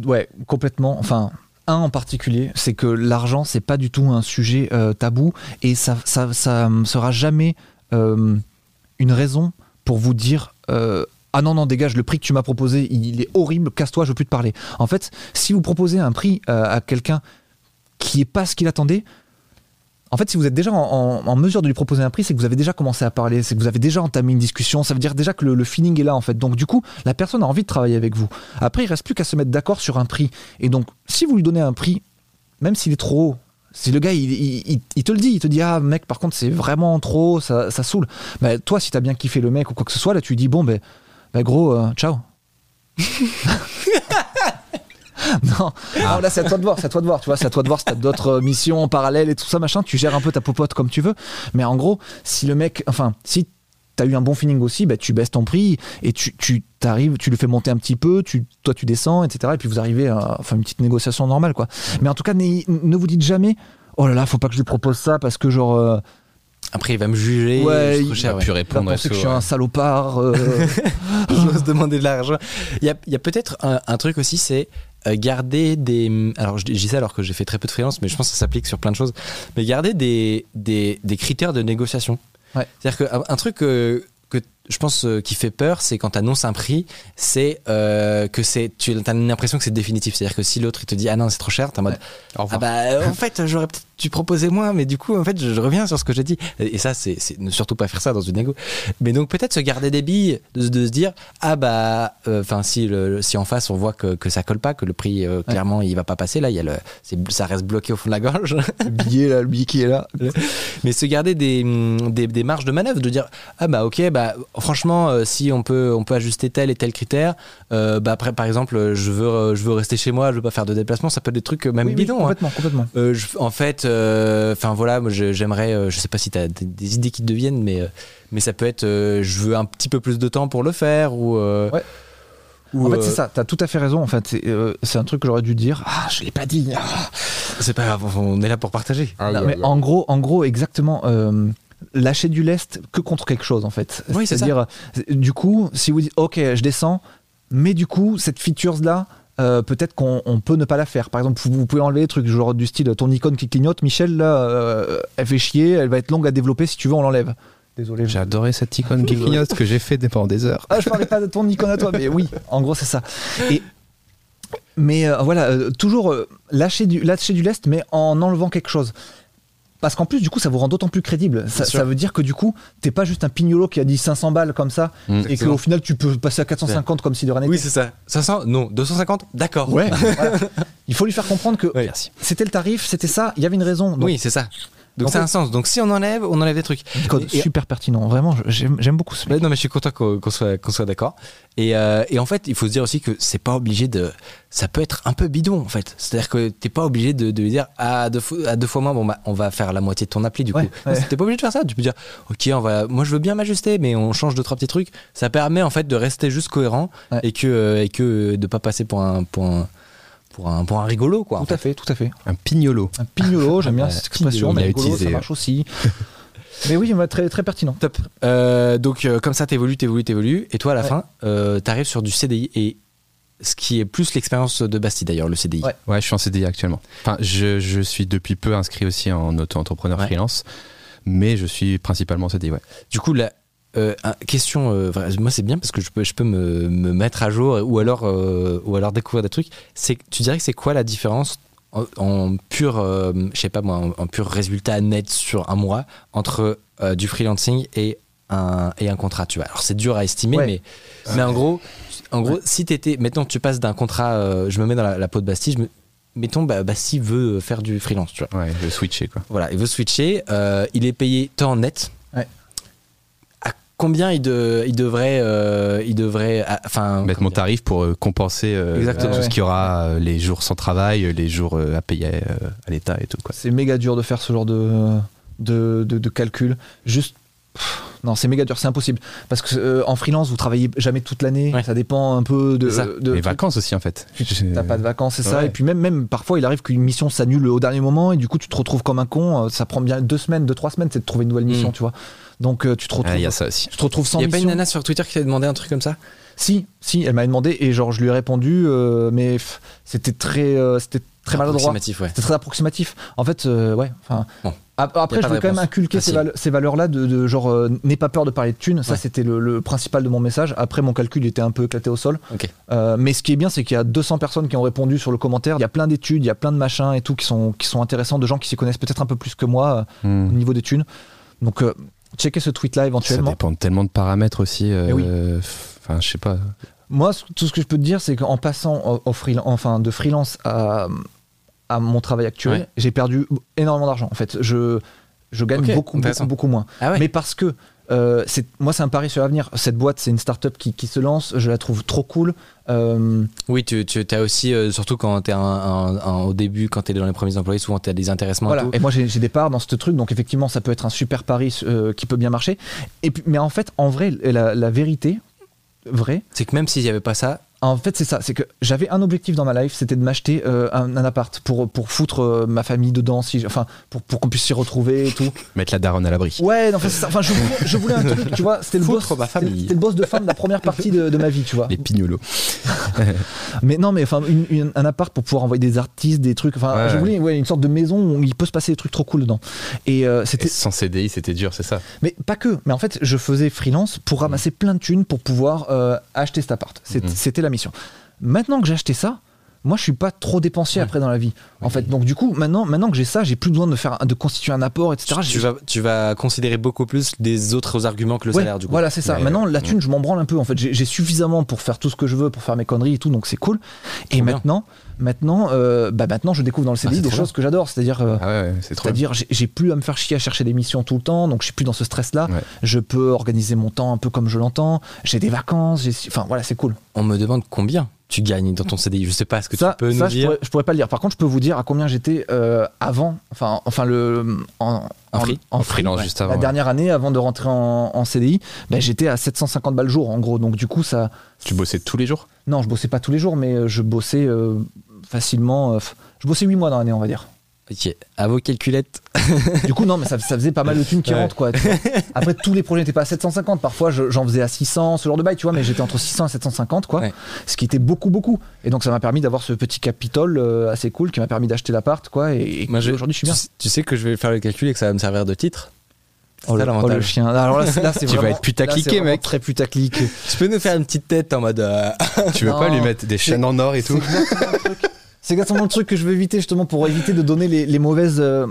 Ouais, complètement. Enfin, un en particulier, c'est que l'argent, c'est pas du tout un sujet euh, tabou et ça, ça, ça sera jamais euh, une raison pour vous dire. Ah non, non, dégage, le prix que tu m'as proposé, il est horrible, casse-toi, je veux plus te parler. En fait, si vous proposez un prix euh, à quelqu'un qui est pas ce qu'il attendait, en fait, si vous êtes déjà en, mesure de lui proposer un prix, c'est que vous avez déjà commencé à parler, c'est que vous avez déjà entamé une discussion, ça veut dire déjà que le, feeling est là en fait. Donc du coup, la personne a envie de travailler avec vous. Après, il reste plus qu'à se mettre d'accord sur un prix. Et donc, si vous lui donnez un prix, même s'il est trop haut, si le gars il, te le dit, il te dit ah mec par contre c'est vraiment trop, ça, ça saoule. Bah, toi si t'as bien kiffé le mec ou quoi que ce soit, là tu lui dis bon ben gros euh, ciao. non, non, là c'est à toi de voir, c'est à toi de voir, tu vois, c'est à toi de voir si t'as d'autres euh, missions en parallèle et tout ça machin, tu gères un peu ta popote comme tu veux. Mais en gros, si le mec, enfin si t'as eu un bon feeling aussi, bah, tu baisses ton prix et tu, tu t'arrives, tu le fais monter un petit peu, tu, toi tu descends, etc. Et puis vous arrivez à enfin, une petite négociation normale, quoi. Mais en tout cas, ne vous dites jamais, oh là là, faut pas que je lui propose ça parce que genre, euh, Après il va me juger, Ouais, il trop cher, va ouais. pu il va répondre penser que je suis un ouais. salopard. euh, j'ose demander de l'argent. Il y a, il peut-être un, un truc aussi, c'est euh, garder des. Alors je dis ça alors que j'ai fait très peu de freelance, mais je pense que ça s'applique sur plein de choses. Mais garder des, des, des critères de négociation. Ouais. C'est-à-dire qu'un un truc que je pense euh, qui fait peur, c'est quand tu annonces un prix, c'est euh, que c'est tu as l'impression que c'est définitif. C'est-à-dire que si l'autre il te dit ah non c'est trop cher, t'es en mode Au ah revoir. bah en fait j'aurais peut-être dû proposer moins, mais du coup en fait je, je reviens sur ce que j'ai dit. Et ça c'est ne surtout pas faire ça dans une négo. Mais donc peut-être se garder des billes, de, de se dire ah bah enfin si le, si en face on voit que, que ça colle pas, que le prix euh, clairement il va pas passer là, il y a le ça reste bloqué au fond de la gorge. le billet là, le billet qui est là. mais se garder des, hum, des, des marges de manœuvre, de dire ah bah ok bah franchement euh, si on peut on peut ajuster tel et tel critère, euh, bah après par exemple je veux euh, je veux rester chez moi, je veux pas faire de déplacement, ça peut être des trucs euh, même Oui, oui, bidons. hein. complètement, complètement. Euh, je- en fait, euh, enfin voilà, moi je- j'aimerais, euh, je sais pas si tu as des, des idées qui te deviennent, mais, euh, mais ça peut être, euh, je veux un petit peu plus de temps pour le faire ou. euh, Ouais. ou, en fait, euh, c'est ça, t'as tout à fait raison. En fait, c'est euh, un truc que j'aurais dû dire. Ah, je l'ai pas dit. Ah. C'est pas grave, on est là pour partager. Non, mais en gros, en gros, exactement. euh, lâcher du lest que contre quelque chose en fait. Oui, c'est C'est-à-dire, euh, du coup, si vous dites ok, je descends, mais du coup, cette feature là. Euh, peut-être qu'on on peut ne pas la faire. Par exemple, vous, vous pouvez enlever des trucs genre du style ton icône qui clignote. Michel, là, euh, elle fait chier, elle va être longue à développer. Si tu veux, on l'enlève. Désolé. J'ai adoré cette icône qui clignote que j'ai fait pendant des heures. Ah, je parlais pas de ton icône à toi, mais oui, en gros, c'est ça. Et, mais euh, voilà, toujours lâcher, du, lâcher du lest, mais en enlevant quelque chose. Parce qu'en plus, du coup, ça vous rend d'autant plus crédible. Ça, veut dire que du coup, t'es pas juste un pignolo qui a dit 500 balles comme ça, Mm. et qu'au final, tu peux passer à 450 comme si de rien n'était. Oui, c'est ça. 500 Non, 250 D'accord. Ouais, voilà. Il faut lui faire comprendre que c'était le tarif, c'était ça, il y avait une raison. Donc, Oui, c'est ça. Donc En ça a fait- un sens. Donc si on enlève, on enlève des trucs. code Et- super pertinent. Vraiment, j'aime beaucoup ce mec. Non, mais je suis content qu'on soit, d'accord. Et, euh, et en fait, il faut se dire aussi que c'est pas obligé de. Ça peut être un peu bidon, en fait. C'est-à-dire que t'es pas obligé de, de lui dire à deux, fois, à deux fois moins, bon, bah, on va faire la moitié de ton appli, du Ouais, coup. Ouais. T'es pas obligé de faire ça. Tu peux dire, ok, on va, moi je veux bien m'ajuster, mais on change deux, trois petits trucs. Ça permet, en fait, de rester juste cohérent Ouais. et, que, euh, et que de pas passer pour un. Pour un pour un, pour un rigolo, quoi. Tout à fait, tout à fait. Un pignolo. Un pignolo, j'aime bien cette expression, mais ça marche aussi. mais oui, bah, très, très pertinent. Top. Euh, donc, euh, comme ça, t'évolues, t'évolues, t'évolues. Et toi, à la Ouais. fin, euh, t'arrives sur du CDI. Et ce qui est plus l'expérience de Bastille, d'ailleurs, le CDI. Ouais. Ouais, je suis en CDI actuellement. Enfin, je, je suis depuis peu inscrit aussi en auto-entrepreneur Ouais. freelance, mais je suis principalement en CDI, ouais. Du coup, la euh, question, euh, moi c'est bien parce que je peux, je peux me, me mettre à jour ou alors, euh, ou alors découvrir des trucs. C'est, tu dirais que c'est quoi la différence en, en pur, euh, je sais pas moi, en, en pur résultat net sur un mois entre du freelancing et un, et un contrat, tu vois? Alors c'est dur à estimer, Ouais. mais, mais en gros, en gros, si t'étais, maintenant tu passes d'un contrat, je me mets dans la, la peau de Bastille, je me, mettons bah, Bastille veut faire du freelance, tu vois? Ouais, je vais switcher, quoi. Voilà, il veut switcher. il est payé temps net. Ouais. Combien il, de- il devrait, euh, il devrait, ah, enfin, Mettre mon tarif pour euh, compenser euh, tout Ouais, ce qu'il y aura, euh, les jours sans travail, euh, les jours euh, à payer euh, à l'État et tout, quoi. C'est méga dur de faire ce genre de, de, de, de calcul. Juste. pff, Non, c'est méga dur, c'est impossible. Parce que euh, en freelance, vous travaillez jamais toute l'année. Ouais. Ça dépend un peu de. C'est ça. de les vacances aussi, en fait. T'as pas de vacances, c'est ça. Et puis même, même parfois, il arrive qu'une mission s'annule au dernier moment et du coup, tu te retrouves comme un con. Euh, Ça prend bien deux semaines, deux, trois semaines, c'est de trouver une nouvelle mission, Mm. tu vois. Donc, euh, tu te retrouves. Ah, Il y a ça aussi. tu te retrouves sans Il y a pas une nana sur Twitter qui t'a demandé un truc comme ça? Si, si, elle m'a demandé et genre, je lui ai répondu, euh, mais pff, c'était très, euh, c'était très maladroit. Approximatif, ouais. C'était très approximatif. En fait, euh, ouais. Enfin, Bon. après, je voulais quand même inculquer ces, Facile. vale- ces valeurs-là de, de genre, euh, n'aie pas peur de parler de thunes. Ça, c'était le, le principal de mon message. Après, mon calcul était un peu éclaté au sol. Euh, mais ce qui est bien, c'est qu'il y a 200 personnes qui ont répondu sur le commentaire. Il y a plein d'études, il y a plein de machins et tout qui sont, qui sont intéressants, de gens qui s'y connaissent peut-être un peu plus que moi euh, Hmm. au niveau des thunes. Donc, checkez ce tweet-là Ça éventuellement. dépend de tellement de paramètres aussi. euh, Eh oui. Enfin, je sais pas. Moi, tout ce que je peux te dire, c'est qu'en passant au, enfin, de freelance à, à mon travail actuel, Ouais. j'ai perdu énormément d'argent. En fait, je, je gagne beaucoup, beaucoup, beaucoup moins. Ah ouais. Mais parce que euh, c'est, moi, c'est un pari sur l'avenir. Cette boîte, c'est une start-up qui, qui se lance. Je la trouve trop cool. Euh, Oui, tu, tu as aussi, euh, surtout quand tu es au début, quand tu es dans les premiers employés, souvent tu as des intéressements. Voilà. et moi, j'ai des parts dans ce truc, donc effectivement, ça peut être un super pari qui peut bien marcher. Et puis, mais en fait, en vrai, la, la vérité, vraie, C'est que même s'il n'y avait pas ça, en fait, c'est ça. C'est que j'avais un objectif dans ma life, c'était de m'acheter euh, un, un appart pour, pour foutre euh, ma famille dedans, si, enfin, pour, pour qu'on puisse s'y retrouver et tout. Mettre la daronne à l'abri. Ouais, non, enfin, c'est ça. Enfin, je, voulais, je voulais un truc, tu vois. C'était le boss. Ma c'était- famille. C'était le boss de fin de la première partie de, de ma vie, tu vois. Les pignolos. Mais non, mais enfin, une- une- un appart pour pouvoir envoyer des artistes, des trucs. Enfin, Ouais. je voulais ouais, une sorte de maison où il peut se passer des trucs trop cool dedans. Et euh, c'était sans CDI, c'était dur, c'est ça. Mais pas que. Mais en fait, je faisais freelance pour ramasser plein de thunes pour pouvoir euh, acheter cet appart. Mhm. C'était la mission. Maintenant que j'ai acheté ça, moi, je suis pas trop dépensier après dans la vie. En fait, donc du coup, maintenant, maintenant que j'ai ça, j'ai plus besoin de faire, de constituer un apport, etc. tu, vas, tu vas considérer beaucoup plus des autres arguments que le Ouais, salaire, du coup. Voilà, c'est ça. Ouais, maintenant, la thune, je m'en branle un peu. En fait, j'ai suffisamment pour faire tout ce que je veux, pour faire mes conneries et tout, donc c'est cool. Et bien. Maintenant, euh, bah maintenant, je découvre dans le CDI c'est des choses que j'adore. C'est-à-dire, euh, Ah ouais, c'est-à-dire, j'ai- plus à me faire chier à chercher des missions tout le temps, donc je suis plus dans ce stress-là. Ouais. Je peux organiser mon temps un peu comme je l'entends. J'ai des vacances. Enfin, voilà, c'est cool. On me demande combien tu gagnes dans ton CDI. Je sais pas, est-ce que ça, tu peux ça, nous je, dire pourrais, je pourrais pas le dire. Par contre, je peux vous dire à combien j'étais euh, avant. Enfin, enfin le en, En free en En free, freelance ouais. juste avant. La ouais. dernière année, avant de rentrer en, en CDI, ben, j'étais à 750 balles jour, en gros. Donc, du coup, ça. Tu bossais tous les jours? Non, je bossais pas tous les jours, mais euh, je bossais euh, facilement. euh, je bossais 8 mois dans l'année, on va dire. Ok, à vos calculettes. Du coup, non, mais ça, ça faisait pas mal de thunes qui Ouais. rentrent, quoi. Après, tous les projets n'étaient pas à 750. Parfois, je- j'en faisais à 600, ce genre de bail, tu vois, mais j'étais entre 600 et 750, quoi. Ouais. Ce qui était beaucoup, beaucoup. Et donc, ça m'a permis d'avoir ce petit capitole euh, assez cool qui m'a permis d'acheter l'appart, quoi. Et, aujourd'hui, je suis bien. Tu, tu sais que je vais faire le calcul et que ça va me servir de titre. C'est Oh ça oh, le chien. Alors là, c'est- là, c'est Tu vas vraiment- être putacliqué, là, mec. Très putaclic. Tu peux nous faire une petite tête en mode. euh, Tu veux Non. pas lui mettre des chaînes en or et tout C'est exactement le truc que je veux éviter justement pour éviter de donner les, les mauvaises. euh,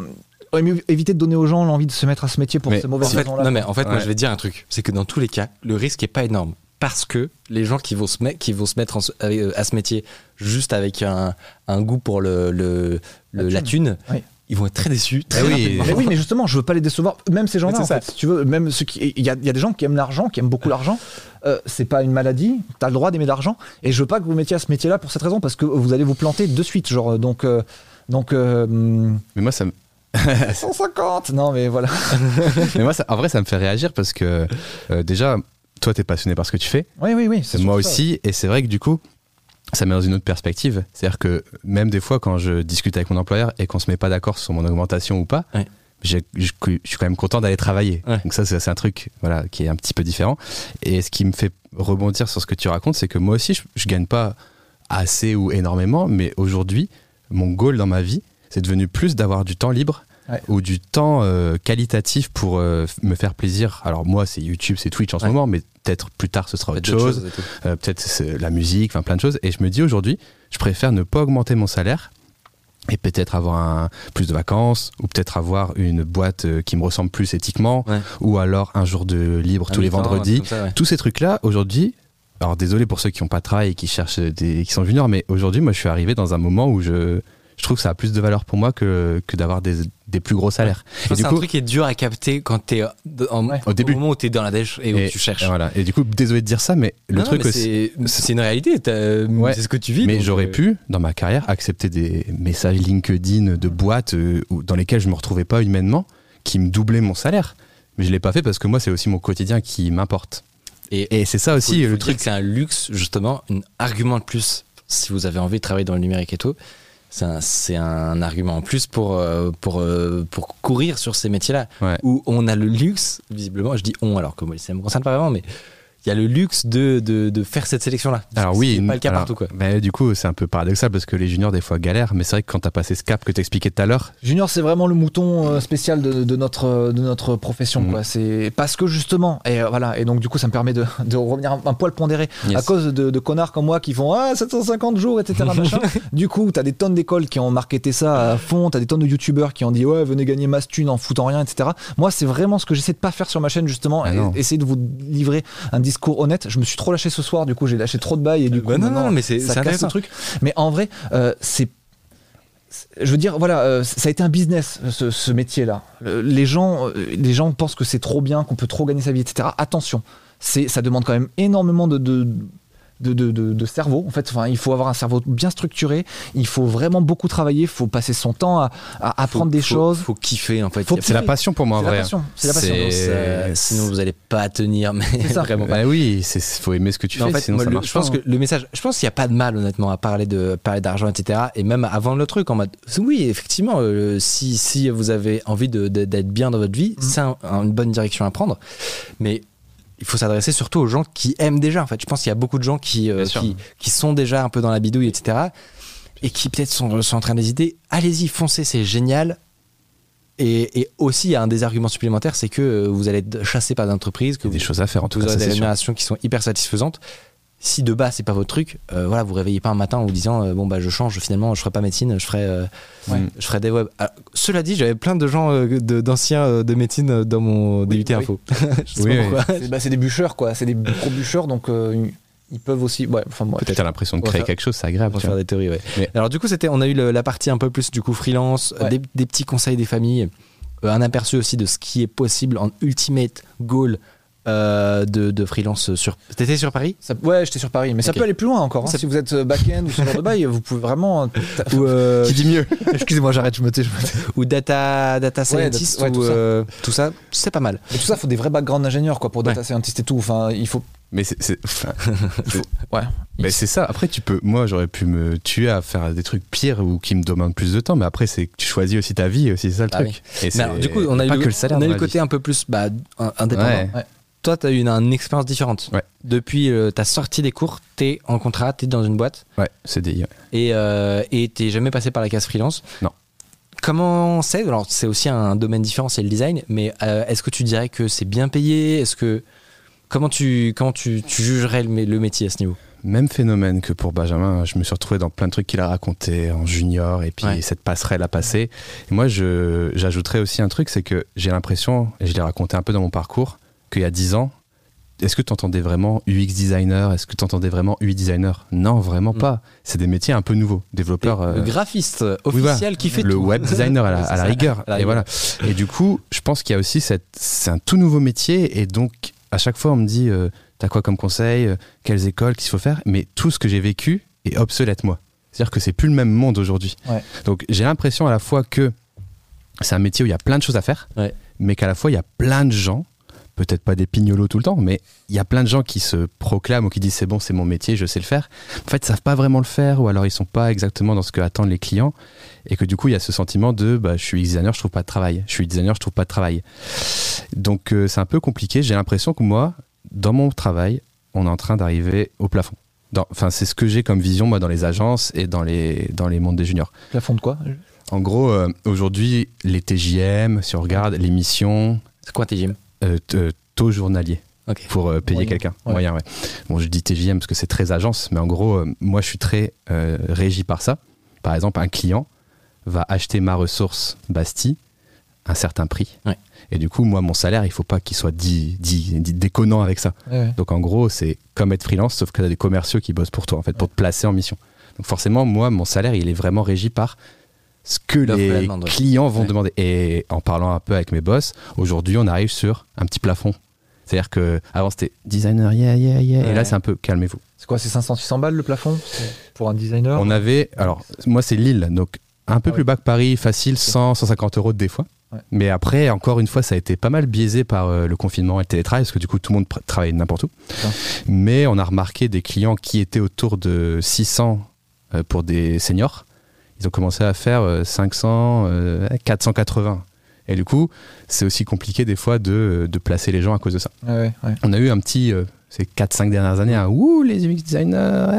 aurait mieux éviter de donner aux gens l'envie de se mettre à ce métier pour Mais ces mauvaises raisons-là. non mais en fait, moi je vais te dire un truc, c'est que dans tous les cas, le risque est pas énorme parce que les gens qui vont se mettre, qui vont se mettre en euh, à ce métier juste avec un, un goût pour le, le- le- La la thune, Oui. Ils vont être très déçus. Très oui. rapidement. Mais oui, mais justement, je veux pas les décevoir. Même ces gens-là, en fait, si tu veux, même ceux qui, il y a, il y a des gens qui aiment l'argent, qui aiment beaucoup l'argent. Euh, c'est pas une maladie. T'as le droit d'aimer l'argent. Et je veux pas que vous mettiez à ce métier-là pour cette raison, parce que vous allez vous planter de suite, genre. Donc, euh, donc. euh, hum, Mais moi, ça me, 150. Non, mais voilà. mais moi ça- en vrai, ça me fait réagir parce que euh, déjà, toi, t'es passionné par ce que tu fais. Oui, oui, oui. c'est moi ça. aussi, et c'est vrai que du coup, ça met dans une autre perspective. C'est-à-dire que même des fois, quand je discute avec mon employeur et qu'on se met pas d'accord sur mon augmentation ou pas, Ouais. je, je suis quand même content d'aller travailler. Ouais. Donc ça, c'est c'est un truc voilà, qui est un petit peu différent. Et ce qui me fait rebondir sur ce que tu racontes, c'est que moi aussi, je, je gagne pas assez ou énormément, mais aujourd'hui, mon goal dans ma vie, c'est devenu plus d'avoir du temps libre Ouais. ou du temps euh, qualitatif pour euh, me faire plaisir. Alors moi, c'est YouTube, c'est Twitch en ce moment, mais peut-être plus tard, ce sera autre chose euh, peut-être la musique, enfin plein de choses. Et je me dis aujourd'hui, je préfère ne pas augmenter mon salaire et peut-être avoir un, plus de vacances ou peut-être avoir une boîte qui me ressemble plus éthiquement Ouais. ou alors un jour de libre Un tous les vendredis. ça. Tous ces trucs-là, aujourd'hui, alors désolé pour ceux qui n'ont pas de travail et qui cherchent des, qui sont juniors, mais aujourd'hui, moi, je suis arrivé dans un moment où je, je trouve que ça a plus de valeur pour moi que, que d'avoir des, des plus gros salaires. C'est un truc qui est dur à capter quand t'es euh, en- Ouais. Au début. moment où t'es dans la dèche et où tu cherches. et voilà. Et du coup, désolé de dire ça, mais le Non, truc c'est c'est une réalité. Ouais. C'est ce que tu vis. Mais j'aurais euh, pu, dans ma carrière, accepter des messages LinkedIn de boîtes euh, dans lesquelles je me retrouvais pas humainement, qui me doublaient mon salaire. Mais je l'ai pas fait parce que moi, c'est aussi mon quotidien qui m'importe. Et, Et c'est ça aussi faut le dire truc. c'est un luxe, justement, un argument de plus. Si vous avez envie de travailler dans le numérique et tout, c'est un, c'est un argument en plus pour, euh, pour, euh, pour courir sur ces métiers-là. Ouais. Où on a le luxe, visiblement, je dis on alors que moi, ça me concerne pas vraiment, mais il y a le luxe de, de, de faire cette sélection-là. Alors oui, qui est pas le cas alors, partout. Quoi. bah, du coup, c'est un peu paradoxal parce que les juniors des fois galèrent, mais c'est vrai que quand t'as passé ce cap que t'expliquais tout à l'heure, Junior, c'est vraiment le mouton euh, spécial de, de notre, de notre profession. Quoi. C'est parce que justement, et euh, voilà, et donc du coup, ça me permet de, de revenir un, un poil pondéré Yes. à cause de, de connards comme moi qui font ah 750 jours, etc. du coup, t'as des tonnes d'écoles qui ont marketé ça à fond, t'as des tonnes de youtubeurs qui ont dit ouais venez gagner masse thune en foutant rien, etc. Moi, c'est vraiment ce que j'essaie de pas faire sur ma chaîne justement, Ah et- essayer de vous livrer un discours honnête. Je me suis trop lâché ce soir, du coup, j'ai lâché trop de bails et du coup, Bah non, non, mais c'est ça casse le truc. Mais en vrai, euh, c'est je veux dire, voilà, euh, ça a été un business, ce, ce métier-là. Euh, Les gens, euh, les gens pensent que c'est trop bien, qu'on peut trop gagner sa vie, etc. Attention, ça demande quand même énormément de, de, de, de- de- de cerveau. En fait, enfin, il faut avoir un cerveau bien structuré. Il faut vraiment beaucoup travailler. Il faut passer son temps à, à apprendre Faut- des faut- choses. Faut kiffer en fait. Il c'est la passion pour moi en C'est la vrai. passion. C'est la passion. Sinon vous allez pas tenir mais ça. vraiment pas. Bah oui, c'est faut aimer ce que tu Mais fais, en fait, sinon moi, ça le- marche je pense pas, que le message, je pense qu'il n'y a pas de mal honnêtement à parler de parler d'argent, etc. Et même avant le truc, en mode, oui, effectivement, euh, si si vous avez envie de- de- d'être bien dans votre vie, Mhm. c'est un- une bonne direction à prendre. Mais il faut s'adresser surtout aux gens qui aiment déjà. En fait, je pense qu'il y a beaucoup de gens qui euh, qui, qui sont déjà un peu dans la bidouille, etc. Et qui peut-être sont, sont en train d'hésiter. Allez-y, foncez, c'est génial. Et, et aussi, il y a un des arguments supplémentaires, c'est que euh, vous allez être chassé par des entreprises, que Il y a des vous- choses à faire en tout cas, des rémunérations qui sont hyper satisfaisantes. Si de base c'est pas votre truc, euh, voilà, vous réveillez pas un matin en vous disant euh, bon bah je change finalement, je ferai pas médecine, je ferai, euh, Ouais. je ferai des web. Alors, cela dit, j'avais plein de gens euh, de- d'anciens euh, de médecine dans mon DUT oui. info. Oui, oui. C'est, bah, c'est des bûcheurs, quoi. C'est des gros bûcheurs, donc euh, ils peuvent aussi. Ouais, enfin, ouais. Peut-être t'as l'impression de On créer faire- quelque chose, c'est On agréable. tu faire des théories, ouais. Mais- Alors du coup, c'était, on a eu le- la partie un peu plus du coup freelance, Ouais. des, des petits conseils des familles, euh, un aperçu aussi de ce qui est possible en ultimate goal euh, de, de freelance sur. T'étais sur Paris? Ça- ouais, j'étais sur Paris, mais ça peut aller plus loin encore. hein. Ça- Si vous êtes euh, back-end ou ce genre de bail, vous pouvez vraiment. ou, euh, Qui dit mieux Excusez-moi, j'arrête, je me tais. Je me tais. ou data data Ouais, scientist data- ouais, ou tout ça. euh, tout ça, c'est pas mal. Mais tout ça, il faut des vrais backgrounds d'ingénieurs, quoi, pour data Ouais. scientist et tout. Enfin, il faut. Mais c'est Ouais. mais c'est ça. Après, tu peux. Moi, j'aurais pu me tuer à faire des trucs pires ou qui me demandent plus de temps. Mais après, c'est que tu choisis aussi ta vie, aussi c'est ça le Ah truc. Et Mais alors, du coup, on a eu le, que le salaire. on a eu le côté vie. un peu plus bah, in- indépendant. Ouais. Ouais. Toi, tu as eu une, une expérience différente. Ouais. Depuis euh, ta sortie des cours, tu es en contrat, tu es dans une boîte Ouais, c'est des. et euh, et t'es jamais passé par la case freelance. Non. Comment c'est? Alors, c'est aussi un domaine différent, c'est le design, mais euh, est-ce que tu dirais que c'est bien payé? Est-ce que. Comment tu, comment tu, tu jugerais le, mé- le métier à ce niveau? Même phénomène que pour Benjamin. Je me suis retrouvé dans plein de trucs qu'il a raconté en junior et puis Ouais. cette passerelle à passer. Et moi, j'ajouterais aussi un truc, c'est que j'ai l'impression, et je l'ai raconté un peu dans mon parcours, qu'il y a 10 ans, est-ce que tu entendais vraiment UX designer? Est-ce que tu entendais vraiment UI designer? Non, vraiment Mm. pas. C'est des métiers un peu nouveaux. Développeur. Le euh, graphiste oui, officiel voilà. qui fait le tout. web designer à la, à la rigueur. À la Et voilà. Et du coup, je pense qu'il y a aussi cette, c'est un tout nouveau métier et donc à chaque fois on me dit, euh, t'as quoi comme conseil, euh, quelles écoles, qu'est-ce qu'il faut faire, mais tout ce que j'ai vécu est obsolète moi. C'est-à-dire que c'est plus le même monde aujourd'hui. Ouais. Donc j'ai l'impression à la fois que c'est un métier où il y a plein de choses à faire, Ouais. mais qu'à la fois il y a plein de gens, peut-être pas des pignolos tout le temps, mais il y a plein de gens qui se proclament ou qui disent c'est bon, c'est mon métier, je sais le faire. En fait, ils savent pas vraiment le faire ou alors ils sont pas exactement dans ce que attendent les clients et que du coup il y a ce sentiment de bah, je suis designer, je trouve pas de travail, je suis designer, je trouve pas de travail. Donc euh, c'est un peu compliqué. J'ai l'impression que moi, dans mon travail, on est en train d'arriver au plafond. Enfin, c'est ce que j'ai comme vision moi dans les agences et dans les dans les mondes des juniors. Plafond de quoi? En gros, euh, aujourd'hui, les TJM, si on regarde l'émission, C'est quoi tes euh, euh, taux journalier pour euh, payer Moyen. quelqu'un. Ouais. Moyen, ouais. Bon, je dis TJM parce que c'est très agence, mais en gros, euh, moi, je suis très euh, régi par ça. Par exemple, un client va acheter ma ressource Bastille un certain prix. Ouais. Et du coup, moi, mon salaire, il faut pas qu'il soit dit, dit, dit déconnant avec ça. Donc en gros, c'est comme être freelance, sauf que tu as des commerciaux qui bossent pour toi, en fait, pour te placer en mission. Donc forcément, moi, mon salaire, il est vraiment régi par ce que L'offre les demande, ouais. clients vont Ouais. demander. Et en parlant un peu avec mes boss, aujourd'hui, on arrive sur un petit plafond. C'est-à-dire que avant c'était designer, yeah, yeah, yeah. Et Ouais. là, c'est un peu calmez-vous. C'est quoi, c'est 500-600 balles le plafond C'est Pour un designer On avait, alors, moi, c'est Lille, donc un peu Ah plus bas que Paris, facile, 100, 150 euros des fois. Ouais. Mais après, encore une fois, ça a été pas mal biaisé par euh, le confinement et le télétravail, parce que du coup, tout le monde pr- travaille n'importe où. Putain. Mais on a remarqué des clients qui étaient autour de 600 euh, pour des seniors. Ils ont commencé à faire euh, 500, euh, 480. Et du coup, c'est aussi compliqué des fois de, de placer les gens à cause de ça. Ouais, ouais, ouais. On a eu un petit, euh, ces 4-5 dernières années, un ouh, les UX designers,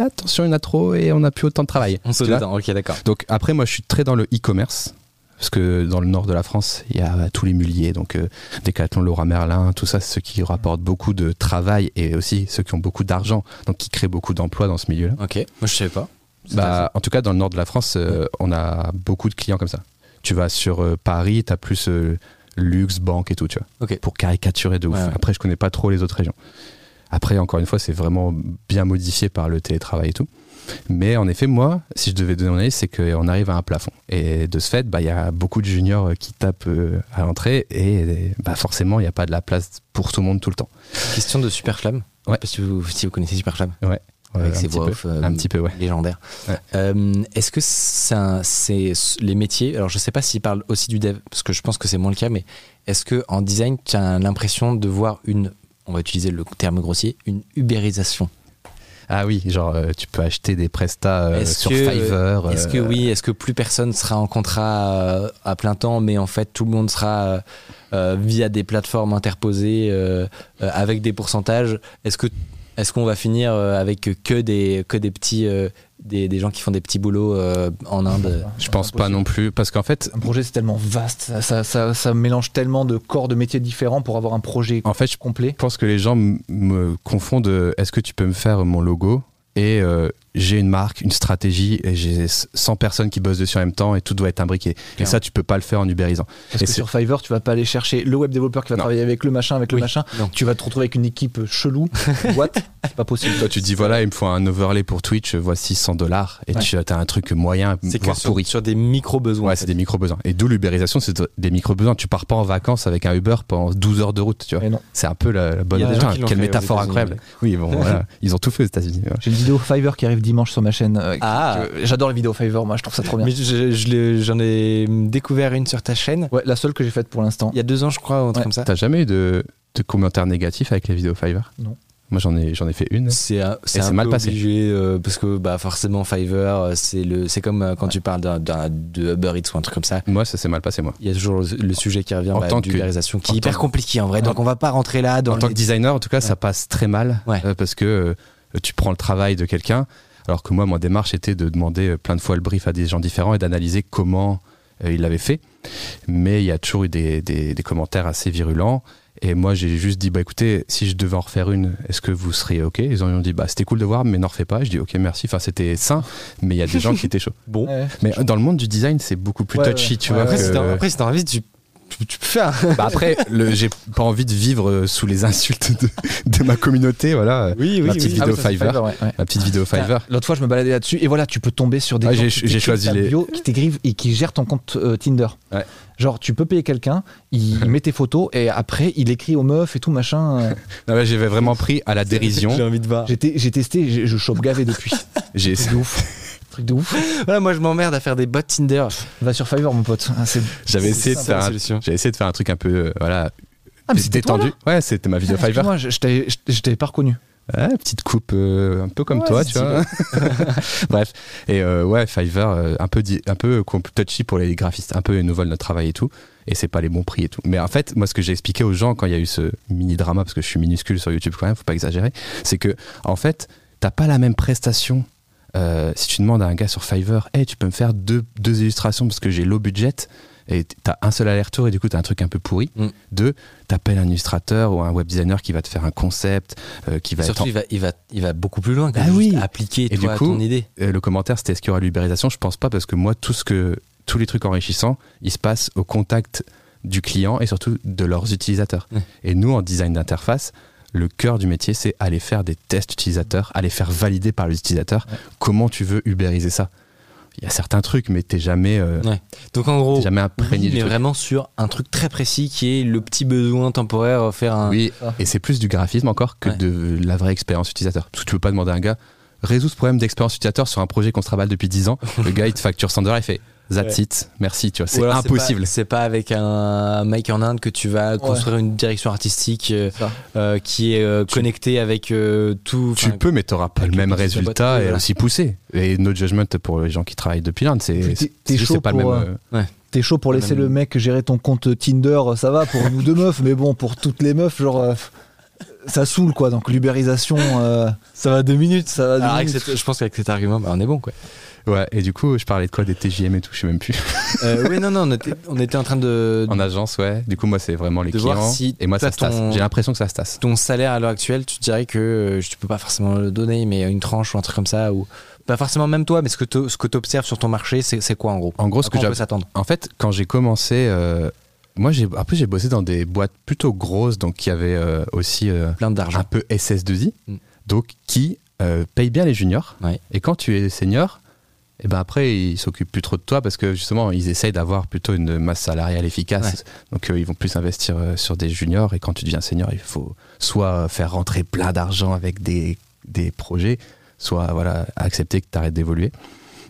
attention, il y en a trop et on n'a plus autant de travail. On se vois détend, ok, d'accord. donc après, moi, je suis très dans le e-commerce. Parce que dans le nord de la France, il y a bah, tous les muliers, donc euh, Decathlon, Laura Merlin, tout ça, c'est ceux qui rapportent beaucoup de travail et aussi ceux qui ont beaucoup d'argent, donc qui créent beaucoup d'emplois dans ce milieu-là. Ok, moi je savais pas. Bah, en tout cas, dans le nord de la France, euh, on a beaucoup de clients comme ça. Tu vas sur euh, Paris, tu as plus euh, luxe, banque et tout, tu vois. Ok. Pour caricaturer de ouf. Ouais, ouais. Après, je connais pas trop les autres régions. Après, encore une fois, c'est vraiment bien modifié par le télétravail et tout. Mais en effet, moi, si je devais donner mon avis, c'est qu'on arrive à un plafond. Et de ce fait, bah, il y a beaucoup de juniors qui tapent à l'entrée et bah, forcément, il n'y a pas de la place pour tout le monde tout le temps. Question de Superflamme. Ouais. Que vous, si vous connaissez Superflamme. Ouais. Avec ses voix off, peu, un petit peu, ouais. légendaires. Ouais. Est-ce que c'est les métiers Alors je sais pas s'ils parlent aussi du dev, parce que je pense que c'est moins le cas, mais est-ce que en design, tu as l'impression de voir une, on va utiliser le terme grossier, une ubérisation? Ah oui, genre, euh, tu peux acheter des prestats euh, sur que- Fiverr. Est-ce que euh, oui Est-ce que plus personne sera en contrat à plein temps, mais en fait tout le monde sera via des plateformes interposées avec des pourcentages? Est-ce que est-ce qu'on va finir euh, avec que des que des petits euh, des, des gens qui font des petits boulots euh, en Inde? Je pense pas non plus, parce qu'en fait, Un projet, c'est tellement vaste, ça, ça, ça- ça mélange tellement de corps de métiers différents pour avoir un projet en fait, je complet. Je pense que les gens me confondent est-ce que tu peux me faire mon logo et euh, j'ai une marque, une stratégie et j'ai 100 personnes qui bossent dessus en même temps et tout doit être imbriqué. Et ça, tu peux pas le faire en ubérisant. Parce Et que sur Fiverr, tu vas pas aller chercher le web développeur qui va Non. travailler avec le machin, avec le machin. Non. Tu vas te retrouver avec une équipe chelou. What? C'est pas possible. Toi, tu te dis voilà, il me faut un overlay pour Twitch, voici 100 dollars et Ouais. tu as un truc moyen, voire sur, pourri. sur des micro besoins. Ouais, c'est des micro-besoins. Et d'où l'ubérisation, c'est des micro-besoins. Tu pars pas en vacances avec un Uber pendant 12 heures de route, tu vois. C'est un peu la, la bonne Quelle métaphore incroyable. Oui, bon, voilà. Ils ont tout fait aux États-Unis. J'ai une vidéo Fiverr qui arrive dimanche sur ma chaîne. euh, Ah. J'adore les vidéos Fiverr, moi je trouve ça trop bien. Mais je- je l'ai- j'en ai découvert une sur ta chaîne Ouais, la seule que j'ai faite pour l'instant. il y a deux ans, je crois, ou un truc Ouais. comme ça. T'as jamais eu de, de commentaires négatifs avec les vidéos Fiverr Non. Moi, j'en ai, j'en ai fait une. C'est un, c'est peu mal passé. obligé euh, parce que bah forcément Fiverr euh, c'est le c'est comme euh, quand tu parles d'un, de Uber Eats ou un truc comme ça. Moi, ça s'est mal passé, moi. Il y a toujours le, le sujet qui revient En bah, tant que- d'ubérisation qui est hyper compliqué en vrai. Donc on va pas rentrer là dans en tant que designer, en tout cas, ça passe très mal Ouais. euh, parce que euh, tu prends le travail de quelqu'un, alors que moi, ma démarche était de demander euh, plein de fois le brief à des gens différents et d'analyser comment euh, il l'avait fait. Mais il y a toujours eu des, des- des commentaires assez virulents Et moi, j'ai juste dit, bah écoutez, si je devais en refaire une, est-ce que vous seriez OK? Ils ont dit, bah c'était cool de voir, mais n'en refais pas. Je dis, OK, merci. Enfin, c'était sain, mais il y a des gens qui étaient chauds. Bon. Ouais. Mais dans le monde du design, c'est beaucoup plus Ouais, touchy, ouais. tu Ouais, vois. ouais, que- Après, après, si t'as envie, tu, tu, peux faire. Bah après, j'ai pas envie de vivre euh, sous les insultes de, de ma communauté, voilà. Oui, Ma petite vidéo oui, c'est Fiverr. ouais, ouais. Ma petite vidéo Fiverr. L'autre fois, je me baladais là-dessus et voilà, tu peux tomber sur des Ah, j'ai- choisi les- bio, qui t'écrivent et qui gèrent ton compte euh, Tinder. Ouais. Genre, tu peux payer quelqu'un, il, met tes photos et après, il écrit aux meufs et tout machin. euh. Non, là, j'avais vraiment pris à la dérision. J'ai envie de voir. J'ai té- j'ai testé, je chope gavé depuis. J'ai ouf. Truc de ouf. Voilà, moi, je m'emmerde à faire des bots Tinder. Va sur Fiverr, mon pote. Ah, J'avais essayé de faire un, essayé de faire un truc un peu euh, voilà Ah, mais c'était toi, détendu. ouais, c'était ma vidéo Ah, Fiverr. excuse-moi, je, je t'avais- je- je t'avais pas reconnu. Ouais, petite coupe euh, un peu comme Ouais, toi, tu vois. Bref, et euh, ouais, Fiverr euh, un peu un peu touchy pour les graphistes, un peu ils nous volent notre travail et tout et c'est pas les bons prix et tout. Mais en fait, moi ce que j'ai expliqué aux gens quand il y a eu ce mini drama parce que je suis minuscule sur YouTube quand même, faut pas exagérer, c'est que en fait, t'as pas la même prestation euh, si tu demandes à un gars sur Fiverr, hey, tu peux me faire deux, deux illustrations parce que j'ai low budget et t'as un seul aller-retour et du coup t'as un truc un peu pourri. Mm. Deux, t'appelles un illustrateur ou un web designer qui va te faire un concept, euh, qui va Surtout, être en- il va, il, va, il va beaucoup plus loin que Ah juste oui. appliquer Et toi, du coup, ton idée. Euh, le commentaire c'était est-ce qu'il y aura l'ubérisation? Je pense pas parce que moi tout ce que tous les trucs enrichissants, ils se passent au contact du client et surtout de leurs utilisateurs. Et nous en design d'interface, le cœur du métier c'est aller faire des tests utilisateurs, aller faire valider par les utilisateurs Ouais. comment tu veux ubériser ça? Il y a certains trucs mais t'es jamais euh, Ouais. Donc en gros, jamais imprégné oui, mais vraiment sur un truc très précis qui est le petit besoin temporaire, euh, faire un. Oui, Ça. et c'est plus du graphisme encore que Ouais. de la vraie expérience utilisateur. Parce que tu peux pas demander à un gars, résous ce problème d'expérience utilisateur sur un projet qu'on se travaille depuis 10 ans. le gars, il te facture 100 dollars, il fait That's Ouais. it, merci, tu vois, c'est impossible. C'est pas, avec un mec en Inde que tu vas construire une direction artistique euh, euh, qui est euh, connectée avec euh, tout. Tu peux, mais t'auras pas le même résultat et voilà. aussi poussé. Et no judgment pour les gens qui travaillent depuis l'Inde, c'est t'es- chaud c'est pas le pour, même. euh, T'es chaud pour laisser le mec gérer ton compte Tinder, ça va pour nous deux meufs, mais bon, pour toutes les meufs, genre, euh, ça saoule quoi. Donc l'ubérisation, euh, ça va deux minutes, ça va deux alors, avec minutes. cette- je pense qu'avec cet argument, bah, on est bon quoi. Ouais, et du coup, je parlais de quoi Des TJM et tout, je sais même plus. Euh, oui, non, non, on était, on était en train de. en agence, ouais. Du coup, moi, c'est vraiment les clients. si et moi, ça se tasse. J'ai l'impression que ça se tasse. ton salaire à l'heure actuelle, tu dirais que euh, je peux pas forcément le donner, mais une tranche ou un truc comme ça, ou pas forcément même toi, mais ce que tu observes sur ton marché, c'est quoi en gros? En gros, ce que on peut s'attendre? En fait, quand j'ai commencé, euh, moi, j'ai après j'ai bossé dans des boîtes plutôt grosses, donc qui avaient euh, aussi Plein un d'argent. peu SS2I, Mm. donc qui payent bien les juniors. Ouais. Et quand tu es senior, et ben après ils s'occupent plus trop de toi parce que justement ils essayent d'avoir plutôt une masse salariale efficace. Donc euh, ils vont plus investir euh, sur des juniors. Et quand tu deviens senior, il faut soit faire rentrer plein d'argent avec des, des projets, soit voilà accepter que tu arrêtes d'évoluer.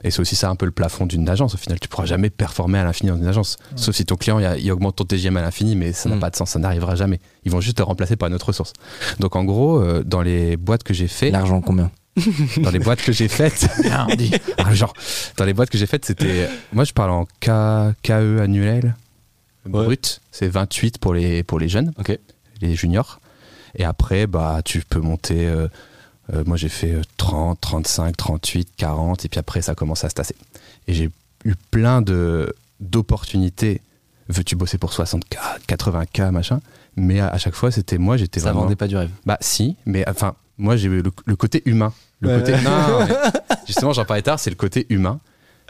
Et c'est aussi ça un peu le plafond d'une agence. Au final, tu pourras jamais performer à l'infini dans une agence. Sauf si ton client il, il augmente ton TGM à l'infini, mais ça n'a Mm. pas de sens, ça n'arrivera jamais. Ils vont juste te remplacer par une autre ressource. Donc en gros, euh, dans les boîtes que j'ai fait, L'argent combien? dans les boîtes que j'ai faites, Bien, on dit. argent. Dans les boîtes que j'ai faites, c'était, moi je parle en K, KE annuel Ouais. brut, c'est 28 pour les pour les jeunes, les juniors. Et après, bah tu peux monter. euh, euh, moi j'ai fait euh, 30, 35, 38, 40, et puis après ça commence à se tasser. Et j'ai eu plein de d'opportunités. Veux-tu bosser pour 60K, 80K, machin Mais à, à chaque fois, c'était moi, j'étais Ça vraiment. vendait pas du rêve. Bah si, mais enfin, moi j'ai eu le, le côté humain. Le Ouais, côté. ouais. Mais justement, j'en parlais tard, c'est le côté humain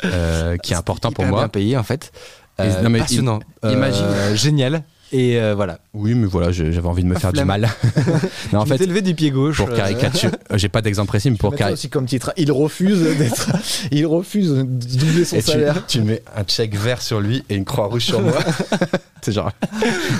euh, qui est important pour moi. Bien payé en fait. Euh, non, mais passionnant. im- imagine- Euh, génial. Et euh, voilà. Oui, mais voilà, j'avais envie de me faire du mal. non, en Tu fait, levé du pied gauche. pour euh, caricature, j'ai pas d'exemple précis, mais pour Pour ça cari- aussi comme titre, il refuse d'être, il refuse de doubler son Et tu, salaire. tu mets un check vert sur lui et une croix rouge sur moi. c'est genre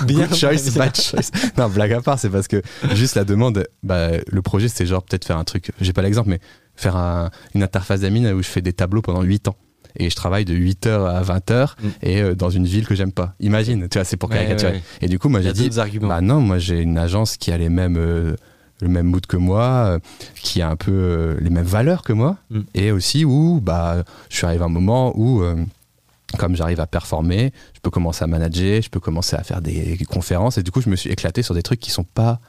Bien, good choice, bien. bad choice. Non, blague à part, c'est parce que juste la demande, bah, le projet, c'est genre peut-être faire un truc, j'ai pas l'exemple, mais faire un- une interface d'amine où je fais des tableaux pendant 8 ans. Et je travaille de 8h à 20h Mm. et euh, dans une ville que j'aime pas. Imagine, tu vois, c'est pour Ouais, caricaturer. ouais. Et du coup, moi j'ai dit, bah non, moi j'ai une agence qui a les mêmes, euh, le même mood que moi, euh, qui a un peu les mêmes valeurs que moi, Mm. et aussi où bah, je suis arrivé à un moment où, comme j'arrive à performer, je peux commencer à manager, je peux commencer à faire des conférences, et du coup je me suis éclaté sur des trucs qui sont pas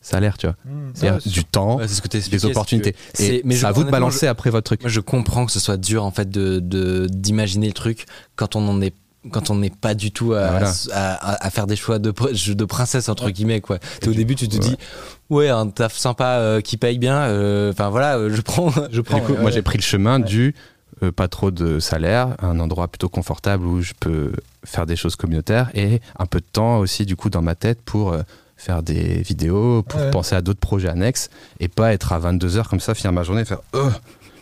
salaires, tu vois. C'est-à-dire du temps, Ouais, c'est ce que t'as des opportunités. c'est que- Et c'est- mais c'est je- à vous de balancer après votre truc. Moi, je comprends que ce soit dur en fait de de- d'imaginer le truc quand on en est quand on n'est pas du tout à, Voilà. à, à- à faire des choix de, pr- de princesse entre guillemets quoi. Au début tu te ouais. dis ouais un taf sympa euh, qui paye bien. euh, Enfin voilà euh, je prends je prends. Du coup, ouais, moi ouais. j'ai pris le chemin du euh, pas trop de salaire, un endroit plutôt confortable où je peux faire des choses communautaires et un peu de temps aussi du coup dans ma tête pour euh, faire des vidéos, pour Ouais. penser à d'autres projets annexes et pas être à 22 heures comme ça, finir ma journée et faire oh,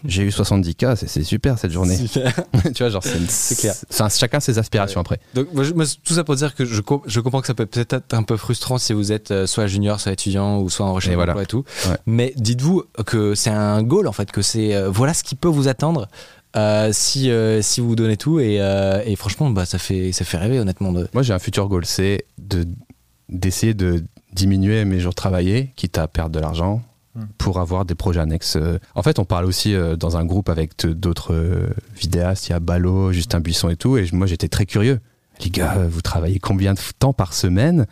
j'ai eu 70K, c'est- c'est super cette journée. Super. tu vois, genre c'est clair. Chacun ses aspirations après. Donc moi, je- moi, tout ça pour dire que je, je comprends que ça peut peut-être être un peu frustrant si vous êtes euh, soit junior, soit étudiant ou soit en recherche Et voilà. d'emploi et tout. Ouais. Mais dites-vous que c'est un goal en fait, que c'est euh, voilà ce qui peut vous attendre euh, si si vous donnez tout et, et franchement bah ça fait ça fait rêver honnêtement de. Moi j'ai un futur goal, c'est de d'essayer de diminuer mes jours travaillés, quitte à perdre de l'argent, Hmm. pour avoir des projets annexes. Euh, En fait, on parle aussi euh, dans un groupe avec d'autres euh, vidéastes, il y a Ballot, Justin Buisson et tout, et moi j'étais très curieux. Les gars, vous travaillez combien de temps par semaine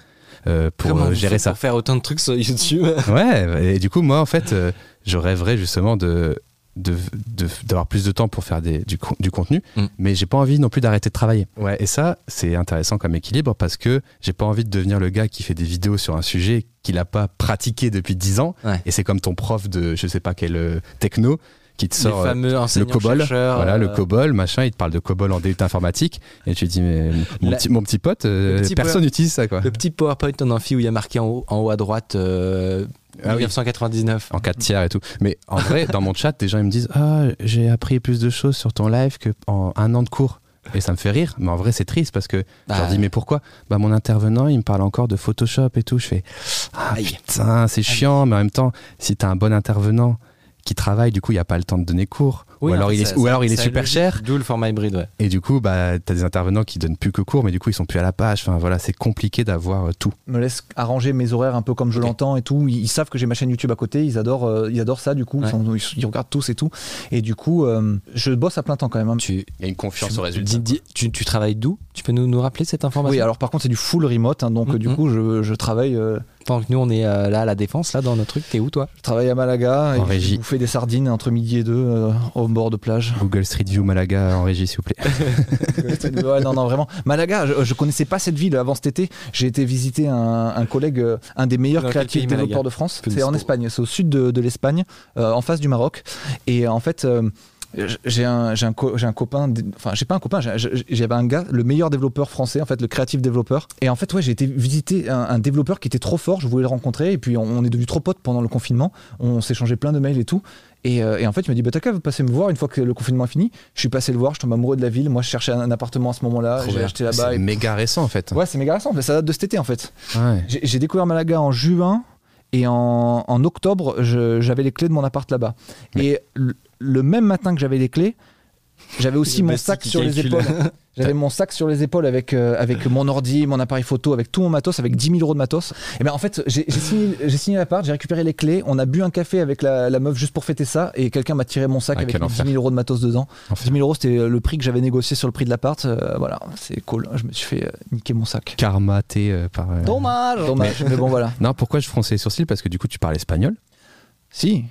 euh, pour Comment euh, vous gérer ça Pour faire autant de trucs sur YouTube. Ouais, et du coup, moi, en fait, euh, je rêverais justement de de- de- d'avoir plus de temps pour faire des, du, con- du contenu, Mm. mais j'ai pas envie non plus d'arrêter de travailler. Ouais, et ça, c'est intéressant comme équilibre parce que j'ai pas envie de devenir le gars qui fait des vidéos sur un sujet qu'il a pas pratiqué depuis 10 ans. Ouais. Et c'est comme ton prof de je sais pas quel euh, techno qui te sort euh, fameux enseignants COBOL, voilà, le euh, COBOL, machin, il te parle de COBOL en DUT informatique, et tu te dis, mais mon, La- petit, mon petit pote, euh, Le petit personne n'utilise ça, quoi. Le petit PowerPoint en amphi où il y a marqué en haut, en haut à droite Ah oui. 1999. en 4 tiers et tout. Mais en vrai, dans mon chat, des gens ils me disent Ah, j'ai appris plus de choses sur ton live qu'en un an de cours. Et ça me fait rire, mais en vrai, c'est triste parce que je leur Bah. dis Mais pourquoi? Bah, mon intervenant, il me parle encore de Photoshop et tout. Je fais Ah, putain, c'est chiant, mais en même temps, si t'as un bon intervenant qui travaille, du coup, il n'y a pas le temps de donner cours. Oui, ou alors, il est, ça- ou ça- alors il est ça super logique. cher. D'où le format hybride, ouais. Et du coup, bah, t'as des intervenants qui donnent plus que cours, mais du coup, ils sont plus à la page. Enfin, voilà, c'est compliqué d'avoir euh, tout. me laisse arranger mes horaires un peu comme je l'entends et tout. Ils, ils savent que j'ai ma chaîne YouTube à côté, ils adorent, euh, ils adorent ça du coup, Ouais. ils, sont- ils- ils regardent tous et tout. Et du coup, euh, je bosse à plein temps quand même. hein. Tu, Il y a une confiance tu- au résultat. tu, tu travailles d'où? Tu peux nous, nous rappeler cette information? Oui, alors par contre c'est du full remote, hein, donc euh, du coup je, je travaille, euh, Pendant que nous, on est euh, là à la défense, là, dans notre truc, t'es où, toi? je travaille à Malaga et En régie. je vous fais des sardines entre midi et deux euh, au bord de plage. Google Street View Malaga en régie, s'il vous plaît. ouais, non, non, vraiment. Malaga, je, je connaissais pas cette ville avant cet été. J'ai été visiter un, un collègue, euh, un des meilleurs créatifs développeurs de France. C'est en. Espagne, c'est au sud de, de l'Espagne, euh, en face du Maroc. Et en fait. euh, j'ai un, j'ai un, co- j'ai un copain, enfin j'ai pas un copain, j'avais un gars, le meilleur développeur français, en fait le créatif développeur. Et en fait ouais j'ai été visiter un, un développeur qui était trop fort, je voulais le rencontrer et puis on, on est devenus trop potes pendant le confinement, on s'échangeait plein de mails et tout. Et, euh, et en fait il m'a dit bah t'as qu'à passer me voir une fois que le confinement est fini. Je suis passé le voir, je tombe amoureux de la ville, moi je cherchais un, un appartement à ce moment-là, j'ai acheté là-bas. C'est et- méga récent en fait. Ouais c'est méga récent, mais ça date de cet été en fait. Ouais. J'ai découvert Malaga en juin et en, en octobre, j'avais les clés de mon appart là-bas. Et le, le même matin que j'avais les clés, j'avais aussi mon sac sur les épaules. J'avais mon sac sur les épaules avec, euh, avec mon ordi, mon appareil photo, avec tout mon matos, avec 10 000 euros de matos. Et ben en fait, j'ai signé, signé l'appart, j'ai récupéré les clés, on a bu un café avec la, la meuf juste pour fêter ça, et quelqu'un m'a tiré mon sac Ah, avec quel 10 enfer. 000 euros de matos dedans. Enfer. 10 000 euros, c'était le prix que j'avais négocié sur le prix de l'appart. Euh, voilà, c'est cool. Je me suis fait euh, niquer mon sac. Karmaté euh, par. euh, Dommage Dommage, mais bon voilà. Non, pourquoi je fronçais les sourcils? Parce que du coup, tu parles espagnol. Si,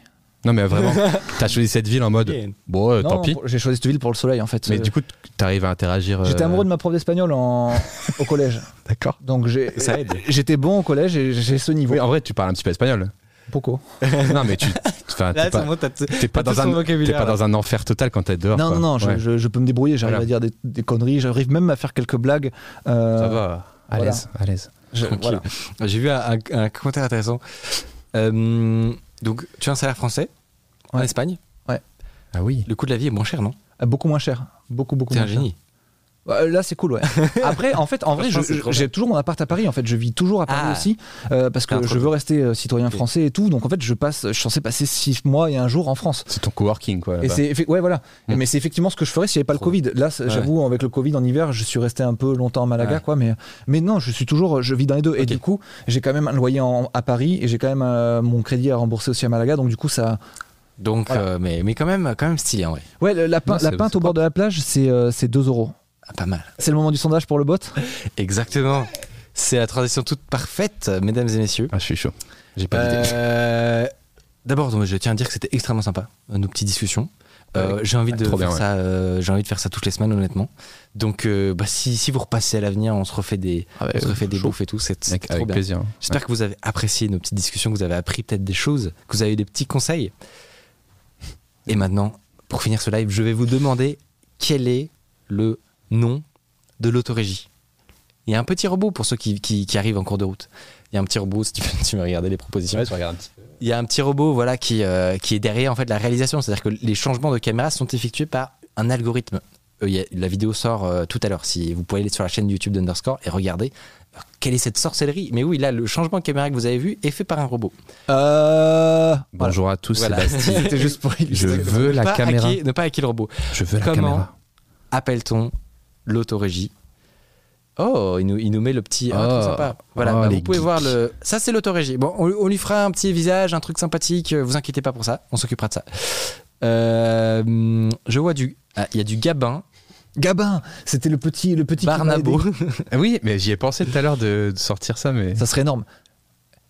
Non, mais vraiment, t'as choisi cette ville en mode. Bon, euh, Non, tant pis. J'ai choisi cette ville pour le soleil en fait. Mais Euh, du coup, t'arrives à interagir. euh, J'étais amoureux de ma prof d'espagnol en... au collège. D'accord. Donc j'ai- Ça aide. j'étais bon au collège et j'ai ce niveau. Oui, en vrai, tu parles un petit peu espagnol. Pourquoi? Non, mais tu. Enfin, Là, t'es pas, c'est bon, pas dans un. T'es vocabulaire, pas dans un enfer total quand t'es dehors. Non, quoi. non, non, je, Ouais. je- je peux me débrouiller, j'arrive Voilà. à dire des, des conneries, j'arrive même à faire quelques blagues. euh, Ça va. À voilà. l'aise, à l'aise. voilà. J'ai vu un, un- un commentaire intéressant. Euh, donc, tu as un salaire français en Ouais. Espagne. Ah oui. Le coût de la vie est moins cher, non? Euh, Beaucoup moins cher. Beaucoup, beaucoup moins un cher. génie. Euh, Là, c'est cool, ouais. Après, en fait, en vrai, j'ai toujours mon appart à Paris. En fait, je vis toujours à Paris Ah. aussi euh, parce que je veux rester euh, citoyen français et tout. Donc, en fait, je passe, je suis censé passer six mois et un jour en France. C'est ton coworking, quoi. Et c'est ouais voilà. Mm. Mais c'est effectivement ce que je ferais s'il n'y avait pas Trop. le Covid. Là, Ouais. j'avoue, avec le Covid en hiver, je suis resté un peu longtemps à Malaga, Ouais. quoi. Mais mais non, je suis toujours, je vis dans les deux. Et du coup, j'ai quand même un loyer en- à Paris et j'ai quand même euh, mon crédit à rembourser aussi à Malaga. Donc du coup, ça. Donc, Voilà. euh, mais, mais quand même, quand même stylé en vrai. Ouais, la, Non, la c'est au bord de la plage, c'est euh, c'est 2 euros. Ah, pas mal. C'est le moment du sondage pour le bot. Exactement. C'est la transition toute parfaite, mesdames et messieurs. Ah, je suis chaud. J'ai pas. Euh, D'abord, je tiens à dire que c'était extrêmement sympa, nos petites discussions. Euh, j'ai envie de faire bien, ouais. ça. euh, j'ai envie de faire ça toutes les semaines, honnêtement. Donc, euh, bah, si, si vous repassez à l'avenir, on se refait des, Ah ouais, on se refait des bouffes et tout. C'est c'est Avec, trop avec bien. plaisir. J'espère que vous avez apprécié nos petites discussions, que vous avez appris peut-être des choses, que vous avez eu des petits conseils. Et maintenant, pour finir ce live, je vais vous demander quel est le nom de l'autorégie. Il y a un petit robot pour ceux qui, qui- qui arrivent en cours de route. Il y a un petit robot, si tu, peux- tu veux regarder les propositions. Ouais, tu regardes un petit peu. Il y a un petit robot voilà, qui, euh, qui est derrière en fait, la réalisation. C'est-à-dire que les changements de caméra sont effectués par un algorithme. Euh, il y a- la vidéo sort euh, tout à l'heure. Si vous pouvez aller sur la chaîne YouTube d'Underscore et regarder quelle est cette sorcellerie. Mais oui, là, le changement de caméra que vous avez vu est fait par un robot. Euh... Bonjour à tous, Voilà. Sébastien. C'était juste pour Je veux la Pas caméra. hacker- ne pas hacker le robot. Je veux la Comment caméra. Appelle-t-on l'autorégie Oh, il nous, il nous met le petit. un Oh. truc sympa. Voilà, Oh, bah, vous pouvez geeks. voir le. Ça, c'est l'autorégie. Bon, on, on lui fera un petit visage, un truc sympathique. euh, Vous inquiétez pas pour ça. On s'occupera de ça. Euh, je vois du. ah, Il y a du Gabin, Gabin, c'était le petit, le petit Barnabo. Ah Oui, mais j'y ai pensé tout à l'heure de, de sortir ça, mais. Ça serait énorme.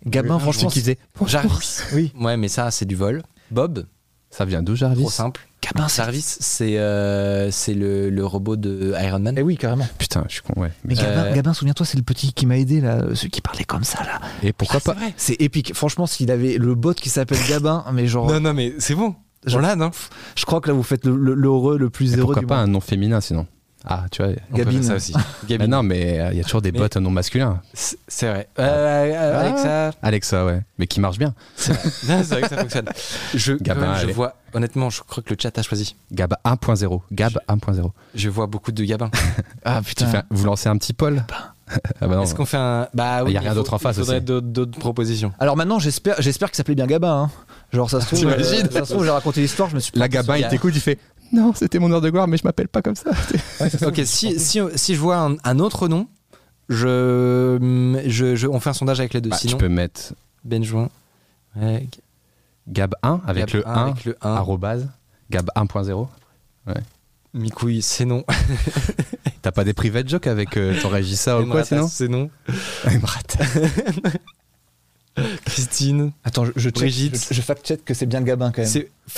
Gabin, franchement, qui faisait. Jarvis. Oui. Ouais, mais ça, c'est du vol. Bob, Ça vient d'où, Jarvis? Trop simple. Gabin, c'est Jarvis, c'est euh, c'est le, le robot de Iron Man. Eh oui, carrément. Putain, je suis con, ouais. Mais Gabin, Euh, Gabin, souviens-toi, c'est le petit qui m'a aidé là, celui qui parlait comme ça là. Et pourquoi pas C'est épique. Franchement, s'il avait le bot qui s'appelle Gabin, mais genre, Non, non, mais c'est bon. Je- On l'a, non je crois que là vous faites le, le- l'heureux le plus Et heureux pourquoi du pas monde. un nom féminin sinon Ah, tu vois. On peut Gabine. faire ça aussi. Mais Gabine. non, mais euh, il y a toujours des Mais- bots à nom masculin. C'est vrai. Euh, Ah. Alexa, Alexa, ouais. Mais qui marche bien. C'est vrai. Non, que ça fonctionne. Je, Gabin, je vois, honnêtement, je crois que le chat a choisi. Gab 1.0. Gab 1.0. Je vois beaucoup de Gabin. Ah Tu putain. fais Vous lancez un petit poll Ah bah non. Est-ce qu'on fait un. Bah oui, y a rien il d'autre en face Il faudrait aussi. d'autres d'autres propositions. Alors maintenant, j'espère, j'espère qu'il s'appelait bien Gabin. hein. Genre ça se trouve, euh, ça se trouve, j'ai raconté l'histoire, je me suis. La Gabin, Il il t'écoute, il fait Non, c'était mon heure de gloire, mais je m'appelle pas comme ça. Ok, si, si, si je vois un, un autre nom, je, je, je- on fait un sondage avec les deux. Bah, Sinon, tu peux mettre Benjoin. Ouais, Gab 1 avec Gab le 1, 1, Avec le 1. arrobase, Gab 1.0. Micouille, c'est non. T'as pas des private jokes avec euh, ton régisseur ou quoi sinon C'est non. Christine. Attends, je, je, check- je, je fact-check que c'est bien Gabin quand même.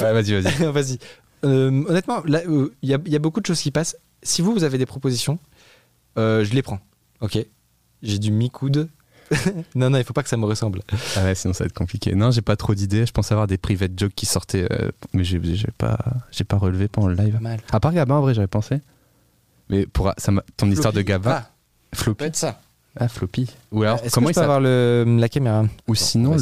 Ouais, vas-y, vas-y. Vas-y. Euh, honnêtement, euh, il y, a- il y a beaucoup de choses qui passent. Si vous, vous avez des propositions, euh, je les prends. Ok. J'ai du mi-coude. non, non, il faut pas que ça me ressemble. Ah ouais, sinon ça va être compliqué. Non, j'ai pas trop d'idées. Je pense avoir des private jokes qui sortaient, euh, mais j'ai j'ai pas, j'ai pas relevé pendant le live. Pas mal. À part Gabin, en vrai, j'avais pensé. Mais pour ça, m'a- ton histoire de Gabin, Ah, ça Floppy. peut être ça. Ah, Floppy. Ou alors, Est-ce comment que il je peux avoir le, la caméra? Ou sinon,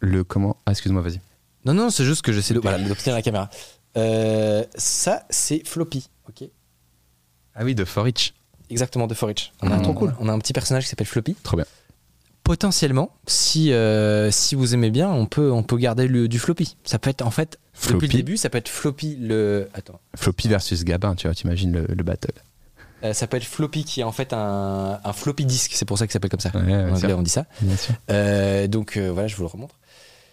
le, comment? Ah, excuse-moi, vas-y. Non, non, c'est juste que j'essaie de, voilà, d'obtenir la caméra. Euh, ça, c'est Floppy. Ok. Ah oui, de Forich. Exactement, de Forage. On, a Mmh. un- Trop cool. on a un petit personnage qui s'appelle Floppy. Trop bien. Potentiellement, si, euh, si vous aimez bien, on peut, on peut garder le, du Floppy. Ça peut être, en fait, depuis Floppy. le début, ça peut être Floppy le. Attends. Floppy versus Gabin, tu vois, t'imagines le, le battle. Euh, ça peut être Floppy qui est en fait un, un floppy disk, c'est pour ça qu'il s'appelle comme ça. Ouais, ouais, en anglais, c'est- on dit ça. Euh, donc euh, voilà, je vous le remontre.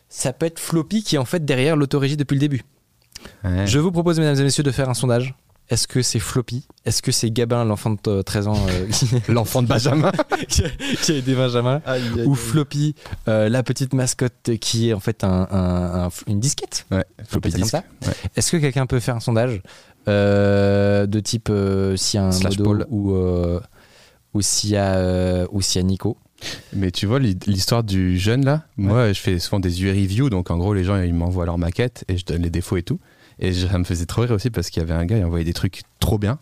Ça peut être Floppy qui est en fait derrière l'autorégie depuis le début. Ouais. Je vous propose, mesdames et messieurs, de faire un sondage. Est-ce que c'est Floppy? Est-ce que c'est Gabin, l'enfant de euh, 13 ans euh, L'enfant de Benjamin. qui, a, qui a aidé Benjamin Ou Floppy, euh, la petite mascotte qui est en fait un- un- un- une disquette Ouais, Floppy comme disque. ça Ouais. Est-ce que quelqu'un peut faire un sondage euh, de type euh, a un Slash modo ou, euh, ou s'il y, a, euh, ou s'il y a Nico? Mais tu vois, l'hi- l'histoire du jeune là, moi je fais souvent des UI reviews, donc en gros les gens ils m'envoient leur maquette et je donne les défauts et tout. Et je- ça me faisait trop rire aussi parce qu'il y avait un gars, il envoyait des trucs trop bien,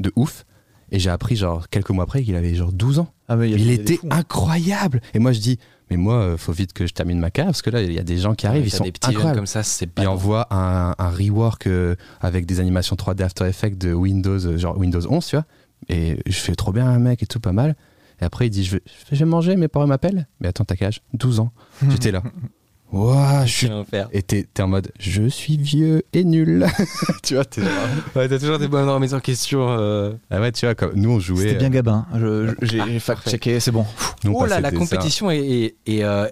de ouf. Et j'ai appris genre quelques mois après qu'il avait genre 12 ans. Ah, mais Il, y a- il y a des était fous. incroyable. Et moi je dis, mais moi euh, faut vite que je termine ma carrière parce que là il y a des gens qui arrivent, ils sont des petits incroyables. comme ça, c'est pas Il bon. envoie un, un rework euh, avec des animations 3D After Effects de Windows, euh, genre Windows 11, tu vois. Et je fais trop bien un mec et tout, pas mal. Et après, il dit Je vais, je vais manger, mes parents m'appellent. Mais attends, t'as quel âge? 12 ans. J'étais là. Ouah, je. Et t'es t'es en mode Je suis vieux et nul. tu vois, t'es Ouais, t'as toujours des bonnes remises en question. euh. Ah ouais, tu vois, comme nous on jouait. C'était bien Gabin. Je- je- J'ai Ah, fact-checké, c'est bon. nous, Oh là, la compétition est, est- est, euh,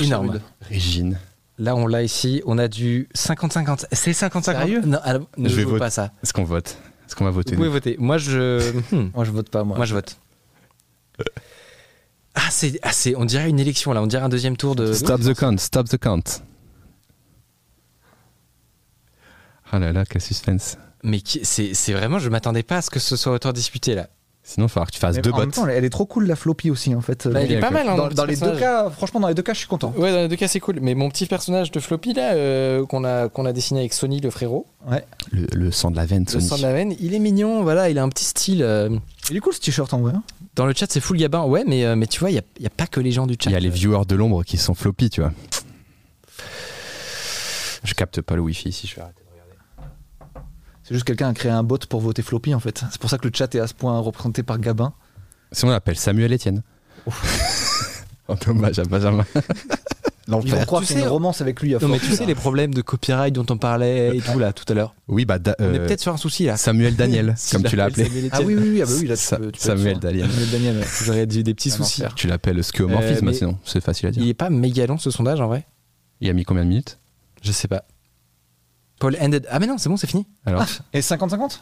énorme. Régine. Là, on l'a ici, on a du 50-50. C'est 50-50 Sérieux? Non, alors, ne Je vais pas ça. Est-ce qu'on vote Est-ce qu'on va Vous voter pouvez nous voter. Moi, je. Hmm. Moi, je vote pas, moi. Moi, je vote. Ah, c'est, ah, c'est, on dirait une élection là, on dirait un deuxième tour de. Stop the count, stop the count. Ah là là, quel suspense. Mais c'est vraiment, je m'attendais pas à ce que ce soit autant disputé là. Sinon, il falloir que tu fasses Mais deux en même bots. temps, elle est trop cool la floppy aussi en fait. Bah, il est pas mal. Hein, dans- les deux cas, franchement, dans les deux cas, je suis content. Ouais, dans les deux cas, c'est cool. Mais mon petit personnage de Floppy là, euh, qu'on a, qu'on a dessiné avec Sony, le frérot, Le, le sang de la veine, le Sony. sang de la veine, il est mignon. Voilà, il a un petit style. euh, Il est cool ce t-shirt en vrai. hein. Dans le chat, c'est full gabin. Ouais, mais, euh, mais tu vois, il n'y a, il y a pas que les gens du chat. Il y a les viewers de l'ombre qui sont floppy, tu vois. Je capte pas le wifi ici, je vais arrêter. C'est juste quelqu'un a créé un bot pour voter floppy en fait. C'est pour ça que le chat est à ce point représenté par Gabin. Sinon, on l'appelle Samuel Etienne. en hommage à Benjamin. Ils vont croire Tu sais- une romance avec lui. à Non, mais tu sais, les problèmes de copyright dont on parlait et tout là tout à l'heure. Oui, bah, da- On est euh, peut-être sur un souci là. Samuel Daniel, Si comme tu l'as appelé. Samuel Ah oui, oui, oui, ah bah oui là, tu Sa- peux, tu peux Samuel. Daniel. Samuel Daniel. ouais. J'aurais eu des petits soucis. Tu l'appelles skéomorphisme, Euh, sinon, c'est facile à dire. Il est pas méga long ce sondage en vrai Il a mis combien de minutes? Je sais pas. Paul ended. Ah mais non, c'est bon, c'est fini. Alors Et 50-50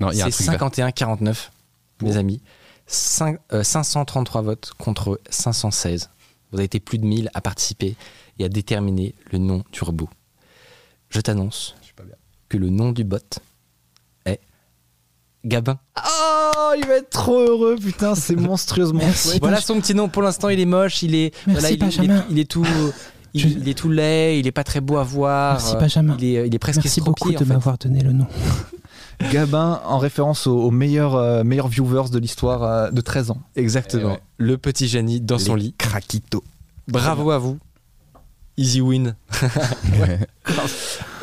Non, il y a un C'est truc. vert. 51-49, mes amis. Cinq- euh, 533 votes contre 516. Vous avez été plus de 1000 à participer et à déterminer le nom du robot. Je t'annonce Je suis pas bien. que le nom du bot est Gabin. Oh, il va être trop heureux, putain, c'est monstrueusement chouette. Voilà son petit nom. Pour l'instant, il est moche. Il est, Merci, voilà, il, est- il est, Benjamin. il est tout. Il, Je- il est tout laid, il est pas très beau à voir. Merci Benjamin. Il est, il est presque Merci beaucoup de en fait. m'avoir donné le nom. Gabin en référence aux, aux meilleurs, euh, meilleurs viewers de l'histoire euh, de 13 ans. Exactement. Eh ouais. Le petit génie dans son lit. Craquito. Bravo à vous. Easy win.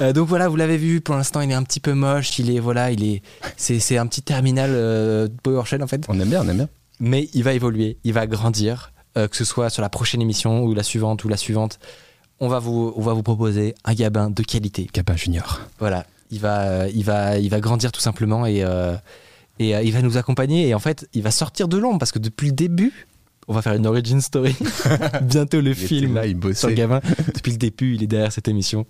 Euh, donc voilà, vous l'avez vu. Pour l'instant, il est un petit peu moche. Il est voilà, il est. C'est, c'est un petit terminal euh, PowerShell en fait. on aime bien, on aime bien. Mais il va évoluer, il va grandir, euh, que ce soit sur la prochaine émission ou la suivante ou la suivante. On va vous, on va vous proposer un gabin de qualité. Gabin Junior. Voilà, il va, euh, il va, il va grandir tout simplement et, euh, et euh, il va nous accompagner. Et en fait, il va sortir de l'ombre parce que depuis le début, on va faire une origin story. Bientôt le Il film là, il sur le gamin. Depuis le début, il est derrière cette émission.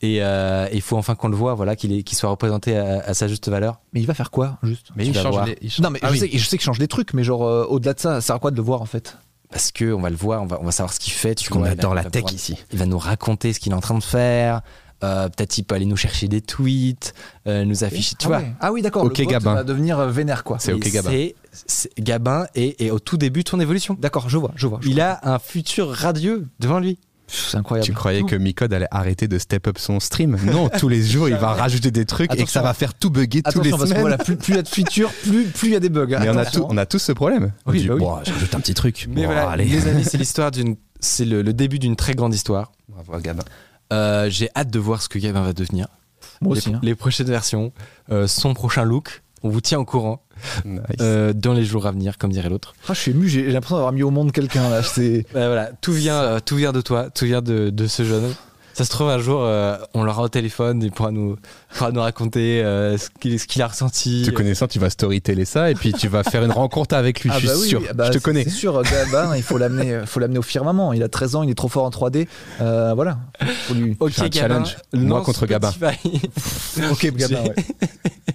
Et euh, il faut enfin qu'on le voit, voilà, qu'il qu'il soit représenté à, à sa juste valeur. Mais il va faire quoi, juste? Mais il change, les- il change- Non, mais Ah je, oui. sais, je sais qu'il change des trucs, mais genre, euh, au-delà de ça, ça sert à quoi de le voir en fait? Parce que on va le voir, on va, on va savoir ce qu'il fait. Tu qu'on adore la tech ici. Il va nous raconter ce qu'il est en train de faire. Euh, Peut-être il peut aller nous chercher des tweets, euh, nous afficher. Tu ah, vois, ouais. ah oui, d'accord. Ok, le Gabin. va devenir euh, vénère, quoi. C'est ok, Et Gabin. c'est- Gabin est, est au tout début de son évolution. D'accord, je vois, je vois. je Il vois. a un futur radieux devant lui. C'est incroyable. Tu croyais que Micode allait arrêter de step up son stream Non, tous les jours, il va rajouter des trucs et que ça va faire tout bugger tous les parce que semaines. voilà, plus il y a de features, plus plus il y a des bugs. Mais on a, Attention. tout, on a tous ce problème. Oui, bah oui. Bon, je rajoute un petit truc. Mais Bon, voilà, allez. les amis, c'est l'histoire d'une, c'est le, le début d'une très grande histoire. Bravo, Gabin. Euh, j'ai hâte de voir ce que Gabin va devenir. Moi les, aussi. hein. les prochaines versions, euh, son prochain look. On vous tient au courant Nice. euh, dans les jours à venir, comme dirait l'autre. Ah, je suis ému, j'ai l'impression d'avoir mis au monde quelqu'un là. Bah, voilà, tout vient, euh, tout vient de toi, tout vient de, de ce jeune. Ça se trouve un jour, euh, on l'aura au téléphone, il pourra nous, pourra nous raconter euh, ce qu'il a ressenti. Te connaissant, tu vas storyteller ça et puis tu vas faire une rencontre avec lui, Ah je suis bah oui, sûr. ah bah je te connais. C'est sûr, Gabin, il faut l'amener, euh, faut l'amener au firmament. Il a 13 ans, il est trop fort en 3D. Euh, voilà. Faut lui... Ok, un Gabin, challenge. Moi contre Gabin. Spotify. Ok, Gabin. J'ai- ouais.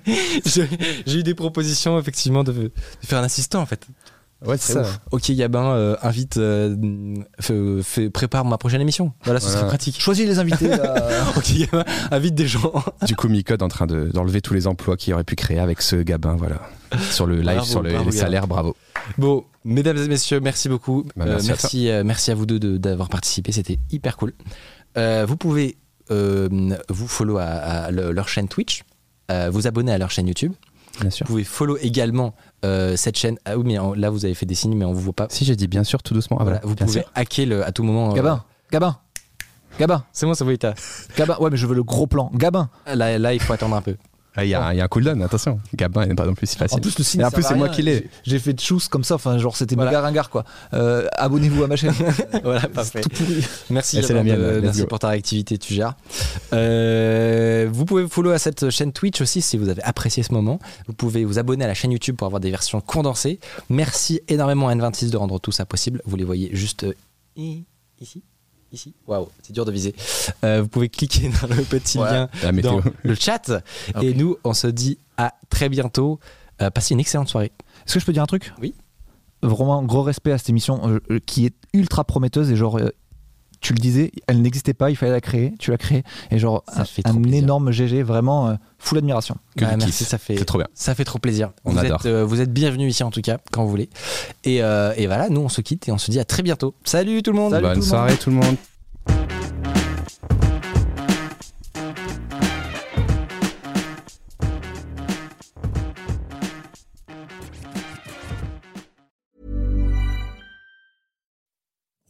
J'ai j'ai eu des propositions effectivement de, de faire un assistant en fait. Ouais, c'est ça. Ok Gabin, euh, invite, euh, fait- fait- prépare ma prochaine émission. Voilà, ce Voilà. serait pratique. Choisis les invités. Là. Ok Gabin, invite des gens. Du coup, Micode en train de- d'enlever tous les emplois qu'il aurait pu créer avec ce Gabin, voilà. Sur le live, Bravo, sur le, bravo, les salaires, bravo. Bon, mesdames et messieurs, merci beaucoup. Bah, Euh, merci à merci, euh, merci à vous deux de- d'avoir participé, c'était hyper cool. Euh, vous pouvez euh, vous follow à, à le- leur chaîne Twitch, euh, vous abonner à leur chaîne YouTube. Bien sûr. Vous pouvez follow également euh, cette chaîne. Ah oui, mais en- là vous avez fait des signes, mais on vous voit pas. Si j'ai dit bien sûr, tout doucement. Ah, Voilà, voilà, vous bien pouvez sûr. hacker le, à tout moment. euh, Gabin, Gabin, Gabin, C'est bon, ça vous est Gabin. Ouais, mais je veux le gros plan. Gabin. Là, là, il faut attendre un peu. Ah, Il y, a un- il y a un cooldown, attention. Gabin n'est pas non plus si facile. En plus, le signe. En plus, c'est moi qui l'ai. J'ai- J'ai fait de choose comme ça. Enfin, genre, c'était Voilà. méga ringard, quoi. Euh, Abonnez-vous à ma chaîne. voilà, parfait. Tout pourri. Merci, Et c'est Gabin, la mienne, de- let's merci pour ta réactivité, tu gères. Euh, vous pouvez follow à cette chaîne Twitch aussi si vous avez apprécié ce moment. Vous pouvez vous abonner à la chaîne YouTube pour avoir des versions condensées. Merci énormément à N26 de rendre tout ça possible. Vous les voyez juste euh, ici. Ici. Waouh, c'est dur de viser. Euh, vous pouvez cliquer dans le petit lien dans le chat. Et nous, on se dit à très bientôt. Euh, passez une excellente soirée. Est-ce que je peux dire un truc? Oui. Vraiment, gros respect à cette émission euh, euh, qui est ultra prometteuse et genre. Tu le disais, elle n'existait pas, il fallait la créer, tu l'as créée, et genre Ça un, fait un énorme GG, vraiment euh, full admiration. Que Ouais, du merci, ça fait, C'est trop bien. ça fait trop plaisir. On vous, adore. Êtes, euh, vous êtes bienvenus ici en tout cas, quand vous voulez. Et, euh, et voilà, nous on se quitte et on se dit à très bientôt. Salut tout le monde Salut tout Bonne monde. soirée tout le monde.